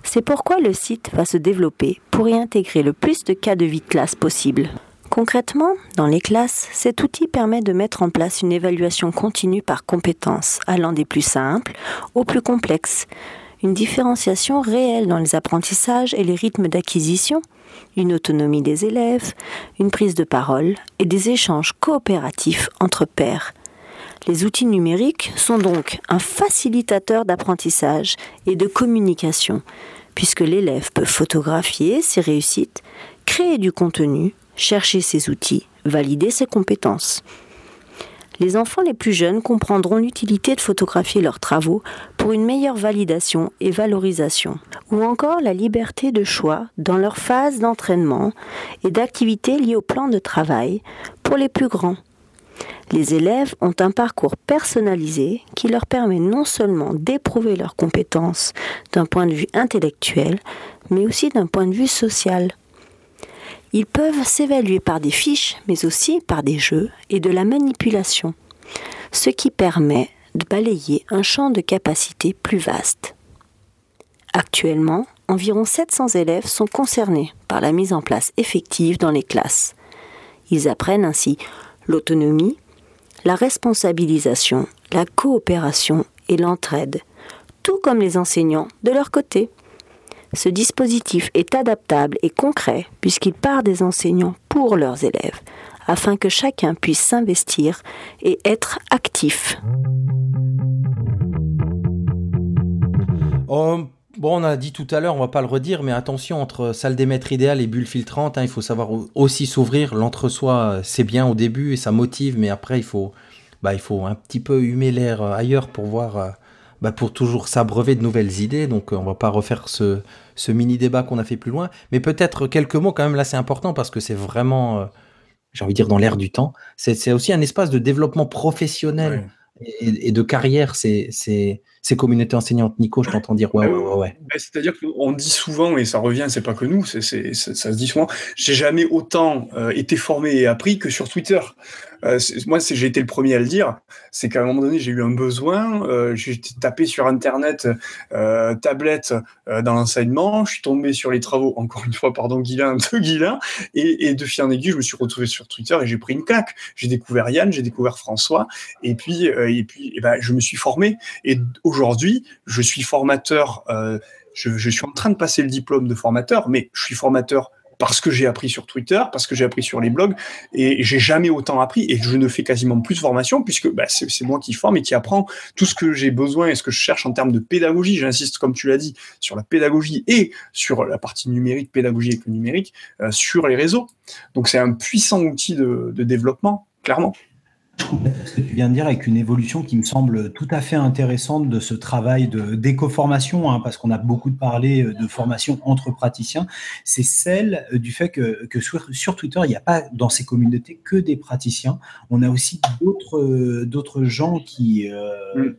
C'est pourquoi le site va se développer pour y intégrer le plus de cas de vie de classe possible. Concrètement, dans les classes, cet outil permet de mettre en place une évaluation continue par compétences, allant des plus simples aux plus complexes, une différenciation réelle dans les apprentissages et les rythmes d'acquisition, une autonomie des élèves, une prise de parole et des échanges coopératifs entre pairs. Les outils numériques sont donc un facilitateur d'apprentissage et de communication, puisque l'élève peut photographier ses réussites, créer du contenu, chercher ses outils, valider ses compétences. Les enfants les plus jeunes comprendront l'utilité de photographier leurs travaux pour une meilleure validation et valorisation, ou encore la liberté de choix dans leur phase d'entraînement et d'activités liées au plan de travail pour les plus grands. Les élèves ont un parcours personnalisé qui leur permet non seulement d'éprouver leurs compétences d'un point de vue intellectuel, mais aussi d'un point de vue social. Ils peuvent s'évaluer par des fiches, mais aussi par des jeux et de la manipulation, ce qui permet de balayer un champ de capacité plus vaste. Actuellement, environ 700 élèves sont concernés par la mise en place effective dans les classes. Ils apprennent ainsi l'autonomie, la responsabilisation, la coopération et l'entraide, tout comme les enseignants de leur côté. Ce dispositif est adaptable et concret puisqu'il part des enseignants pour leurs élèves, afin que chacun puisse s'investir et être actif. Oh, bon, on a dit tout à l'heure, on va pas le redire, mais attention, entre salle des maîtres idéale et bulle filtrante, hein, il faut savoir aussi s'ouvrir. L'entre-soi, c'est bien au début et ça motive, mais après, il faut, bah, il faut un petit peu humer l'air ailleurs pour voir, euh, bah, pour toujours s'abreuver de nouvelles idées. Donc, on va pas refaire ce, ce mini débat qu'on a fait plus loin, mais peut-être quelques mots quand même. Là, c'est important parce que c'est vraiment, euh, j'ai envie de dire, dans l'air du temps. C'est aussi un espace de développement professionnel. Et, et, de carrière, c'est ces communautés enseignantes. Nico, je t'entends dire ouais, ouais, ouais. ouais. C'est-à-dire qu'on dit souvent, et ça revient, c'est pas que nous, c'est c'est- ça, ça se dit souvent, j'ai jamais autant euh, été formé et appris que sur Twitter. Euh, c'est- moi, c'est- j'ai été le premier à le dire. C'est qu'à un moment donné, j'ai eu un besoin. euh, j'ai tapé sur Internet, euh, tablette dans l'enseignement. Je suis tombé sur les travaux, encore une fois, pardon, Guilain, de Guilain. Et, et de fil en aiguille, je me suis retrouvé sur Twitter et j'ai pris une claque. J'ai découvert Yann, j'ai découvert François. Et puis, et puis eh ben, je me suis formé. Et aujourd'hui, je suis formateur. euh, je, suis en train de passer le diplôme de formateur, mais je suis formateur parce que j'ai appris sur Twitter, parce que j'ai appris sur les blogs, et j'ai jamais autant appris, et je ne fais quasiment plus de formation, puisque bah, c'est moi qui forme et qui apprend tout ce que j'ai besoin et ce que je cherche en termes de pédagogie. J'insiste, comme tu l'as dit, sur la pédagogie et sur la partie numérique, pédagogie avec le numérique, euh, sur les réseaux. Donc c'est un puissant outil de développement, clairement. Ce que tu viens de dire avec une évolution qui me semble tout à fait intéressante de ce travail d'éco-formation, hein, parce qu'on a beaucoup parlé euh, de formation entre praticiens, c'est celle euh, du fait que, que sur, Twitter, il n'y a pas dans ces communautés que des praticiens. On a aussi d'autres euh, gens qui euh,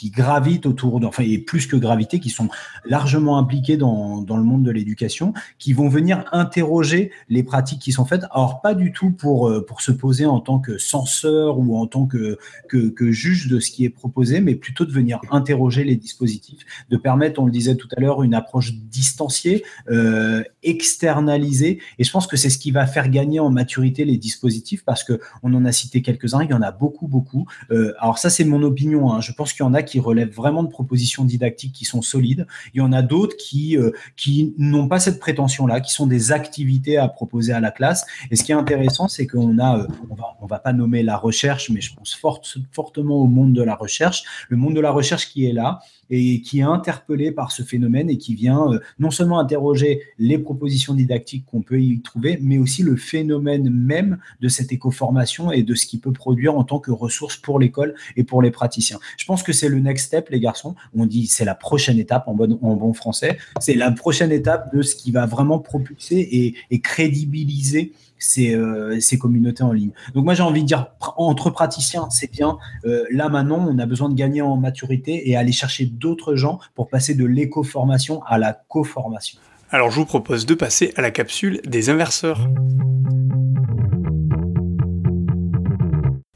qui gravitent autour, de- enfin, et plus que graviter, qui sont largement impliqués dans, dans le monde de l'éducation, qui vont venir interroger les pratiques qui sont faites. Alors, pas du tout pour, euh, pour se poser en tant que censeur ou en tant que, que, que juge de ce qui est proposé, mais plutôt de venir interroger les dispositifs, de permettre, on le disait tout à l'heure, une approche distanciée, euh, externalisée. Et je pense que c'est ce qui va faire gagner en maturité les dispositifs parce que on en a cité quelques-uns, il y en a beaucoup, beaucoup. Euh, alors ça, c'est mon opinion. hein. Je pense qu'il y en a qui relèvent vraiment de propositions didactiques qui sont solides. Il y en a d'autres qui, euh, qui n'ont pas cette prétention-là, qui sont des activités à proposer à la classe. Et ce qui est intéressant, c'est qu'on a, euh, on va, on va pas nommer la recherche, mais je pense fort- fortement au monde de la recherche. Le monde de la recherche qui est là et qui est interpellé par ce phénomène et qui vient euh, non seulement interroger les propositions didactiques qu'on peut y trouver, mais aussi le phénomène même de cette éco-formation et de ce qu'il peut produire en tant que ressource pour l'école et pour les praticiens. Je pense que c'est le next step, les garçons. On dit c'est la prochaine étape en bon, en bon français. C'est la prochaine étape de ce qui va vraiment propulser et, et crédibiliser ces, euh, ces, communautés en ligne. Donc moi j'ai envie de dire entre praticiens c'est bien. Euh, là maintenant on a besoin de gagner en maturité et aller chercher d'autres gens pour passer de l'éco-formation à la co-formation. Alors je vous propose de passer à la capsule des inverseurs.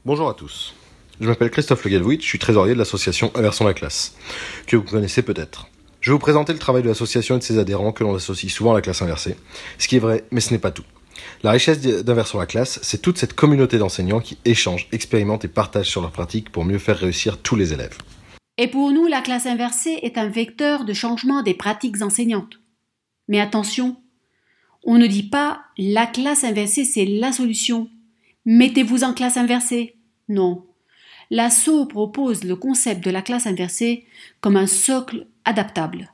Bonjour à tous. Je m'appelle Christophe Le je suis trésorier de l'association Inversons la classe, que vous connaissez peut-être. Je vais vous présenter le travail de l'association et de ses adhérents que l'on associe souvent à la classe inversée. Ce qui est vrai, mais ce n'est pas tout. La richesse d'Inversons la classe, c'est toute cette communauté d'enseignants qui échangent, expérimentent et partagent sur leurs pratiques pour mieux faire réussir tous les élèves. Et pour nous, la classe inversée est un vecteur de changement des pratiques enseignantes. Mais attention, on ne dit pas la classe inversée, c'est la solution. Mettez-vous en classe inversée. Non. L'ASSO propose le concept de la classe inversée comme un socle adaptable.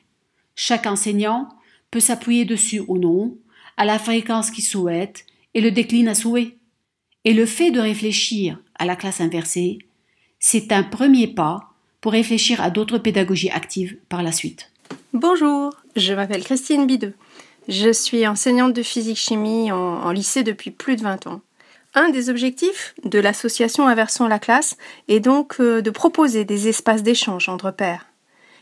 Chaque enseignant peut s'appuyer dessus ou non, à la fréquence qu'il souhaite, et le décline à souhait. Et le fait de réfléchir à la classe inversée, c'est un premier pas pour réfléchir à d'autres pédagogies actives par la suite. Bonjour, je m'appelle Christine Bideux. Je suis enseignante de physique-chimie en, lycée depuis plus de 20 ans. Un des objectifs de l'association Inversons la classe est donc euh, de proposer des espaces d'échange entre pairs,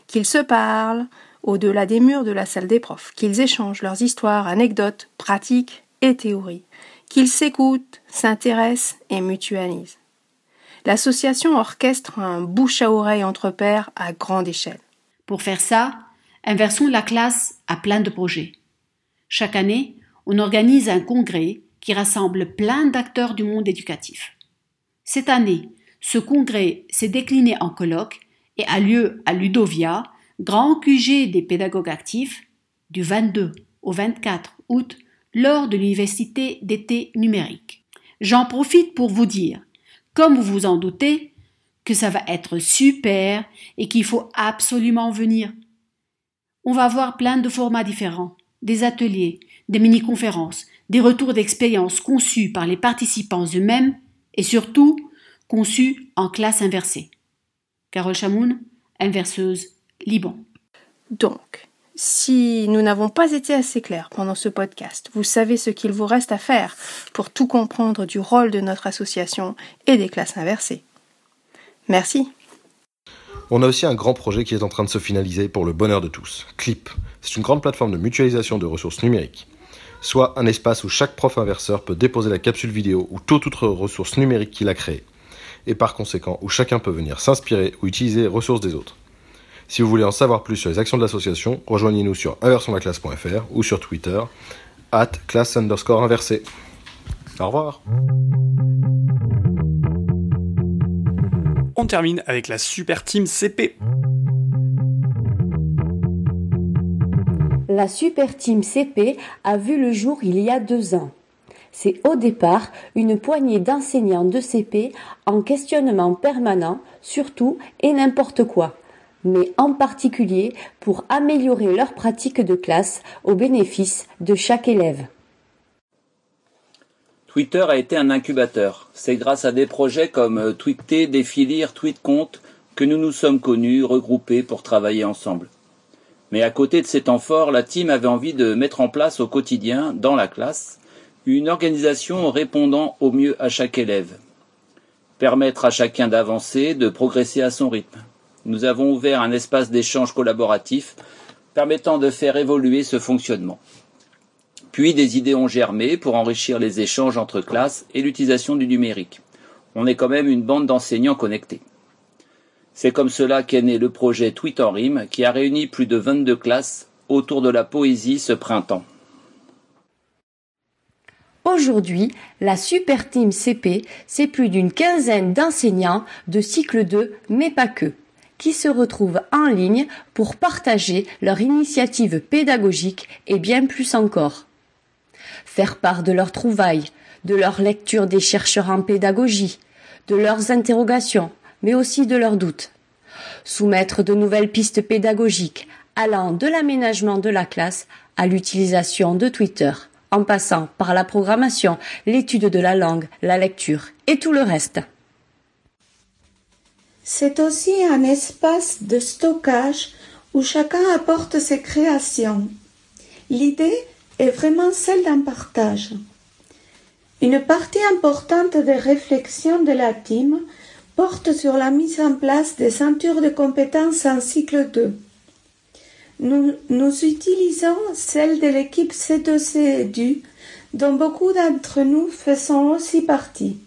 qu'ils se parlent au-delà des murs de la salle des profs, qu'ils échangent leurs histoires, anecdotes, pratiques et théories, qu'ils s'écoutent, s'intéressent et mutualisent. L'association orchestre un bouche à oreille entre pairs à grande échelle. Pour faire ça, Inversons la classe a plein de projets. Chaque année, on organise un congrès qui rassemble plein d'acteurs du monde éducatif. Cette année, ce congrès s'est décliné en colloque et a lieu à Ludovia, grand QG des pédagogues actifs, du 22 au 24 août lors de l'université d'été numérique. J'en profite pour vous dire, comme vous vous en doutez, que ça va être super et qu'il faut absolument venir. On va voir plein de formats différents, des ateliers, des mini-conférences, des retours d'expérience conçus par les participants eux-mêmes et surtout conçus en classe inversée. Carole Chamoun, inverseuse, Liban. Donc, si nous n'avons pas été assez clairs pendant ce podcast, vous savez ce qu'il vous reste à faire pour tout comprendre du rôle de notre association et des classes inversées. Merci. On a aussi un grand projet qui est en train de se finaliser pour le bonheur de tous. Clip. C'est une grande plateforme de mutualisation de ressources numériques. Soit un espace où chaque prof inverseur peut déposer la capsule vidéo ou toute autre ressource numérique qu'il a créée. Et par conséquent, où chacun peut venir s'inspirer ou utiliser les ressources des autres. Si vous voulez en savoir plus sur les actions de l'association, rejoignez-nous sur inversonlaclasse.fr ou sur Twitter, at classe underscore inversé. Au revoir. On termine avec la super team CP. La super team CP a vu le jour il y a deux ans. C'est au départ une poignée d'enseignants de CP en questionnement permanent sur tout et n'importe quoi, mais en particulier pour améliorer leur pratique de classe au bénéfice de chaque élève. Twitter a été un incubateur. C'est grâce à des projets comme Tweeter, Défilir, TweetConte que nous nous sommes connus, regroupés pour travailler ensemble. Mais à côté de ces temps forts, la team avait envie de mettre en place au quotidien, dans la classe, une organisation répondant au mieux à chaque élève. Permettre à chacun d'avancer, de progresser à son rythme. Nous avons ouvert un espace d'échange collaboratif permettant de faire évoluer ce fonctionnement. Puis des idées ont germé pour enrichir les échanges entre classes et l'utilisation du numérique. On est quand même une bande d'enseignants connectés. C'est comme cela qu'est né le projet Tweet en rime qui a réuni plus de 22 classes autour de la poésie ce printemps. Aujourd'hui, la Super Team CP, c'est plus d'une quinzaine d'enseignants de cycle 2, mais pas que, qui se retrouvent en ligne pour partager leur initiative pédagogique et bien plus encore. Faire part de leurs trouvailles, de leur lecture des chercheurs en pédagogie, de leurs interrogations, mais aussi de leurs doutes. soumettre de nouvelles pistes pédagogiques allant de l'aménagement de la classe à l'utilisation de Twitter, en passant par la programmation, l'étude de la langue, la lecture et tout le reste. C'est aussi un espace de stockage où chacun apporte ses créations. L'idée est vraiment celle d'un partage. Une partie importante des réflexions de la team porte sur la mise en place des ceintures de compétences en cycle 2. Nous, nous utilisons celle de l'équipe C2C Edu, dont beaucoup d'entre nous faisons aussi partie.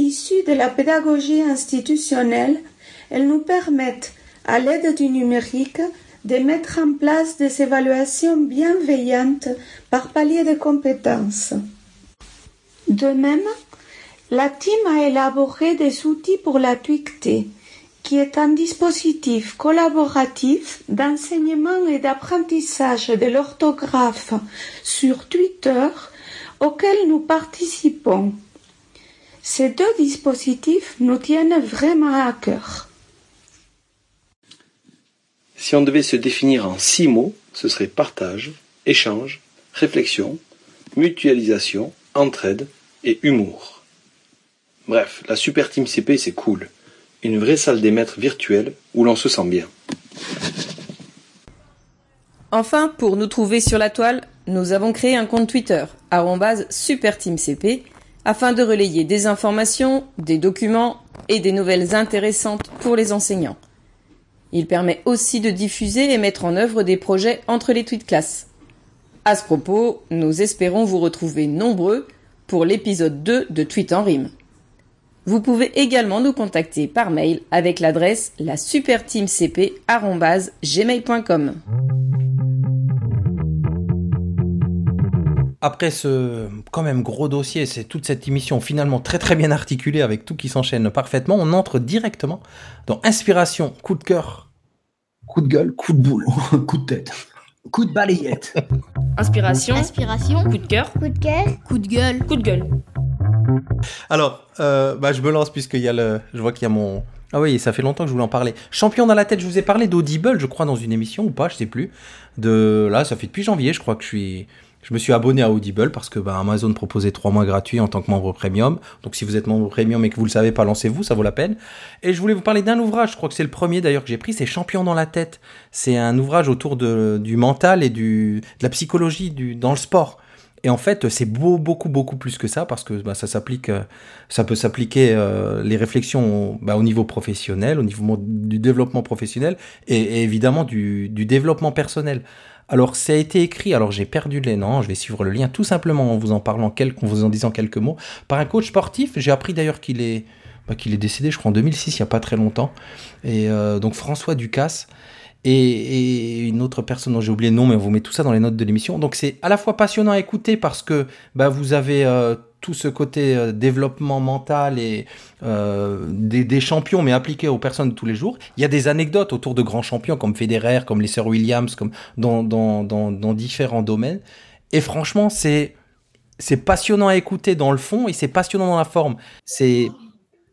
Issues de la pédagogie institutionnelle, elles nous permettent, à l'aide du numérique, de mettre en place des évaluations bienveillantes par palier de compétences. De même, la team a élaboré des outils pour la TWICT, qui est un dispositif collaboratif d'enseignement et d'apprentissage de l'orthographe sur Twitter auquel nous participons. Ces deux dispositifs nous tiennent vraiment à cœur. Si on devait se définir en six mots, ce serait partage, échange, réflexion, mutualisation, entraide et humour. Bref, la Super Team CP c'est cool. Une vraie salle des maîtres virtuelle où l'on se sent bien. Enfin, pour nous trouver sur la toile, nous avons créé un compte Twitter, superteamcp, afin de relayer des informations, des documents et des nouvelles intéressantes pour les enseignants. Il permet aussi de diffuser et mettre en œuvre des projets entre les tweets classes. À ce propos, nous espérons vous retrouver nombreux pour l'épisode 2 de Tweet en rime. Vous pouvez également nous contacter par mail avec l'adresse la superteamcp@gmail.com. Après ce quand même gros dossier, c'est toute cette émission finalement très très bien articulée avec tout qui s'enchaîne parfaitement, on entre directement dans inspiration, coup de cœur, coup de gueule, coup de boule, <laughs> coup de tête, coup de balayette. Inspiration, Inspiration. coup de cœur, Coup de cœur. Coup de gueule. coup de gueule. Alors, euh, bah, je me lance puisqu'il y a le, je vois qu'il y a mon. Ah oui, ça fait longtemps que je voulais en parler. Champion dans la tête, je vous ai parlé d'Audible, je crois, dans une émission ou pas, je sais plus. De là, ça fait depuis janvier, je crois que je suis. Je me suis abonné à Audible parce que bah, Amazon proposait trois mois gratuits en tant que membre premium. Donc si vous êtes membre premium et que vous le savez pas, lancez-vous, ça vaut la peine. Et je voulais vous parler d'un ouvrage, je crois que c'est le premier d'ailleurs que j'ai pris, c'est Champion dans la tête. C'est un ouvrage autour du mental et de la psychologie du, dans le sport. Et en fait, c'est beau, beaucoup, beaucoup plus que ça parce que bah, ça s'applique, euh, ça peut s'appliquer euh, les réflexions bah, au niveau professionnel, au niveau du développement professionnel et, et évidemment du, du développement personnel. Alors, ça a été écrit, alors j'ai perdu les noms, je vais suivre le lien tout simplement en vous en parlant, quelques, en vous en disant quelques mots, par un coach sportif. J'ai appris d'ailleurs qu'il est, bah, qu'il est décédé, je crois, en 2006, il n'y a pas très longtemps. Et euh, donc, François Ducasse. Et, et une autre personne dont j'ai oublié le nom, mais on vous met tout ça dans les notes de l'émission. Donc c'est à la fois passionnant à écouter parce que bah, vous avez euh, tout ce côté euh, développement mental et euh, des, champions, mais appliqués aux personnes de tous les jours. Il y a des anecdotes autour de grands champions comme Federer, comme les Sir Williams, comme dans, dans, dans, différents domaines. Et franchement, c'est c'est passionnant à écouter dans le fond et c'est passionnant dans la forme. C'est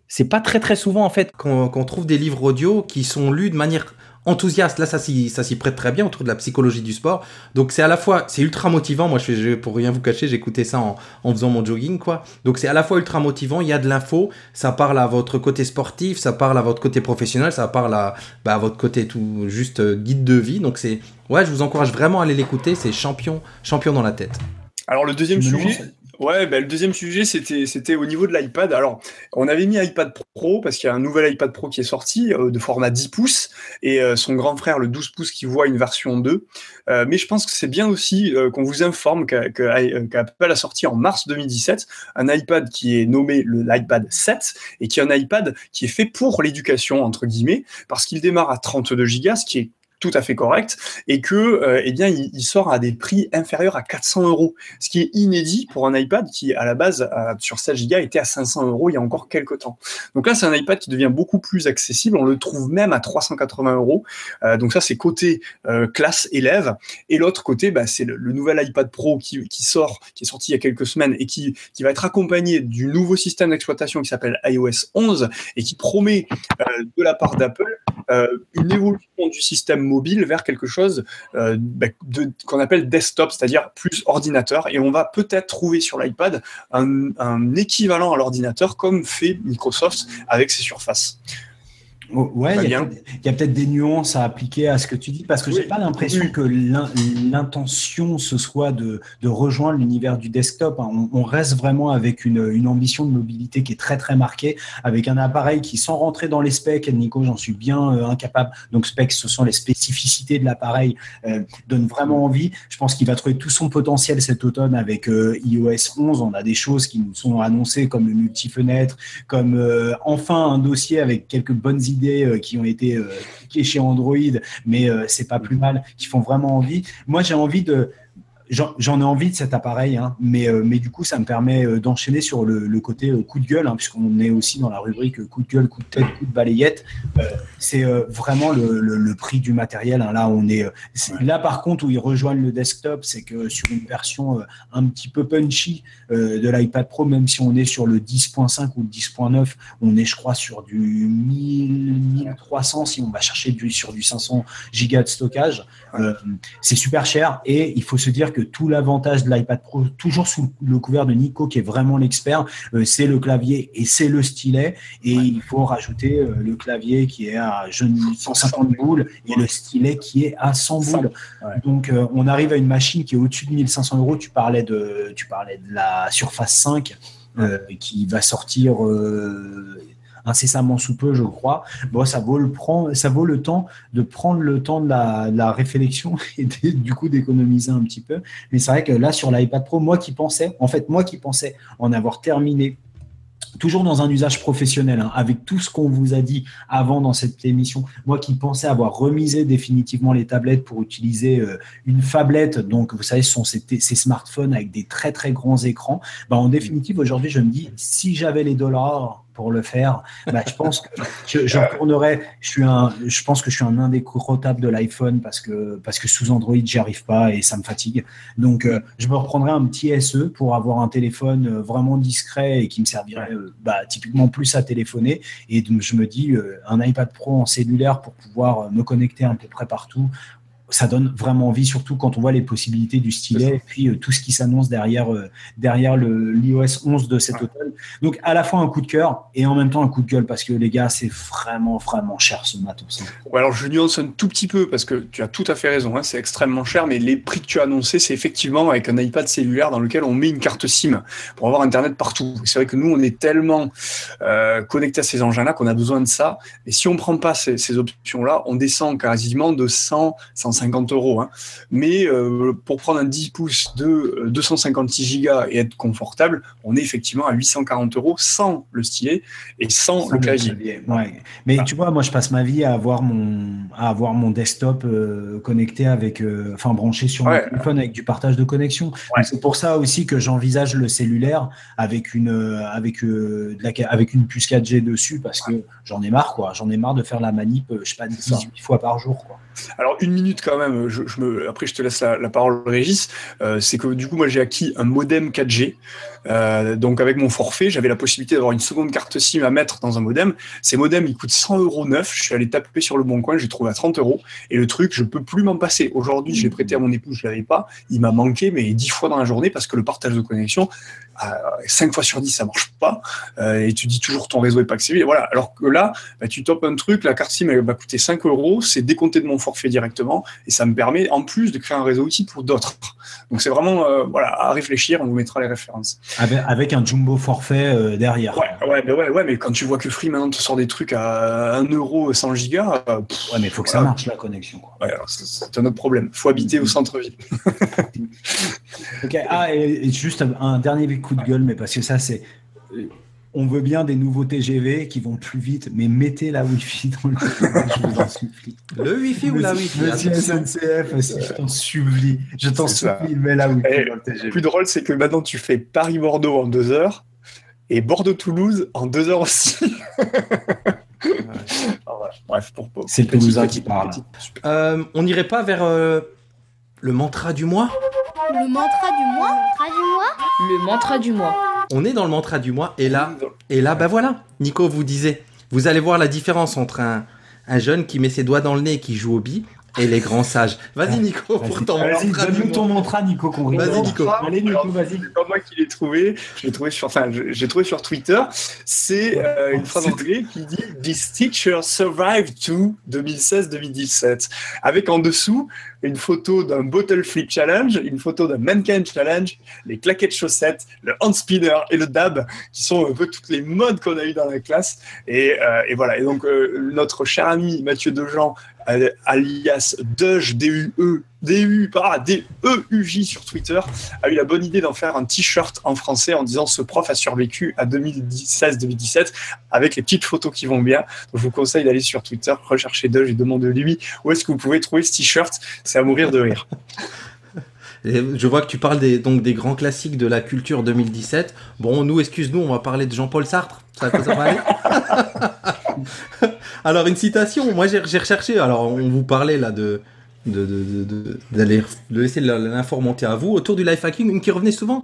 c'est pas très très souvent en fait qu'on trouve des livres audio qui sont lus de manière enthousiaste. Là, ça s'y, ça s'y prête très bien autour de la psychologie du sport. Donc, c'est à la fois, c'est ultra motivant. Moi, je fais, je- pour rien vous cacher, j'écoutais ça en, en faisant mon jogging, quoi. Donc, c'est à la fois ultra motivant. Il y a de l'info. Ça parle à votre côté sportif, ça parle à votre côté professionnel, ça parle à, bah, à votre côté tout, juste euh, guide de vie. Donc, c'est, ouais, je vous encourage vraiment à aller l'écouter. C'est champion, champion dans la tête. Alors le deuxième sujet, ouais, bah, le deuxième sujet c'était au niveau de l'iPad. Alors on avait mis iPad Pro parce qu'il y a un nouvel iPad Pro qui est sorti euh, de format 10 pouces et euh, son grand frère le 12 pouces qui voit une version 2. Euh, mais je pense que c'est bien aussi qu'on vous informe qu'Apple a sorti en mars 2017 un iPad qui est nommé l'iPad 7 et qui est un iPad qui est fait pour l'éducation entre guillemets parce qu'il démarre à 32 Go, ce qui est tout à fait correct et que euh, eh bien il, sort à des prix inférieurs à 400 euros, ce qui est inédit pour un iPad qui à la base sur 16 Go était à 500 euros il y a encore quelques temps. Donc là c'est un iPad qui devient beaucoup plus accessible, on le trouve même à 380 euros. Euh, donc ça c'est côté euh, classe élève et l'autre côté bah, c'est le, nouvel iPad Pro qui, qui sort, qui est sorti il y a quelques semaines et qui, qui va être accompagné du nouveau système d'exploitation qui s'appelle iOS 11 et qui promet euh, de la part d'Apple une évolution du système mobile vers quelque chose euh, bah, qu'on appelle desktop, c'est-à-dire plus ordinateur. Et on va peut-être trouver sur l'iPad un équivalent à l'ordinateur comme fait Microsoft avec ses surfaces. Oh, Ouais, il y a peut-être- a des nuances à appliquer à ce que tu dis, parce que j'ai Oui. pas l'impression Oui. que l'in- l'intention ce soit de, de rejoindre l'univers du desktop. hein. On, on reste vraiment avec une, une ambition de mobilité qui est très très marquée, avec un appareil qui, sans rentrer dans les specs, Nico, j'en suis bien euh, incapable. Donc specs, ce sont les spécificités de l'appareil, euh, donne vraiment envie. Je pense qu'il va trouver tout son potentiel cet automne avec euh, iOS 11. On a des choses qui nous sont annoncées comme le multi-fenêtre, comme euh, enfin un dossier avec quelques bonnes idées euh, qui ont été euh, chez Android, mais euh, c'est pas plus mal, qui font vraiment envie. Moi, j'ai envie de J'en ai envie de cet appareil, hein, mais, euh, mais du coup, ça me permet euh, d'enchaîner sur le, le côté euh, coup de gueule, hein, puisqu'on est aussi dans la rubrique coup de gueule, coup de tête, coup de balayette. Euh, c'est euh, vraiment le, le- le prix du matériel. hein. Là, on est, là, par contre, où ils rejoignent le desktop, c'est que sur une version euh, un petit peu punchy de l'iPad Pro, même si on est sur le 10.5 ou le 10.9, on est, je crois, sur du 1000, 1300 si on va chercher du, sur du 500 gigas de stockage. C'est super cher et il faut se dire que tout l'avantage de l'iPad Pro, toujours sous le couvert de Nico qui est vraiment l'expert, euh, c'est le clavier et c'est le stylet. Et il faut rajouter euh, le clavier qui est à je ne- 150 boules et le stylet qui est à 100 boules. Donc euh, on arrive à une machine qui est au-dessus de 1500 euros. Tu parlais de, tu parlais de la Surface 5 euh, qui va sortir euh, incessamment sous peu, je crois. Bon, ça vaut le ça vaut le temps de prendre le temps de la, réflexion <laughs> et du coup d'économiser un petit peu. Mais c'est vrai que là sur l'iPad Pro, moi qui pensais, en fait moi qui pensais en avoir terminé toujours dans un usage professionnel, hein, avec tout ce qu'on vous a dit avant dans cette émission. Moi qui pensais avoir remisé définitivement les tablettes pour utiliser euh, une phablette, donc vous savez, ce sont ces, smartphones avec des très très grands écrans. Bah, en définitive, aujourd'hui, je me dis, si j'avais les dollars pour le faire, bah, je pense que je, je retournerais. Je suis un, je pense que je suis un indécrottable de l'iPhone parce que parce que sous Android, j'y arrive pas et ça me fatigue. Donc, euh, je me reprendrais un petit SE pour avoir un téléphone euh, vraiment discret et qui me servirait euh, bah, typiquement plus à téléphoner. Et je me dis, un iPad Pro en cellulaire pour pouvoir me connecter à peu près partout. Ça donne vraiment envie, surtout quand on voit les possibilités du stylet et puis euh, tout ce qui s'annonce derrière, euh, derrière l'iOS 11 de cet automne. Donc, à la fois un coup de cœur et en même temps un coup de gueule parce que les gars, c'est vraiment, vraiment cher ce matos. Ouais, alors je nuance un tout petit peu parce que tu as tout à fait raison, hein, c'est extrêmement cher, mais les prix que tu as annoncés, c'est effectivement avec un iPad cellulaire dans lequel on met une carte SIM pour avoir Internet partout. C'est vrai que nous, on est tellement euh, connectés à ces engins-là qu'on a besoin de ça. Et si on prend pas ces, ces options-là, on descend quasiment de 100, 150 euros. hein. Mais euh, pour prendre un 10 pouces de euh, 256 Go et être confortable, on est effectivement à 840 euros sans le stylet et sans, Sans le clavier. Ouais. Mais tu vois, moi, je passe ma vie à avoir mon, à avoir mon desktop euh, connecté avec, euh, enfin, branché sur Ouais. mon téléphone avec du partage de connexion. C'est pour ça aussi que j'envisage le cellulaire avec une, euh, avec, euh, de la, avec une puce 4G dessus parce que j'en ai marre, quoi. J'en ai marre de faire la manip, euh, je sais pas, 18 fois par jour, quoi. Alors une minute quand même, après je te laisse la, la parole Régis, Euh, c'est que du coup moi j'ai acquis un modem 4G, Euh, donc avec mon forfait j'avais la possibilité d'avoir une seconde carte SIM à mettre dans un modem, ces modems ils coûtent 100 euros neuf, je suis allé taper sur le bon coin, j'ai trouvé à 30 euros, et le truc je peux plus m'en passer, aujourd'hui je l'ai prêté à mon épouse, je l'avais pas, il m'a manqué mais 10 fois dans la journée parce que le partage de connexion, euh, 5 fois sur 10 ça marche pas, Euh, et tu dis toujours ton réseau est pas accessible, voilà, alors que là bah, tu topes un truc, la carte SIM elle va coûter 5 euros, c'est décompté de mon forfait directement. Et ça me permet en plus de créer un réseau outil pour d'autres. Donc c'est vraiment euh, voilà à réfléchir, on vous mettra les références. Avec, avec un jumbo forfait euh, derrière. Ouais, ouais, mais ouais, ouais, mais quand tu vois que Free maintenant te sort des trucs à 1 euro 100 gigas, euh, pff, Ouais, mais il faut que ça marche, la connexion. Ouais, c'est- un autre problème. Faut habiter au centre-ville. <laughs> Ok, ah, et, et juste un, un dernier coup de gueule, mais parce que ça, c'est. On veut bien des nouveaux TGV qui vont plus vite, mais mettez la Wi-Fi dans le TGV, je vous en supplie. Le Wi-Fi ou la Wi-Fi Monsieur. SNCF, si je t'en supplie, je t'en supplie, mets la Wi-Fi Et dans le le plus drôle, c'est que maintenant tu fais Paris-Bordeaux en deux heures et Bordeaux-Toulouse en deux heures aussi. Ah. Bref, pour, pour- C'est le Toulousain qui parle. Euh, on n'irait pas vers euh, le mantra du mois? Le mantra du mois Mantra du mois Le mantra du mois. On est dans le mantra du mois et là, et là, bah voilà, Nico vous disait, vous allez voir la différence entre un, un jeune qui met ses doigts dans le nez et qui joue au bi et les grands sages. Vas-y Nico, pour ton Vas-y, mantra donne-nous ton mantra, Nico. Vas-y, Nico. Allez, Nico, vas-y. C'est pas moi qui l'ai trouvé. Je l'ai trouvé sur, enfin, j'ai trouvé sur Twitter. C'est euh, une phrase anglais qui dit This teacher survived to 2016-2017. Avec en dessous une photo d'un bottle flip challenge, une photo d'un mannequin challenge, les claquettes chaussettes, le hand spinner et le dab, qui sont un peu toutes les modes qu'on a eu dans la classe. Et, euh, et voilà. Et donc, euh, notre cher ami Mathieu Dejean, alias Deuge, D-U-E, D-U, pas D-E-U-J sur Twitter, a eu la bonne idée d'en faire un t-shirt en français en disant ce prof a survécu à 2016-2017 avec les petites photos qui vont bien. Donc, je vous conseille d'aller sur Twitter, rechercher Deuge et demandez-lui où est-ce que vous pouvez trouver ce t-shirt? C'est à mourir de rire. <laughs> Et je vois que tu parles des, donc des grands classiques de la culture 2017. Bon, nous, excuse-nous, on va parler de Jean-Paul Sartre. Ça, ça va aller? <laughs> <laughs> Alors, une citation. Moi, j'ai recherché. Alors, on vous parlait là de d'aller laisser l'info remonter à vous autour du life hacking, une qui revenait souvent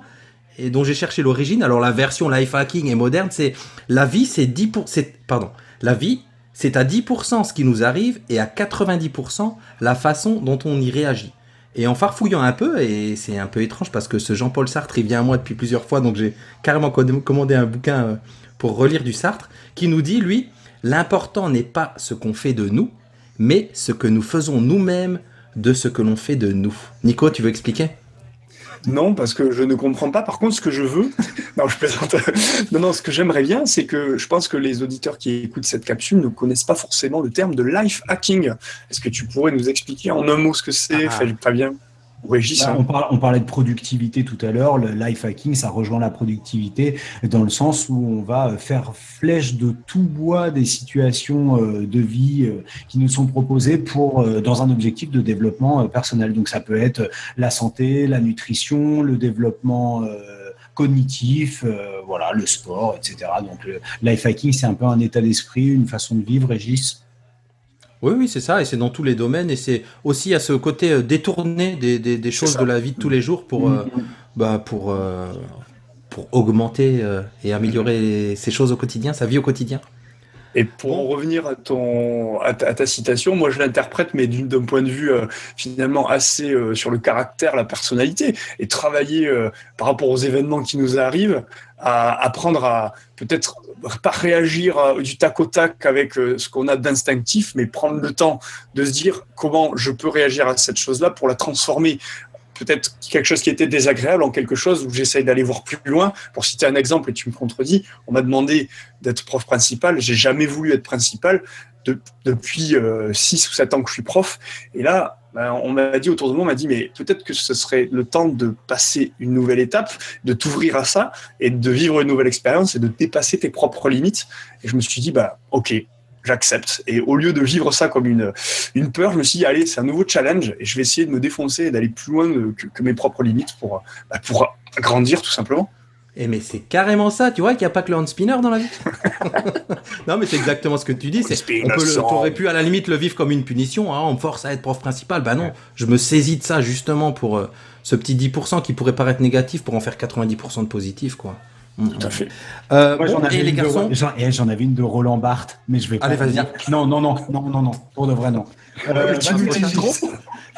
et dont j'ai cherché l'origine. Alors, la version life hacking et moderne, c'est la vie, c'est 10 pour, pardon, la vie, c'est à 10% ce qui nous arrive et à 90% la façon dont on y réagit. Et en farfouillant un peu, et c'est un peu étrange parce que ce Jean-Paul Sartre, il vient à moi depuis plusieurs fois, donc j'ai carrément co- commandé un bouquin euh, pour relire du Sartre, qui nous dit, lui, l'important n'est pas ce qu'on fait de nous, mais ce que nous faisons nous-mêmes de ce que l'on fait de nous. Nico, tu veux expliquer? Non, parce que je ne comprends pas. Par contre, ce que je veux, <laughs> non, je plaisante. Non, non, ce que j'aimerais bien, c'est que je pense que les auditeurs qui écoutent cette capsule ne connaissent pas forcément le terme de life hacking. Est-ce que tu pourrais nous expliquer en un mot ce que c'est, Ah. Fabien? ou Régis Bah, hein on, parle- on parlait de productivité tout à l'heure. Le life hacking, ça rejoint la productivité dans le sens où on va faire flèche de tout bois des situations euh, de vie euh, qui nous sont proposées pour euh, dans un objectif de développement euh, personnel. Donc ça peut être la santé, la nutrition, le développement euh, cognitif, euh, voilà, le sport, etc. Donc le life hacking, c'est un peu un état d'esprit, une façon de vivre, Régis. Oui, oui, c'est ça, et c'est dans tous les domaines, et c'est aussi à ce côté euh, détourné des, des- des choses de la vie de tous les jours pour, euh, bah, pour, euh, pour augmenter euh, et améliorer ces choses au quotidien, sa vie au quotidien. Et pour en revenir à, ton, à, ta, à ta citation, moi je l'interprète, mais d'une- d'un point de vue euh, finalement assez euh, sur le caractère, la personnalité, et travailler euh, par rapport aux événements qui nous arrivent, à apprendre à peut-être pas réagir euh, du tac au tac avec euh, ce qu'on a d'instinctif, mais prendre le temps de se dire comment je peux réagir à cette chose-là pour la transformer peut-être quelque chose qui était désagréable en quelque chose où j'essaye d'aller voir plus loin. Pour citer un exemple, et tu me contredis, on m'a demandé d'être prof principal. J'ai jamais voulu être principal de- depuis 6 ou 7 ans que je suis prof. Et là, ben, on m'a dit autour de moi, on m'a dit, mais peut-être que ce serait le temps de passer une nouvelle étape, de t'ouvrir à ça et de vivre une nouvelle expérience et de dépasser tes propres limites. Et je me suis dit, bah, ok, j'accepte. Et au lieu de vivre ça comme une, une peur, je me suis dit, allez, c'est un nouveau challenge et je vais essayer de me défoncer et d'aller plus loin que mes propres limites pour, bah, pour grandir tout simplement. Et mais c'est carrément ça, tu vois qu'il n'y a pas que le hand spinner dans la vie. <laughs> non, mais c'est exactement ce que tu dis. C'est, on peut le- pu à la limite le vivre comme une punition. Hein, on me force à être prof principal. Bah non, je me saisis de ça justement pour euh, ce petit 10% qui pourrait paraître négatif pour en faire 90% de positif, quoi. Tout à fait. Euh, Moi, bon, j'en avais, et les une de- garçons j'en- eh, j'en avais une de Roland Barthes, mais je vais pas. Allez, vas-y. dire- Non, non, non, non, non, non, pour de vrai, non. Euh, Tu trop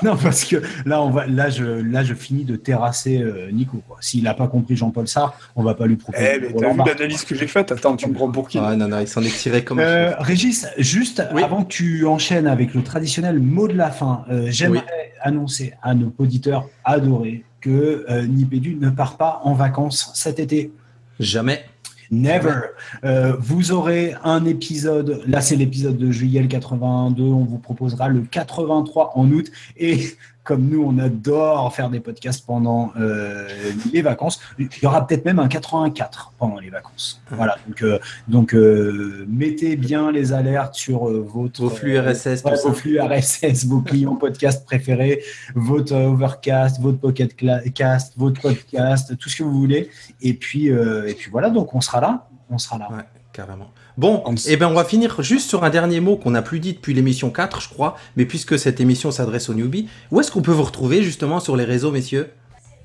Non, parce que là, on va, là, je, là, je finis de terrasser euh, Nico. quoi. S'il n'a pas compris Jean-Paul Sartre, on va pas lui proposer. Eh, mais t'as Roland vu Barthes. l'analyse que j'ai faite? Attends, tu me prends pour qui? Ah non, non, il s'en est tiré comme un Euh. Régis, juste avant que tu enchaînes avec le traditionnel mot de la fin, euh, j'aimerais annoncer à nos auditeurs adorés que euh, Nipédu ne part pas en vacances cet été. Jamais. Never. Euh, vous aurez un épisode, là c'est l'épisode de juillet le 82, on vous proposera le 83 en août et comme nous, on adore faire des podcasts pendant euh, les vacances. Il y aura peut-être même un 84 pendant les vacances. Voilà, donc, euh, donc euh, mettez bien les alertes sur votre Vos flux RSS, ouais, vos flux RSS, vos clients podcast préférés, votre Overcast, votre Pocket Cast, votre podcast, tout ce que vous voulez. Et puis, et puis voilà, donc on sera là. On sera là. Ouais, carrément. Bon, eh ben on va finir juste sur un dernier mot qu'on n'a plus dit depuis l'émission 4, je crois, mais puisque cette émission s'adresse aux newbies, où est-ce qu'on peut vous retrouver justement sur les réseaux, messieurs?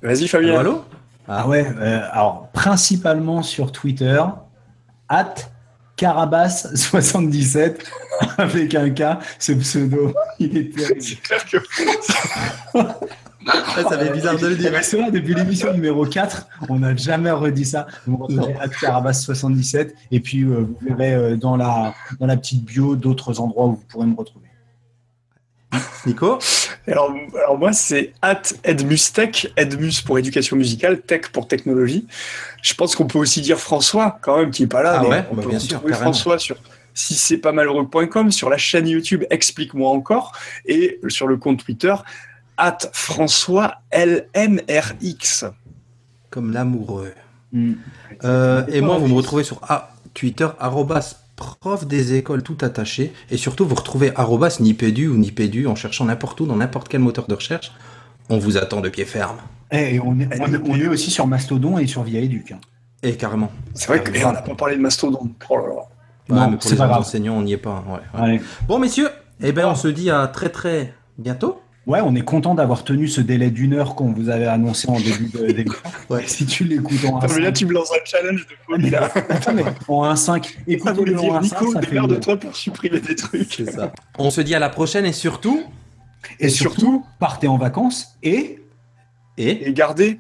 Vas-y, Fabien. Allô, allô? Ah ouais, euh, alors principalement sur Twitter, at Carabas77 <laughs> avec un K, ce pseudo, il est terrible. C'est clair que. <laughs> Ah, ça fait bizarre de le dire. Mais c'est vrai, depuis l'émission numéro 4, on n'a jamais redit ça. Vous me retrouvez at Carabas77 et puis euh, vous verrez euh, dans, la, dans la petite bio d'autres endroits où vous pourrez me retrouver. Nico? Alors, alors moi, c'est at Edmustech, Edmus pour éducation musicale, tech pour technologie. Je pense qu'on peut aussi dire François, quand même, qui est pas là. Ah mais ouais, on bah peut bien sûr. François sur si c'est pas malheureux.com, sur la chaîne YouTube Explique-moi encore, et sur le compte Twitter, at François LMRX. Comme l'amoureux. Mm. Euh, et moi, vous me retrouvez sur ah, Twitter, arrobas prof des écoles tout attaché. Et surtout, vous retrouvez arrobas Nipédu ou Nipédu en cherchant n'importe où, dans n'importe quel moteur de recherche. On vous attend de pied ferme. Eh, Et on est, on, est- on est aussi sur Mastodon et sur Via Educ. hein. Et carrément. C'est vrai qu'on n'a pas parlé de Mastodon. Oh là là. Ouais, Non, mais pour c'est les pas autres grave. enseignants, on n'y est pas. ouais, ouais. Allez. Bon, messieurs, eh ben, on se dit à très très bientôt. Ouais, on est content d'avoir tenu ce délai d'une heure qu'on vous avait annoncé en début de- <laughs> d'émission. Ouais. Si tu l'écoutes en Attends, mais là, 1.5, tu me lances un challenge de folie, là. <laughs> Attends, mais en 1.5, Ça écoutez-le voulait dire, en 1.5, Nico, démerde-toi pour supprimer des trucs. C'est ça. On se dit à la prochaine et surtout. Et surtout, partez en vacances et... Et Et gardez,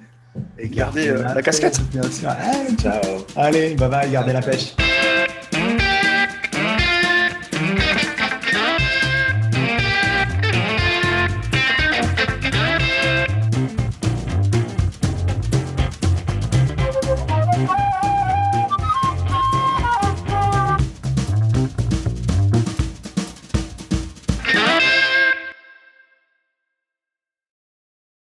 Et gardez euh, la casquette. Bien sûr. Allez, ciao. Allez, bye bye, gardez la pêche.